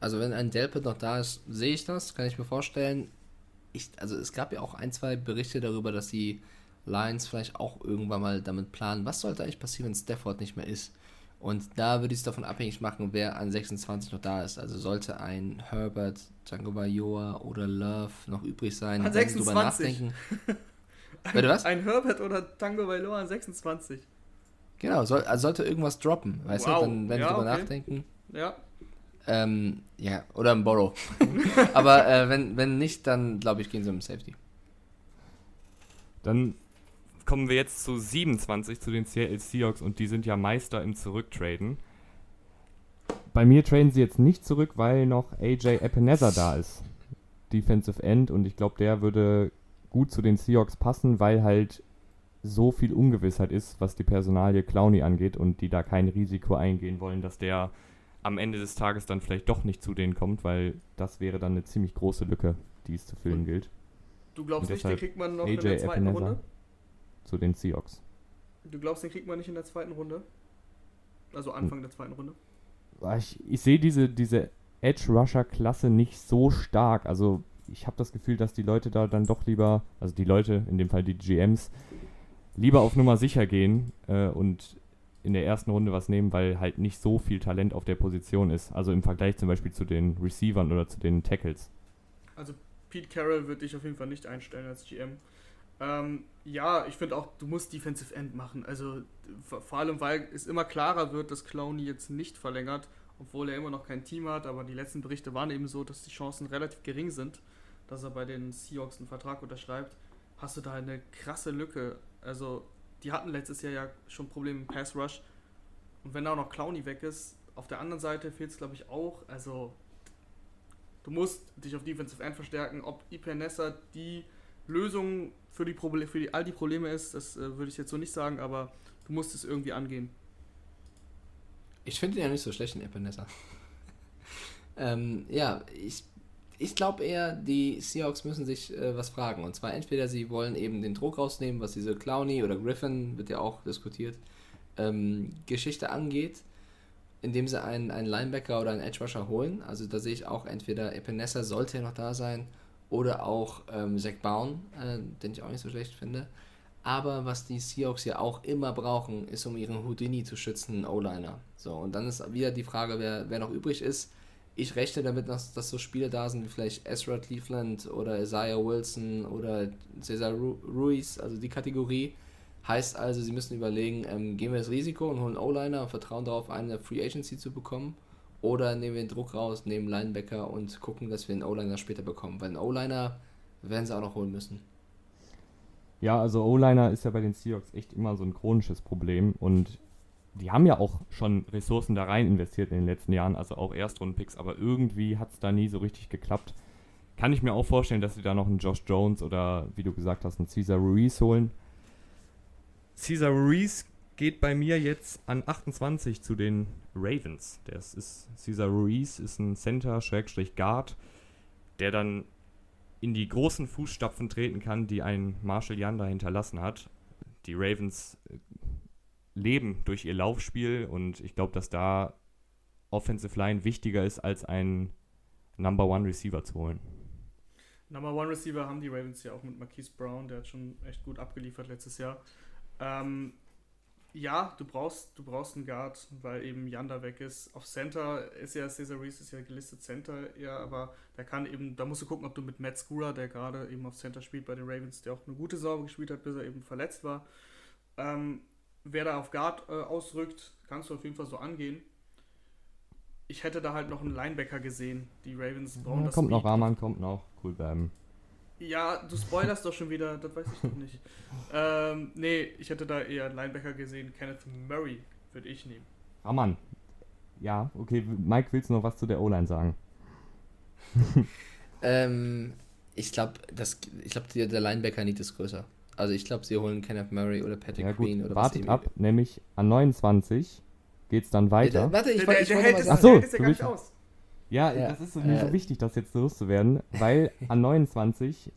Also, wenn ein Delpit noch da ist, sehe ich das, kann ich mir vorstellen. Ich, also, es gab ja auch ein, zwei Berichte darüber, dass die Lions vielleicht auch irgendwann mal damit planen, was sollte eigentlich passieren, wenn Stafford nicht mehr ist. Und da würde ich es davon abhängig machen, wer an 26 noch da ist. Also sollte ein Herbert, Django Bayoa oder Love noch übrig sein, an 26. drüber nachdenken. ein, was? Ein Herbert oder Tango Bayoa an 26. Genau, soll, also sollte irgendwas droppen, weißt wow. du, dann werden ja, drüber okay. nachdenken. Ja. Ähm, ja, oder ein Borrow. Aber äh, wenn, wenn nicht, dann glaube ich, gehen sie um Safety. Dann kommen wir jetzt zu 27, zu den Seattle Seahawks und die sind ja Meister im Zurücktraden. Bei mir traden sie jetzt nicht zurück, weil noch AJ Epineza da ist. Defensive End und ich glaube, der würde gut zu den Seahawks passen, weil halt so viel Ungewissheit ist, was die Personalie Clowny angeht und die da kein Risiko eingehen wollen, dass der am Ende des Tages dann vielleicht doch nicht zu denen kommt, weil das wäre dann eine ziemlich große Lücke, die es zu füllen gilt. Du glaubst nicht, den kriegt man noch AJ in der zweiten Epineza Runde? Zu den Seahawks. Du glaubst, den kriegt man nicht in der zweiten Runde? Also Anfang hm. der zweiten Runde? Ich, ich sehe diese, diese Edge-Rusher-Klasse nicht so stark. Also ich habe das Gefühl, dass die Leute da dann doch lieber, also die Leute, in dem Fall die GMs, lieber auf Nummer sicher gehen äh, und in der ersten Runde was nehmen, weil halt nicht so viel Talent auf der Position ist. Also im Vergleich zum Beispiel zu den Receivern oder zu den Tackles. Also Pete Carroll würde ich auf jeden Fall nicht einstellen als GM. Ähm, ja, ich finde auch, du musst Defensive End machen. Also vor allem, weil es immer klarer wird, dass Clowney jetzt nicht verlängert, obwohl er immer noch kein Team hat. Aber die letzten Berichte waren eben so, dass die Chancen relativ gering sind, dass er bei den Seahawks einen Vertrag unterschreibt. Hast du da eine krasse Lücke also, die hatten letztes Jahr ja schon Probleme im Pass Rush. Und wenn da auch noch Clowny weg ist, auf der anderen Seite fehlt es, glaube ich, auch. Also, du musst dich auf Defensive End verstärken. Ob Ipenessa die Lösung für, die Proble für die, all die Probleme ist, das äh, würde ich jetzt so nicht sagen, aber du musst es irgendwie angehen. Ich finde ihn ja nicht so schlecht in Ipenessa. ähm, ja, ich ich glaube eher, die Seahawks müssen sich äh, was fragen. Und zwar entweder sie wollen eben den Druck rausnehmen, was diese Clowny oder Griffin, wird ja auch diskutiert, ähm, Geschichte angeht, indem sie einen, einen Linebacker oder einen Edge Rusher holen. Also da sehe ich auch entweder Epinesa sollte ja noch da sein oder auch ähm, Zach Bowen, äh, den ich auch nicht so schlecht finde. Aber was die Seahawks ja auch immer brauchen, ist, um ihren Houdini zu schützen, O-Liner. So, und dann ist wieder die Frage, wer, wer noch übrig ist ich rechne damit, dass, dass so Spiele da sind wie vielleicht Ezra Cleveland oder Isaiah Wilson oder Cesar Ruiz, also die Kategorie. Heißt also, sie müssen überlegen, ähm, gehen wir das Risiko und holen O-Liner und vertrauen darauf, einen der Free Agency zu bekommen. Oder nehmen wir den Druck raus, nehmen Linebacker und gucken, dass wir einen O-Liner später bekommen. Weil einen O-Liner werden sie auch noch holen müssen. Ja, also O-Liner ist ja bei den Seahawks echt immer so ein chronisches Problem. Und die haben ja auch schon Ressourcen da rein investiert in den letzten Jahren, also auch Erstrundenpicks, aber irgendwie hat es da nie so richtig geklappt. Kann ich mir auch vorstellen, dass sie da noch einen Josh Jones oder, wie du gesagt hast, einen Caesar Ruiz holen. Caesar Ruiz geht bei mir jetzt an 28 zu den Ravens. Das ist, Caesar Ruiz ist ein Center-Guard, der dann in die großen Fußstapfen treten kann, die ein Marshall Yanda hinterlassen hat. Die Ravens äh, leben durch ihr Laufspiel und ich glaube, dass da Offensive Line wichtiger ist, als einen Number One Receiver zu holen. Number One Receiver haben die Ravens ja auch mit Marquise Brown, der hat schon echt gut abgeliefert letztes Jahr. Ähm, ja, du brauchst, du brauchst einen Guard, weil eben Yanda weg ist. Auf Center ist ja Cesar Reese ist ja gelistet Center, ja, aber da kann eben, da musst du gucken, ob du mit Matt Skura, der gerade eben auf Center spielt bei den Ravens, der auch eine gute Saison gespielt hat, bis er eben verletzt war, ähm, wer da auf Guard äh, ausrückt, kannst du auf jeden Fall so angehen. ich hätte da halt noch einen Linebacker gesehen. Die Ravens Ja, brauchen das kommt noch, Speed. Rahman kommt noch. Cool bleiben. Ja, du spoilerst doch schon wieder, das weiß ich doch nicht. ähm, nee, ich hätte da eher einen Linebacker gesehen. Kenneth Murray würde ich nehmen. Rahman. Ja, okay. Mike, willst du noch was zu der O-Line sagen? Ähm, ich glaube, ich glaube, der Linebacker Need ist größer. Also ich glaube, sie holen Kenneth Murray oder Patrick Ja, gut. Queen oder Wartet was ab. Nämlich an 29 geht's dann Äh, weiter. Warte, ich, wollte- mal es. Ach so, der hält es ja aus. Ja, Ja, das ist mir so äh, wichtig, das jetzt loszuwerden, weil an 29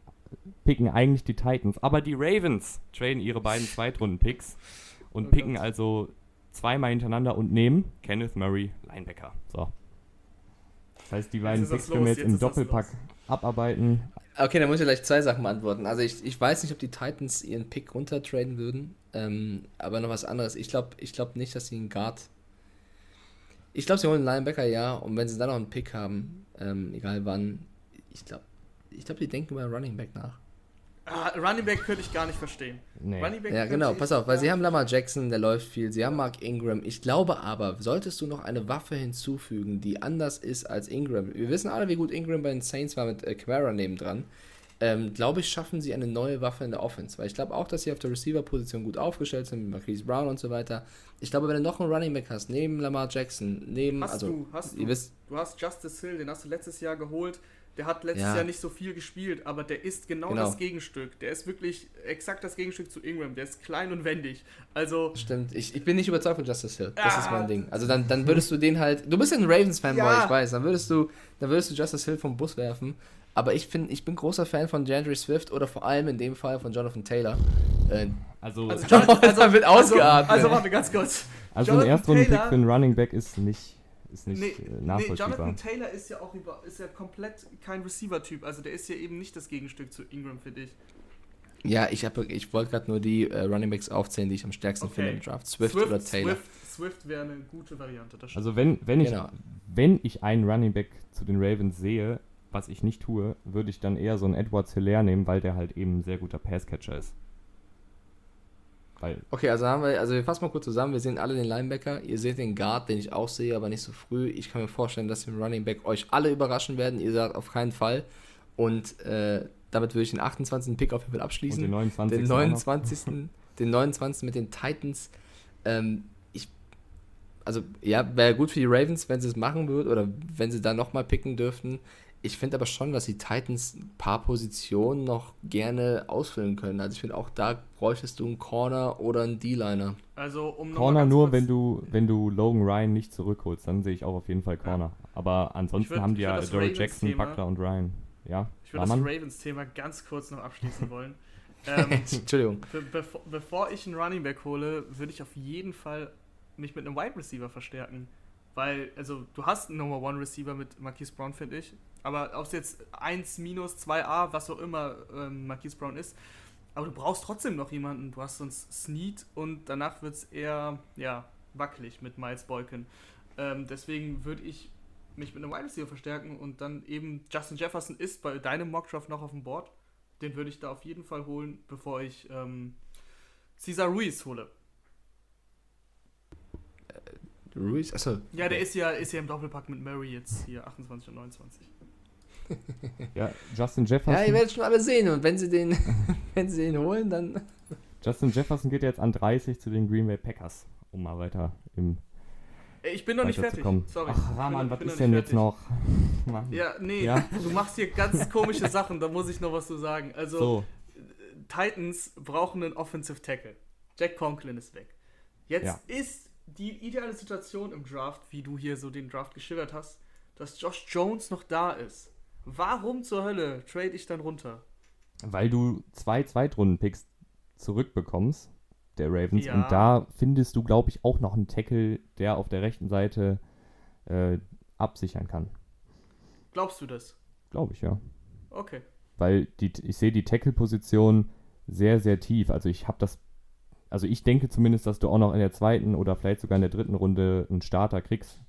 picken eigentlich die Titans, aber die Ravens traden ihre beiden Zweitrunden-Picks und Oh picken Gott. also zweimal hintereinander und nehmen Kenneth Murray, Linebacker. So. Das heißt, die beiden Picks können wir jetzt jetzt im Doppelpack los. Abarbeiten. Okay, dann muss ich gleich zwei Sachen beantworten. Also ich, ich weiß nicht, ob die Titans ihren Pick runtertraden würden, ähm, aber noch was anderes. Ich glaube ich glaub nicht, dass sie einen Guard... Ich glaube, sie holen einen Linebacker, ja, und wenn sie dann noch einen Pick haben, ähm, egal wann, ich glaube, ich glaube, die denken über Running Back nach. Ah, Running Back könnte ich gar nicht verstehen. Nee. Running Back Ja, genau, pass auf, weil sie haben Lamar Jackson, der läuft viel, sie haben Mark Ingram. Ich glaube aber, solltest du noch eine Waffe hinzufügen, die anders ist als Ingram, wir wissen alle, wie gut Ingram bei den Saints war mit äh, Camara nebendran, ähm, glaube ich, schaffen sie eine neue Waffe in der Offense, weil ich glaube auch, dass sie auf der Receiver-Position gut aufgestellt sind, mit Marquise Brown und so weiter. Ich glaube, wenn du noch einen Running Back hast, neben Lamar Jackson, neben, Hast also, du, hast du. wisst, Du hast Justice Hill, den hast du letztes Jahr geholt. Der hat letztes Ja. Jahr nicht so viel gespielt, aber der ist genau, Genau. das Gegenstück. Der ist wirklich exakt das Gegenstück zu Ingram. Der ist klein und wendig. Also, Stimmt, ich, ich bin nicht überzeugt von Justice Hill. Das ist Ah. mein Ding. Also dann, dann würdest du den halt. Du bist ja ein Ravens-Fanboy, Ja. ich weiß. Dann würdest du, dann würdest du Justice Hill vom Bus werfen. Aber ich bin, ich bin großer Fan von DeAndre Swift oder vor allem in dem Fall von Jonathan Taylor. Äh, Also, also, John- da wird also, ausgeatmet. also, warte ganz kurz. also ein Jonathan Erstrunden-Pick Taylor- für einen Running Back ist nicht, ist nicht Nee, äh, nee, nachvollziehbar. Jonathan Taylor ist ja auch über, ist ja komplett kein Receiver-Typ. Also der ist ja eben nicht das Gegenstück zu Ingram, finde ich. ja, ich, hab- ich wollte gerade nur die äh, Running Backs aufzählen, die ich am stärksten Okay. finde im Draft. Swift, oder Taylor. Swift, Swift wäre eine gute Variante. Also wenn, wenn, ich, Genau. wenn ich einen Running Back zu den Ravens sehe, was ich nicht tue, würde ich dann eher so einen Edwards Hilaire nehmen, weil der halt eben ein sehr guter Passcatcher ist. Weil, Okay, also haben wir, also wir fassen mal kurz zusammen. Wir sehen alle den Linebacker. Ihr seht den Guard, den ich auch sehe, aber nicht so früh. Ich kann mir vorstellen, dass im Running Back euch alle überraschen werden. Ihr sagt auf keinen Fall. Und äh, damit würde ich den 28. Pick auf jeden Fall und abschließen. den 29. den auch noch. 29. den 29. mit den Titans. Ähm, ich, also ja, wäre gut für die Ravens, wenn sie es machen würden oder wenn sie da nochmal picken dürften. Ich finde aber schon, dass die Titans ein paar Positionen noch gerne ausfüllen können. Also ich finde auch da bräuchtest du einen Corner oder einen D-Liner. Also um Corner nur, wenn du, wenn du Logan Ryan nicht zurückholst, dann sehe ich auch auf jeden Fall Corner. Aber ansonsten würd- haben die ja Dory Jackson, Thema- Buckler und Ryan. Ja, Ich würde das? Ravens-Thema ganz kurz noch abschließen wollen. Ähm, Entschuldigung. be bevor, bevor ich einen Running Back hole, würde ich auf jeden Fall mich mit einem Wide Receiver verstärken. Weil, also, du hast einen Number One Receiver mit Marquise Brown, finde ich. Aber ob es jetzt 1 minus 2a, was auch immer ähm, Marquise Brown ist, aber du brauchst trotzdem noch jemanden. Du hast sonst Snead und danach wird es eher, ja, wackelig mit Miles Boykin. Ähm, deswegen würde ich mich mit einem Wide Receiver verstärken und dann eben Justin Jefferson ist bei deinem Mockdraft noch auf dem Board. Den würde ich da auf jeden Fall holen, bevor ich ähm, Cesar Ruiz hole. Ruiz, achso. Ja, der ist ja, ist ja im Doppelpack mit Murray jetzt hier 28 und 29. Ja, Justin Jefferson. Ja, ihr werdet schon alle sehen. Und wenn sie den, wenn sie den holen, dann. Justin Jefferson geht jetzt an 30 zu den Green Bay Packers, um mal weiter im Ich bin noch nicht fertig. Sorry. Ach, Rahman, was ist denn jetzt noch? Mann. Ja, nee, Ja? du machst hier ganz komische Sachen, da muss ich noch was zu sagen. Also, So, Titans brauchen einen Offensive Tackle. Jack Conklin ist weg. Jetzt Ja. ist die ideale Situation im Draft, wie du hier so den Draft geschildert hast, dass Josh Jones noch da ist. Warum zur Hölle trade ich dann runter? weil du zwei Zweitrunden-Picks zurückbekommst, der Ravens, Ja. und da findest du, glaube ich, auch noch einen Tackle, der auf der rechten Seite äh, absichern kann. Glaubst du das? Glaube ich, ja. Okay. Weil die, ich sehe die Tackle-Position sehr, sehr tief. Also ich habe das, also ich denke zumindest, dass du auch noch in der zweiten oder vielleicht sogar in der dritten Runde einen Starter kriegst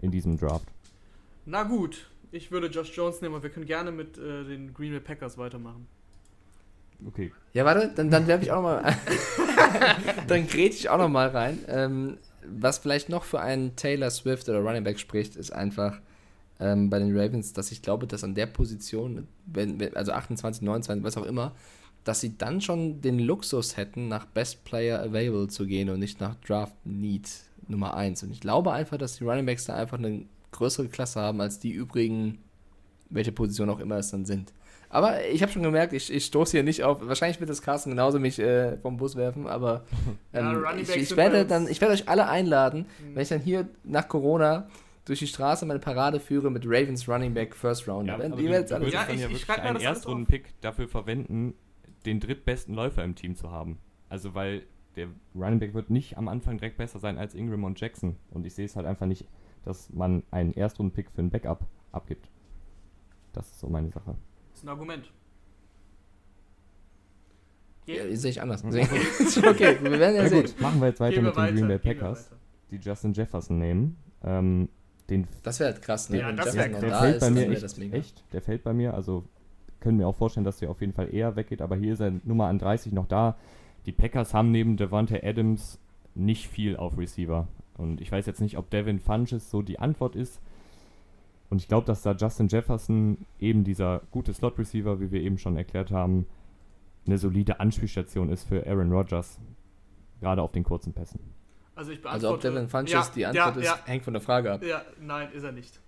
in diesem Draft. Na gut, ich würde Josh Jones nehmen, aber wir können gerne mit äh, den Green Bay Packers weitermachen. Okay. Ja, warte, dann, dann werfe ich auch noch mal. dann grätsch ich auch noch mal rein. Ähm, was vielleicht noch für einen Taylor Swift oder Running Back spricht, ist einfach ähm, bei den Ravens, dass ich glaube, dass an der Position, wenn, wenn, also 28, 29, was auch immer, dass sie dann schon den Luxus hätten, nach Best Player Available zu gehen und nicht nach Draft Need Nummer 1. Und ich glaube einfach, dass die Running Backs da einfach eine größere Klasse haben als die übrigen, welche Position auch immer es dann sind. Aber ich habe schon gemerkt, ich, ich stoße hier nicht auf. Wahrscheinlich wird das Carsten genauso mich äh, vom Bus werfen, aber ähm, ja, ich, ich, werde dann, ich werde euch alle einladen, mhm. wenn ich dann hier nach Corona durch die Straße meine Parade führe mit Ravens Running Back First Round. Ja, wenn, du, du dann ja, ich, ich einen Erstrunden-Pick dafür verwenden, den drittbesten Läufer im Team zu haben. Also weil der Running Back wird nicht am Anfang direkt besser sein als Ingram und Jackson. Und ich sehe es halt einfach nicht, dass man einen Erstrunden-Pick für ein Backup abgibt. Das ist so meine Sache. Das ist ein Argument. Ja, sehe ich anders. okay, wir werden ja, ja Gut, machen wir jetzt weiter mit den Green Bay Packers, die Justin Jefferson nehmen. Ähm, den das wäre halt krass, ne? Ja, das wäre Der da fällt bei mir echt, echt, der fällt bei mir, also können mir auch vorstellen, dass der auf jeden Fall eher weggeht, aber hier ist er Nummer an 30 noch da. Die Packers haben neben Devante Adams nicht viel auf Receiver. Und ich weiß jetzt nicht, ob Devin Funches so die Antwort ist. Und ich glaube, dass da Justin Jefferson, eben dieser gute Slot-Receiver, wie wir eben schon erklärt haben, eine solide Anspielstation ist für Aaron Rodgers. Gerade auf den kurzen Pässen. Also, ich also ob Devin Funches ja, die Antwort ja, ist, ja. hängt von der Frage ab. Ja, nein, ist er nicht.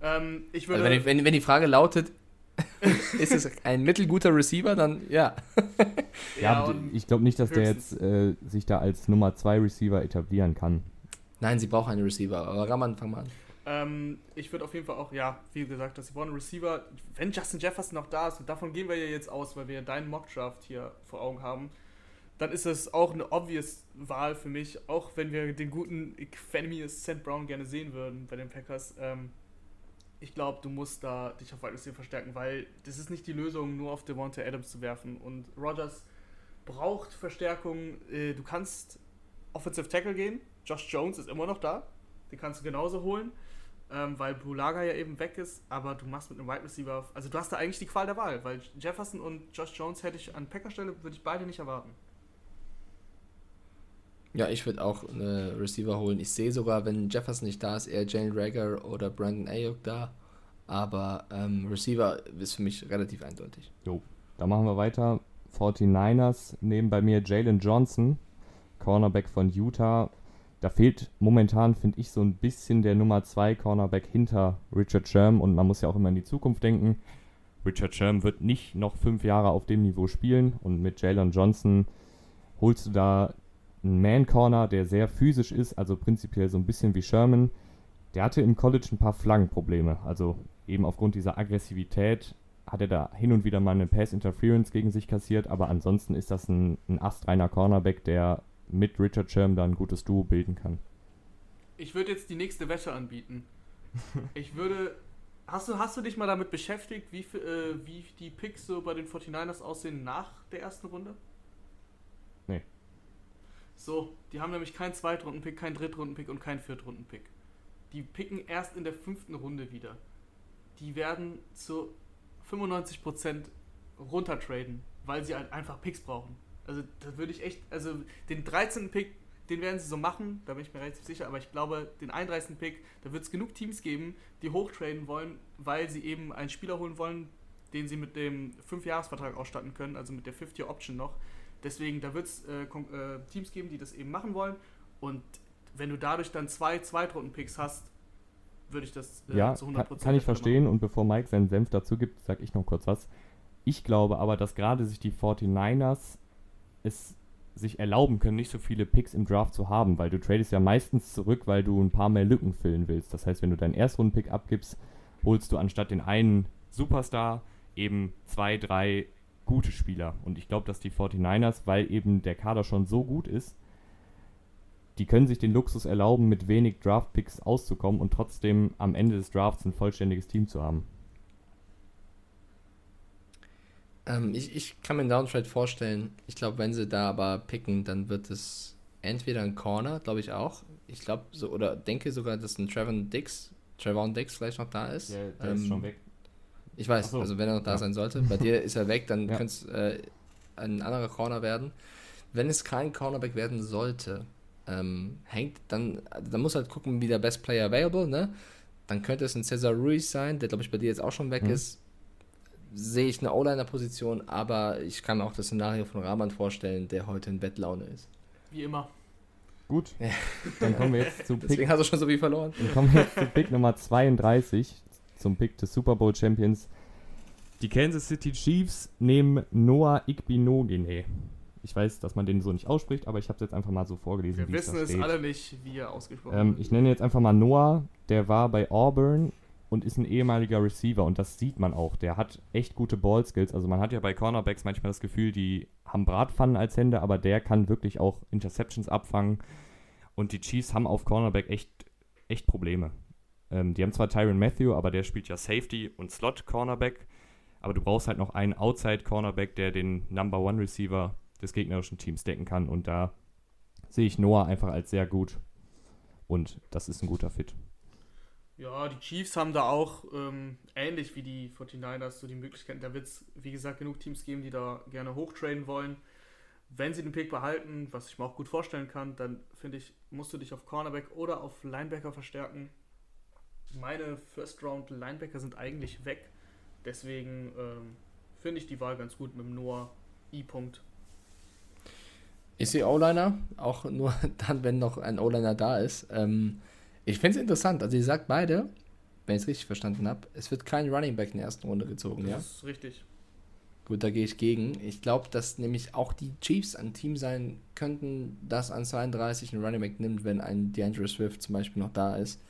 Ähm, ich würde, also wenn, wenn, wenn die Frage lautet, ist es ein mittelguter Receiver, dann ja. ja, ja ich glaube nicht, dass höchstens. der jetzt äh, sich da als Nummer 2 Receiver etablieren kann. Nein, sie brauchen einen Receiver, aber Raman, fang mal an. Ähm, ich würde auf jeden Fall auch, ja, wie gesagt, dass sie brauchen einen Receiver. Wenn Justin Jefferson noch da ist, und davon gehen wir ja jetzt aus, weil wir deinen Mockdraft hier vor Augen haben, dann ist es auch eine obvious Wahl für mich, auch wenn wir den guten Equanimous St. Brown gerne sehen würden bei den Packers. Ähm, ich glaube, du musst da dich auf Wide Receiver verstärken, weil das ist nicht die Lösung, nur auf Devonta Adams zu werfen. Und Rogers braucht Verstärkung. Äh, du kannst Offensive Tackle gehen. Josh Jones ist immer noch da. Den kannst du genauso holen, ähm, weil Bulaga ja eben weg ist. Aber du machst mit einem Wide Receiver. Also du hast da eigentlich die Qual der Wahl, weil Jefferson und Josh Jones hätte ich an Packerstelle, würde ich beide nicht erwarten. Ja, ich würde auch eine Receiver holen. Ich sehe sogar, wenn Jefferson nicht da ist, eher Jane Rager oder Brandon Ayuk da. Aber ähm, Receiver ist für mich relativ eindeutig. Jo, da machen wir weiter. 49ers nehmen bei mir Jalen Johnson, Cornerback von Utah. Da fehlt momentan, finde ich, so ein bisschen der Nummer 2 Cornerback hinter Richard Sherm und man muss ja auch immer in die Zukunft denken. Richard Sherm wird nicht noch fünf Jahre auf dem Niveau spielen und mit Jalen Johnson holst du da ein Man-Corner, der sehr physisch ist, also prinzipiell so ein bisschen wie Sherman. Der hatte im College ein paar Flaggenprobleme. Also eben aufgrund dieser Aggressivität hat er da hin und wieder mal eine Pass-Interference gegen sich kassiert, aber ansonsten ist das ein, ein astreiner Cornerback, der mit Richard Sherman da ein gutes Duo bilden kann. Ich würde jetzt die nächste Wette anbieten. Ich würde. Hast du, hast du dich mal damit beschäftigt, wie, äh, wie die Picks so bei den 49ers aussehen nach der ersten Runde? So, die haben nämlich keinen Zweitrunden-Pick, keinen Drittrunden-Pick und keinen Viertrunden-Pick. Die picken erst in der fünften Runde wieder. Die werden zu 95% runtertraden, weil sie halt einfach Picks brauchen. Also da würde ich echt, also den 13. Pick, den werden sie so machen, da bin ich mir relativ sicher, aber ich glaube, den 31. Pick, da wird es genug Teams geben, die hochtraden wollen, weil sie eben einen Spieler holen wollen, den sie mit dem 5-Jahres-Vertrag ausstatten können, also mit der 50-Option noch. Deswegen, da wird es äh, äh, Teams geben, die das eben machen wollen. Und wenn du dadurch dann zwei Zweitrunden-Picks hast, würde ich das äh, ja, zu 100% kann, kann ich verstehen. Machen. Und bevor Mike seinen Senf dazu gibt, sage ich noch kurz was. Ich glaube aber, dass gerade sich die 49ers es sich erlauben können, nicht so viele Picks im Draft zu haben, weil du tradest ja meistens zurück, weil du ein paar mehr Lücken füllen willst. Das heißt, wenn du deinen Erstrunden-Pick abgibst, holst du anstatt den einen Superstar eben zwei, drei gute Spieler. Und ich glaube, dass die 49ers, weil eben der Kader schon so gut ist, die können sich den Luxus erlauben, mit wenig Draft-Picks auszukommen und trotzdem am Ende des Drafts ein vollständiges Team zu haben. Ähm, ich, ich kann mir einen Downtrade vorstellen. Ich glaube, wenn sie da aber picken, dann wird es entweder ein Corner, glaube ich auch. Ich glaube, so, oder denke sogar, dass ein Trevor Dix, Trevor Dix vielleicht noch da ist. Ja, der ähm, ist schon weg. Ich weiß, so. also wenn er noch da ja. sein sollte. Bei dir ist er weg, dann ja. könnte es äh, ein anderer Corner werden. Wenn es kein Cornerback werden sollte, ähm, hängt, dann, dann muss halt gucken, wie der Best Player available, ne? Dann könnte es ein Cesar Ruiz sein, der glaube ich bei dir jetzt auch schon weg mhm. ist. Sehe ich eine O-Liner-Position, aber ich kann mir auch das Szenario von Rahman vorstellen, der heute in Bettlaune ist. Wie immer. Gut, ja. dann kommen wir jetzt zu Pick. Deswegen hast du schon so viel verloren. Dann kommen wir jetzt zu Pick Nummer 32, zum Pick des Super Bowl Champions. Die Kansas City Chiefs nehmen Noah Igbinogene. Ich weiß, dass man den so nicht ausspricht, aber ich habe es jetzt einfach mal so vorgelesen. Wir wissen es alle nicht, wie er ausgesprochen ähm, wird. Ich nenne jetzt einfach mal Noah. Der war bei Auburn und ist ein ehemaliger Receiver und das sieht man auch. Der hat echt gute Ballskills. Also man hat ja bei Cornerbacks manchmal das Gefühl, die haben Bratpfannen als Hände, aber der kann wirklich auch Interceptions abfangen. Und die Chiefs haben auf Cornerback echt, echt Probleme. Ähm, die haben zwar Tyron Matthew, aber der spielt ja Safety und Slot Cornerback. Aber du brauchst halt noch einen Outside Cornerback, der den Number One Receiver des gegnerischen Teams decken kann. Und da sehe ich Noah einfach als sehr gut. Und das ist ein guter Fit. Ja, die Chiefs haben da auch ähm, ähnlich wie die 49ers so die Möglichkeit. Da wird es, wie gesagt, genug Teams geben, die da gerne hochtraden wollen. Wenn sie den Pick behalten, was ich mir auch gut vorstellen kann, dann finde ich, musst du dich auf Cornerback oder auf Linebacker verstärken. Meine First Round Linebacker sind eigentlich weg. Deswegen ähm, finde ich die Wahl ganz gut mit dem Noah I. -Punkt. Ich sehe O-Liner, auch nur dann, wenn noch ein O-Liner da ist. Ähm, ich finde es interessant. Also, ihr sagt beide, wenn ich es richtig verstanden habe, es wird kein Running Back in der ersten Runde gezogen. Das ja? ist richtig. Gut, da gehe ich gegen. Ich glaube, dass nämlich auch die Chiefs ein Team sein könnten, das an 32 einen Running Back nimmt, wenn ein DeAndre Swift zum Beispiel noch da ist.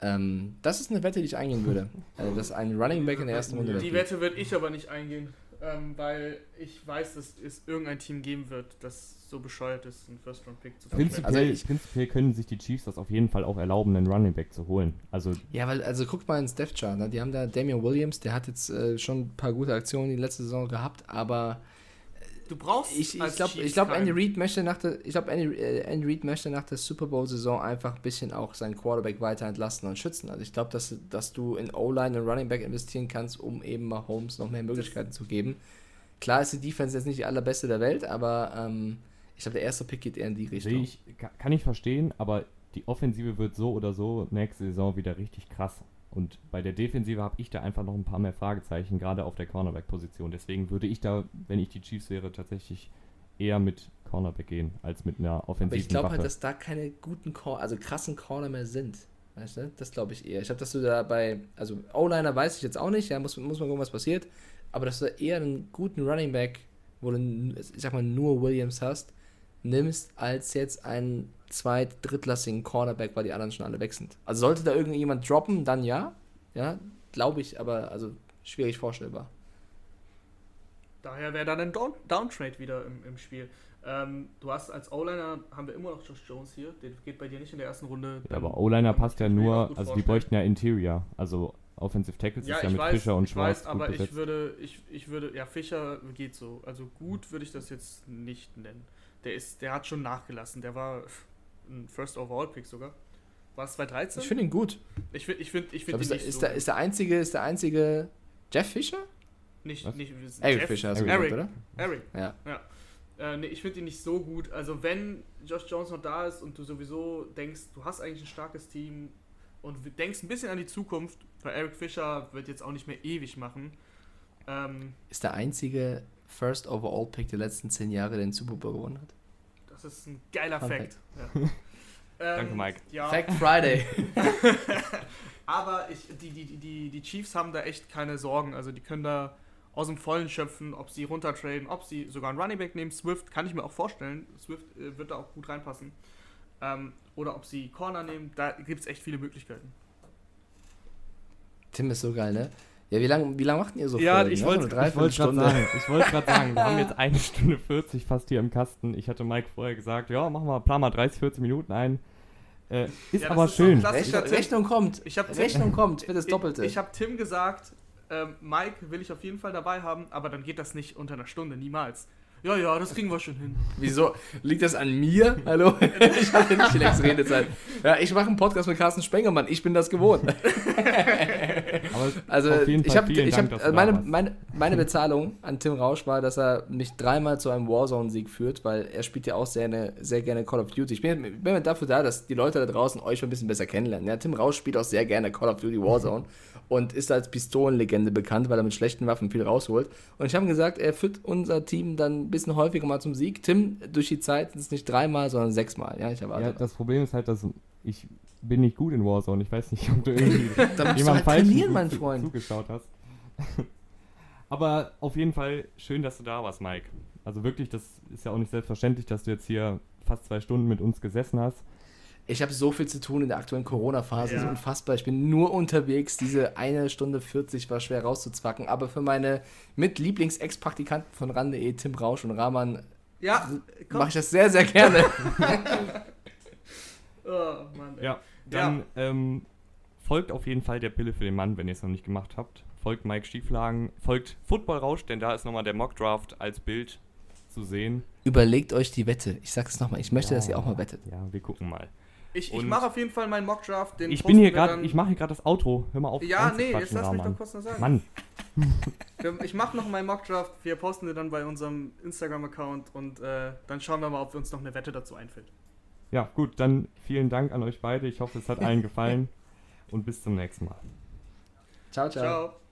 Ähm, das ist eine Wette, die ich eingehen würde. Also, dass ein Running Back in der ersten Runde. Die Wette würde ich aber nicht eingehen ähm, weil ich weiß, dass es irgendein Team geben wird, das so bescheuert ist, einen First-Round-Pick zu prinzipiell, also ich, prinzipiell können sich die Chiefs das auf jeden Fall auch erlauben, einen Running Back zu holen. Also ja, weil, also guckt mal ins Death Chart, ne? die haben da Damian Williams, der hat jetzt äh, schon ein paar gute Aktionen die letzte Saison gehabt, aber Du brauchst ich, ich glaube, ich glaube, Andy Reid möchte nach der, ich glaube, Andy, äh, Andy Reid möchte nach der Super Bowl Saison einfach ein bisschen auch seinen Quarterback weiter entlasten und schützen. Also ich glaube, dass, dass du in O-Line und Running Back investieren kannst, um eben mal Holmes noch mehr Möglichkeiten das, zu geben. Klar ist die Defense jetzt nicht die allerbeste der Welt, aber ähm, ich glaube, der erste Pick geht eher in die Richtung. Ich, kann ich verstehen, aber die Offensive wird so oder so nächste Saison wieder richtig krass. Und bei der Defensive habe ich da einfach noch ein paar mehr Fragezeichen, gerade auf der Cornerback-Position. Deswegen würde ich da, wenn ich die Chiefs wäre, tatsächlich eher mit Cornerback gehen, als mit einer offensiven Aber ich glaube halt, dass da keine guten, Cor also krassen Corner mehr sind. Weißt du? Das glaube ich eher. Ich habe, dass du da bei, also O-Liner weiß ich jetzt auch nicht, ja, muss, muss man gucken, was passiert aber dass du eher einen guten Running Back, wo du, ich sag mal, nur Williams hast, nimmst, als jetzt einen zweit-, drittklassigen Cornerback, weil die anderen schon alle weg sind. Also sollte da irgendjemand droppen, dann ja. Ja, glaube ich, aber also schwierig vorstellbar. Daher wäre dann ein Down Downtrade wieder im, im Spiel. Ähm, du hast als O-Liner, haben wir immer noch Josh Jones hier, der geht bei dir nicht in der ersten Runde. Ja, aber O-Liner passt ja nur, also vorstellen. die bräuchten ja Interior, also Offensive Tackles ja, ist ja mit weiß, Fischer und Schwarz. Ich weiß, aber ich würde, ich, ich würde, ja, Fischer geht so. Also gut würde ich das jetzt nicht nennen. Der ist, der hat schon nachgelassen. Der war ein First Overall Pick sogar. War es 2013? Ich finde ihn gut. Ich finde, ich finde, ich finde ihn nicht ist so der, ist der einzige, ist der einzige Jeff Fischer? Nicht, Was? nicht Eric Jeff, Fischer, hast du Eric, gesagt, oder? Eric. Ja. ja. Äh, nee, ich finde ihn nicht so gut. Also wenn Josh Jones noch da ist und du sowieso denkst, du hast eigentlich ein starkes Team, und denkst ein bisschen an die Zukunft, weil Eric Fischer wird jetzt auch nicht mehr ewig machen. Ähm, ist der einzige First Overall Pick der letzten zehn Jahre, der den Super Bowl gewonnen hat. Das ist ein geiler Fun Fact. Fact. Ja. ähm, Danke, Mike. Ja. Fact Friday. Aber ich, die, die, die, die Chiefs haben da echt keine Sorgen. Also die können da aus dem Vollen schöpfen, ob sie runtertraden, ob sie sogar einen Running Back nehmen. Swift kann ich mir auch vorstellen. Swift äh, wird da auch gut reinpassen. Ähm, oder ob sie Corner nehmen. Da gibt es echt viele Möglichkeiten. Tim ist so geil, ne? Ja, wie lange wie lang macht ihr so Ja, Folgen, ich ne? wollte wollt gerade sagen, ich wollte gerade sagen, wir haben jetzt eine Stunde 40 fast hier im Kasten. Ich hatte Mike vorher gesagt, ja, machen wir, plan mal 30, 40 Minuten ein. Äh, ist ja, aber ist schön. So Rechnung, Rechnung kommt. Ich hab Rechnung kommt für das Doppelte. Ich, ich habe Tim gesagt, ähm, Mike will ich auf jeden Fall dabei haben, aber dann geht das nicht unter einer Stunde, niemals. Ja, ja, das kriegen wir schon hin. Wieso? Liegt das an mir? Hallo? Ich hatte nicht die längste Redezeit. Ja, ich mache einen Podcast mit Carsten Spengermann. Ich bin das gewohnt. Aber Also, auf jeden ich Fall habe ich Dank, hab, meine, meine, meine Bezahlung an Tim Rausch war, dass er mich dreimal zu einem Warzone-Sieg führt, weil er spielt ja auch sehr, ne, sehr gerne Call of Duty. Ich bin, bin mir dafür da, dass die Leute da draußen euch ein bisschen besser kennenlernen. Ja, Tim Rausch spielt auch sehr gerne Call of Duty Warzone und ist als Pistolenlegende bekannt, weil er mit schlechten Waffen viel rausholt. Und ich habe ihm gesagt, er führt unser Team dann ein bisschen häufiger mal zum Sieg. Tim, durch die Zeit sind es nicht dreimal, sondern sechsmal. Ja, ich erwarte. Ja, das Problem ist halt, dass ich bin nicht gut in Warzone. Ich weiß nicht, ob du irgendwie da musst du jemand halt zu- mein Freund. zugeschaut hast. Aber auf jeden Fall schön, dass du da warst, Mike. Also wirklich, das ist ja auch nicht selbstverständlich, dass du jetzt hier fast zwei Stunden mit uns gesessen hast. Ich habe so viel zu tun in der aktuellen Corona-Phase, Ja. das ist unfassbar. Ich bin nur unterwegs. Diese eine Stunde 40 war schwer rauszuzwacken. Aber für meine mit Lieblings-Ex-Praktikanten von RAN.de, Tim Rausch und Rahman, Ja, mache ich das sehr, sehr gerne. Oh, Mann. ey. Ja, dann Ähm, folgt auf jeden Fall der Pille für den Mann, wenn ihr es noch nicht gemacht habt. Folgt Mike Stieflagen, folgt Football Rausch, denn da ist nochmal der Mockdraft als Bild zu sehen. Überlegt euch die Wette. Ich sag's nochmal. Ich möchte, dass ihr auch mal wettet. Ja, wir gucken mal. Ich, ich mache auf jeden Fall meinen Mockdraft. Den Ich bin hier wir gerade, ich mache hier gerade das Outro. Hör mal auf. Ja, nee, jetzt lass mich doch kurz noch sagen. Mann, Ich mache noch meinen Mockdraft. Wir posten den dann bei unserem Instagram-Account und äh, dann schauen wir mal, ob uns noch eine Wette dazu einfällt. ja gut, dann vielen Dank an euch beide. Ich hoffe, es hat allen gefallen und bis zum nächsten Mal. Ciao, ciao. Ciao.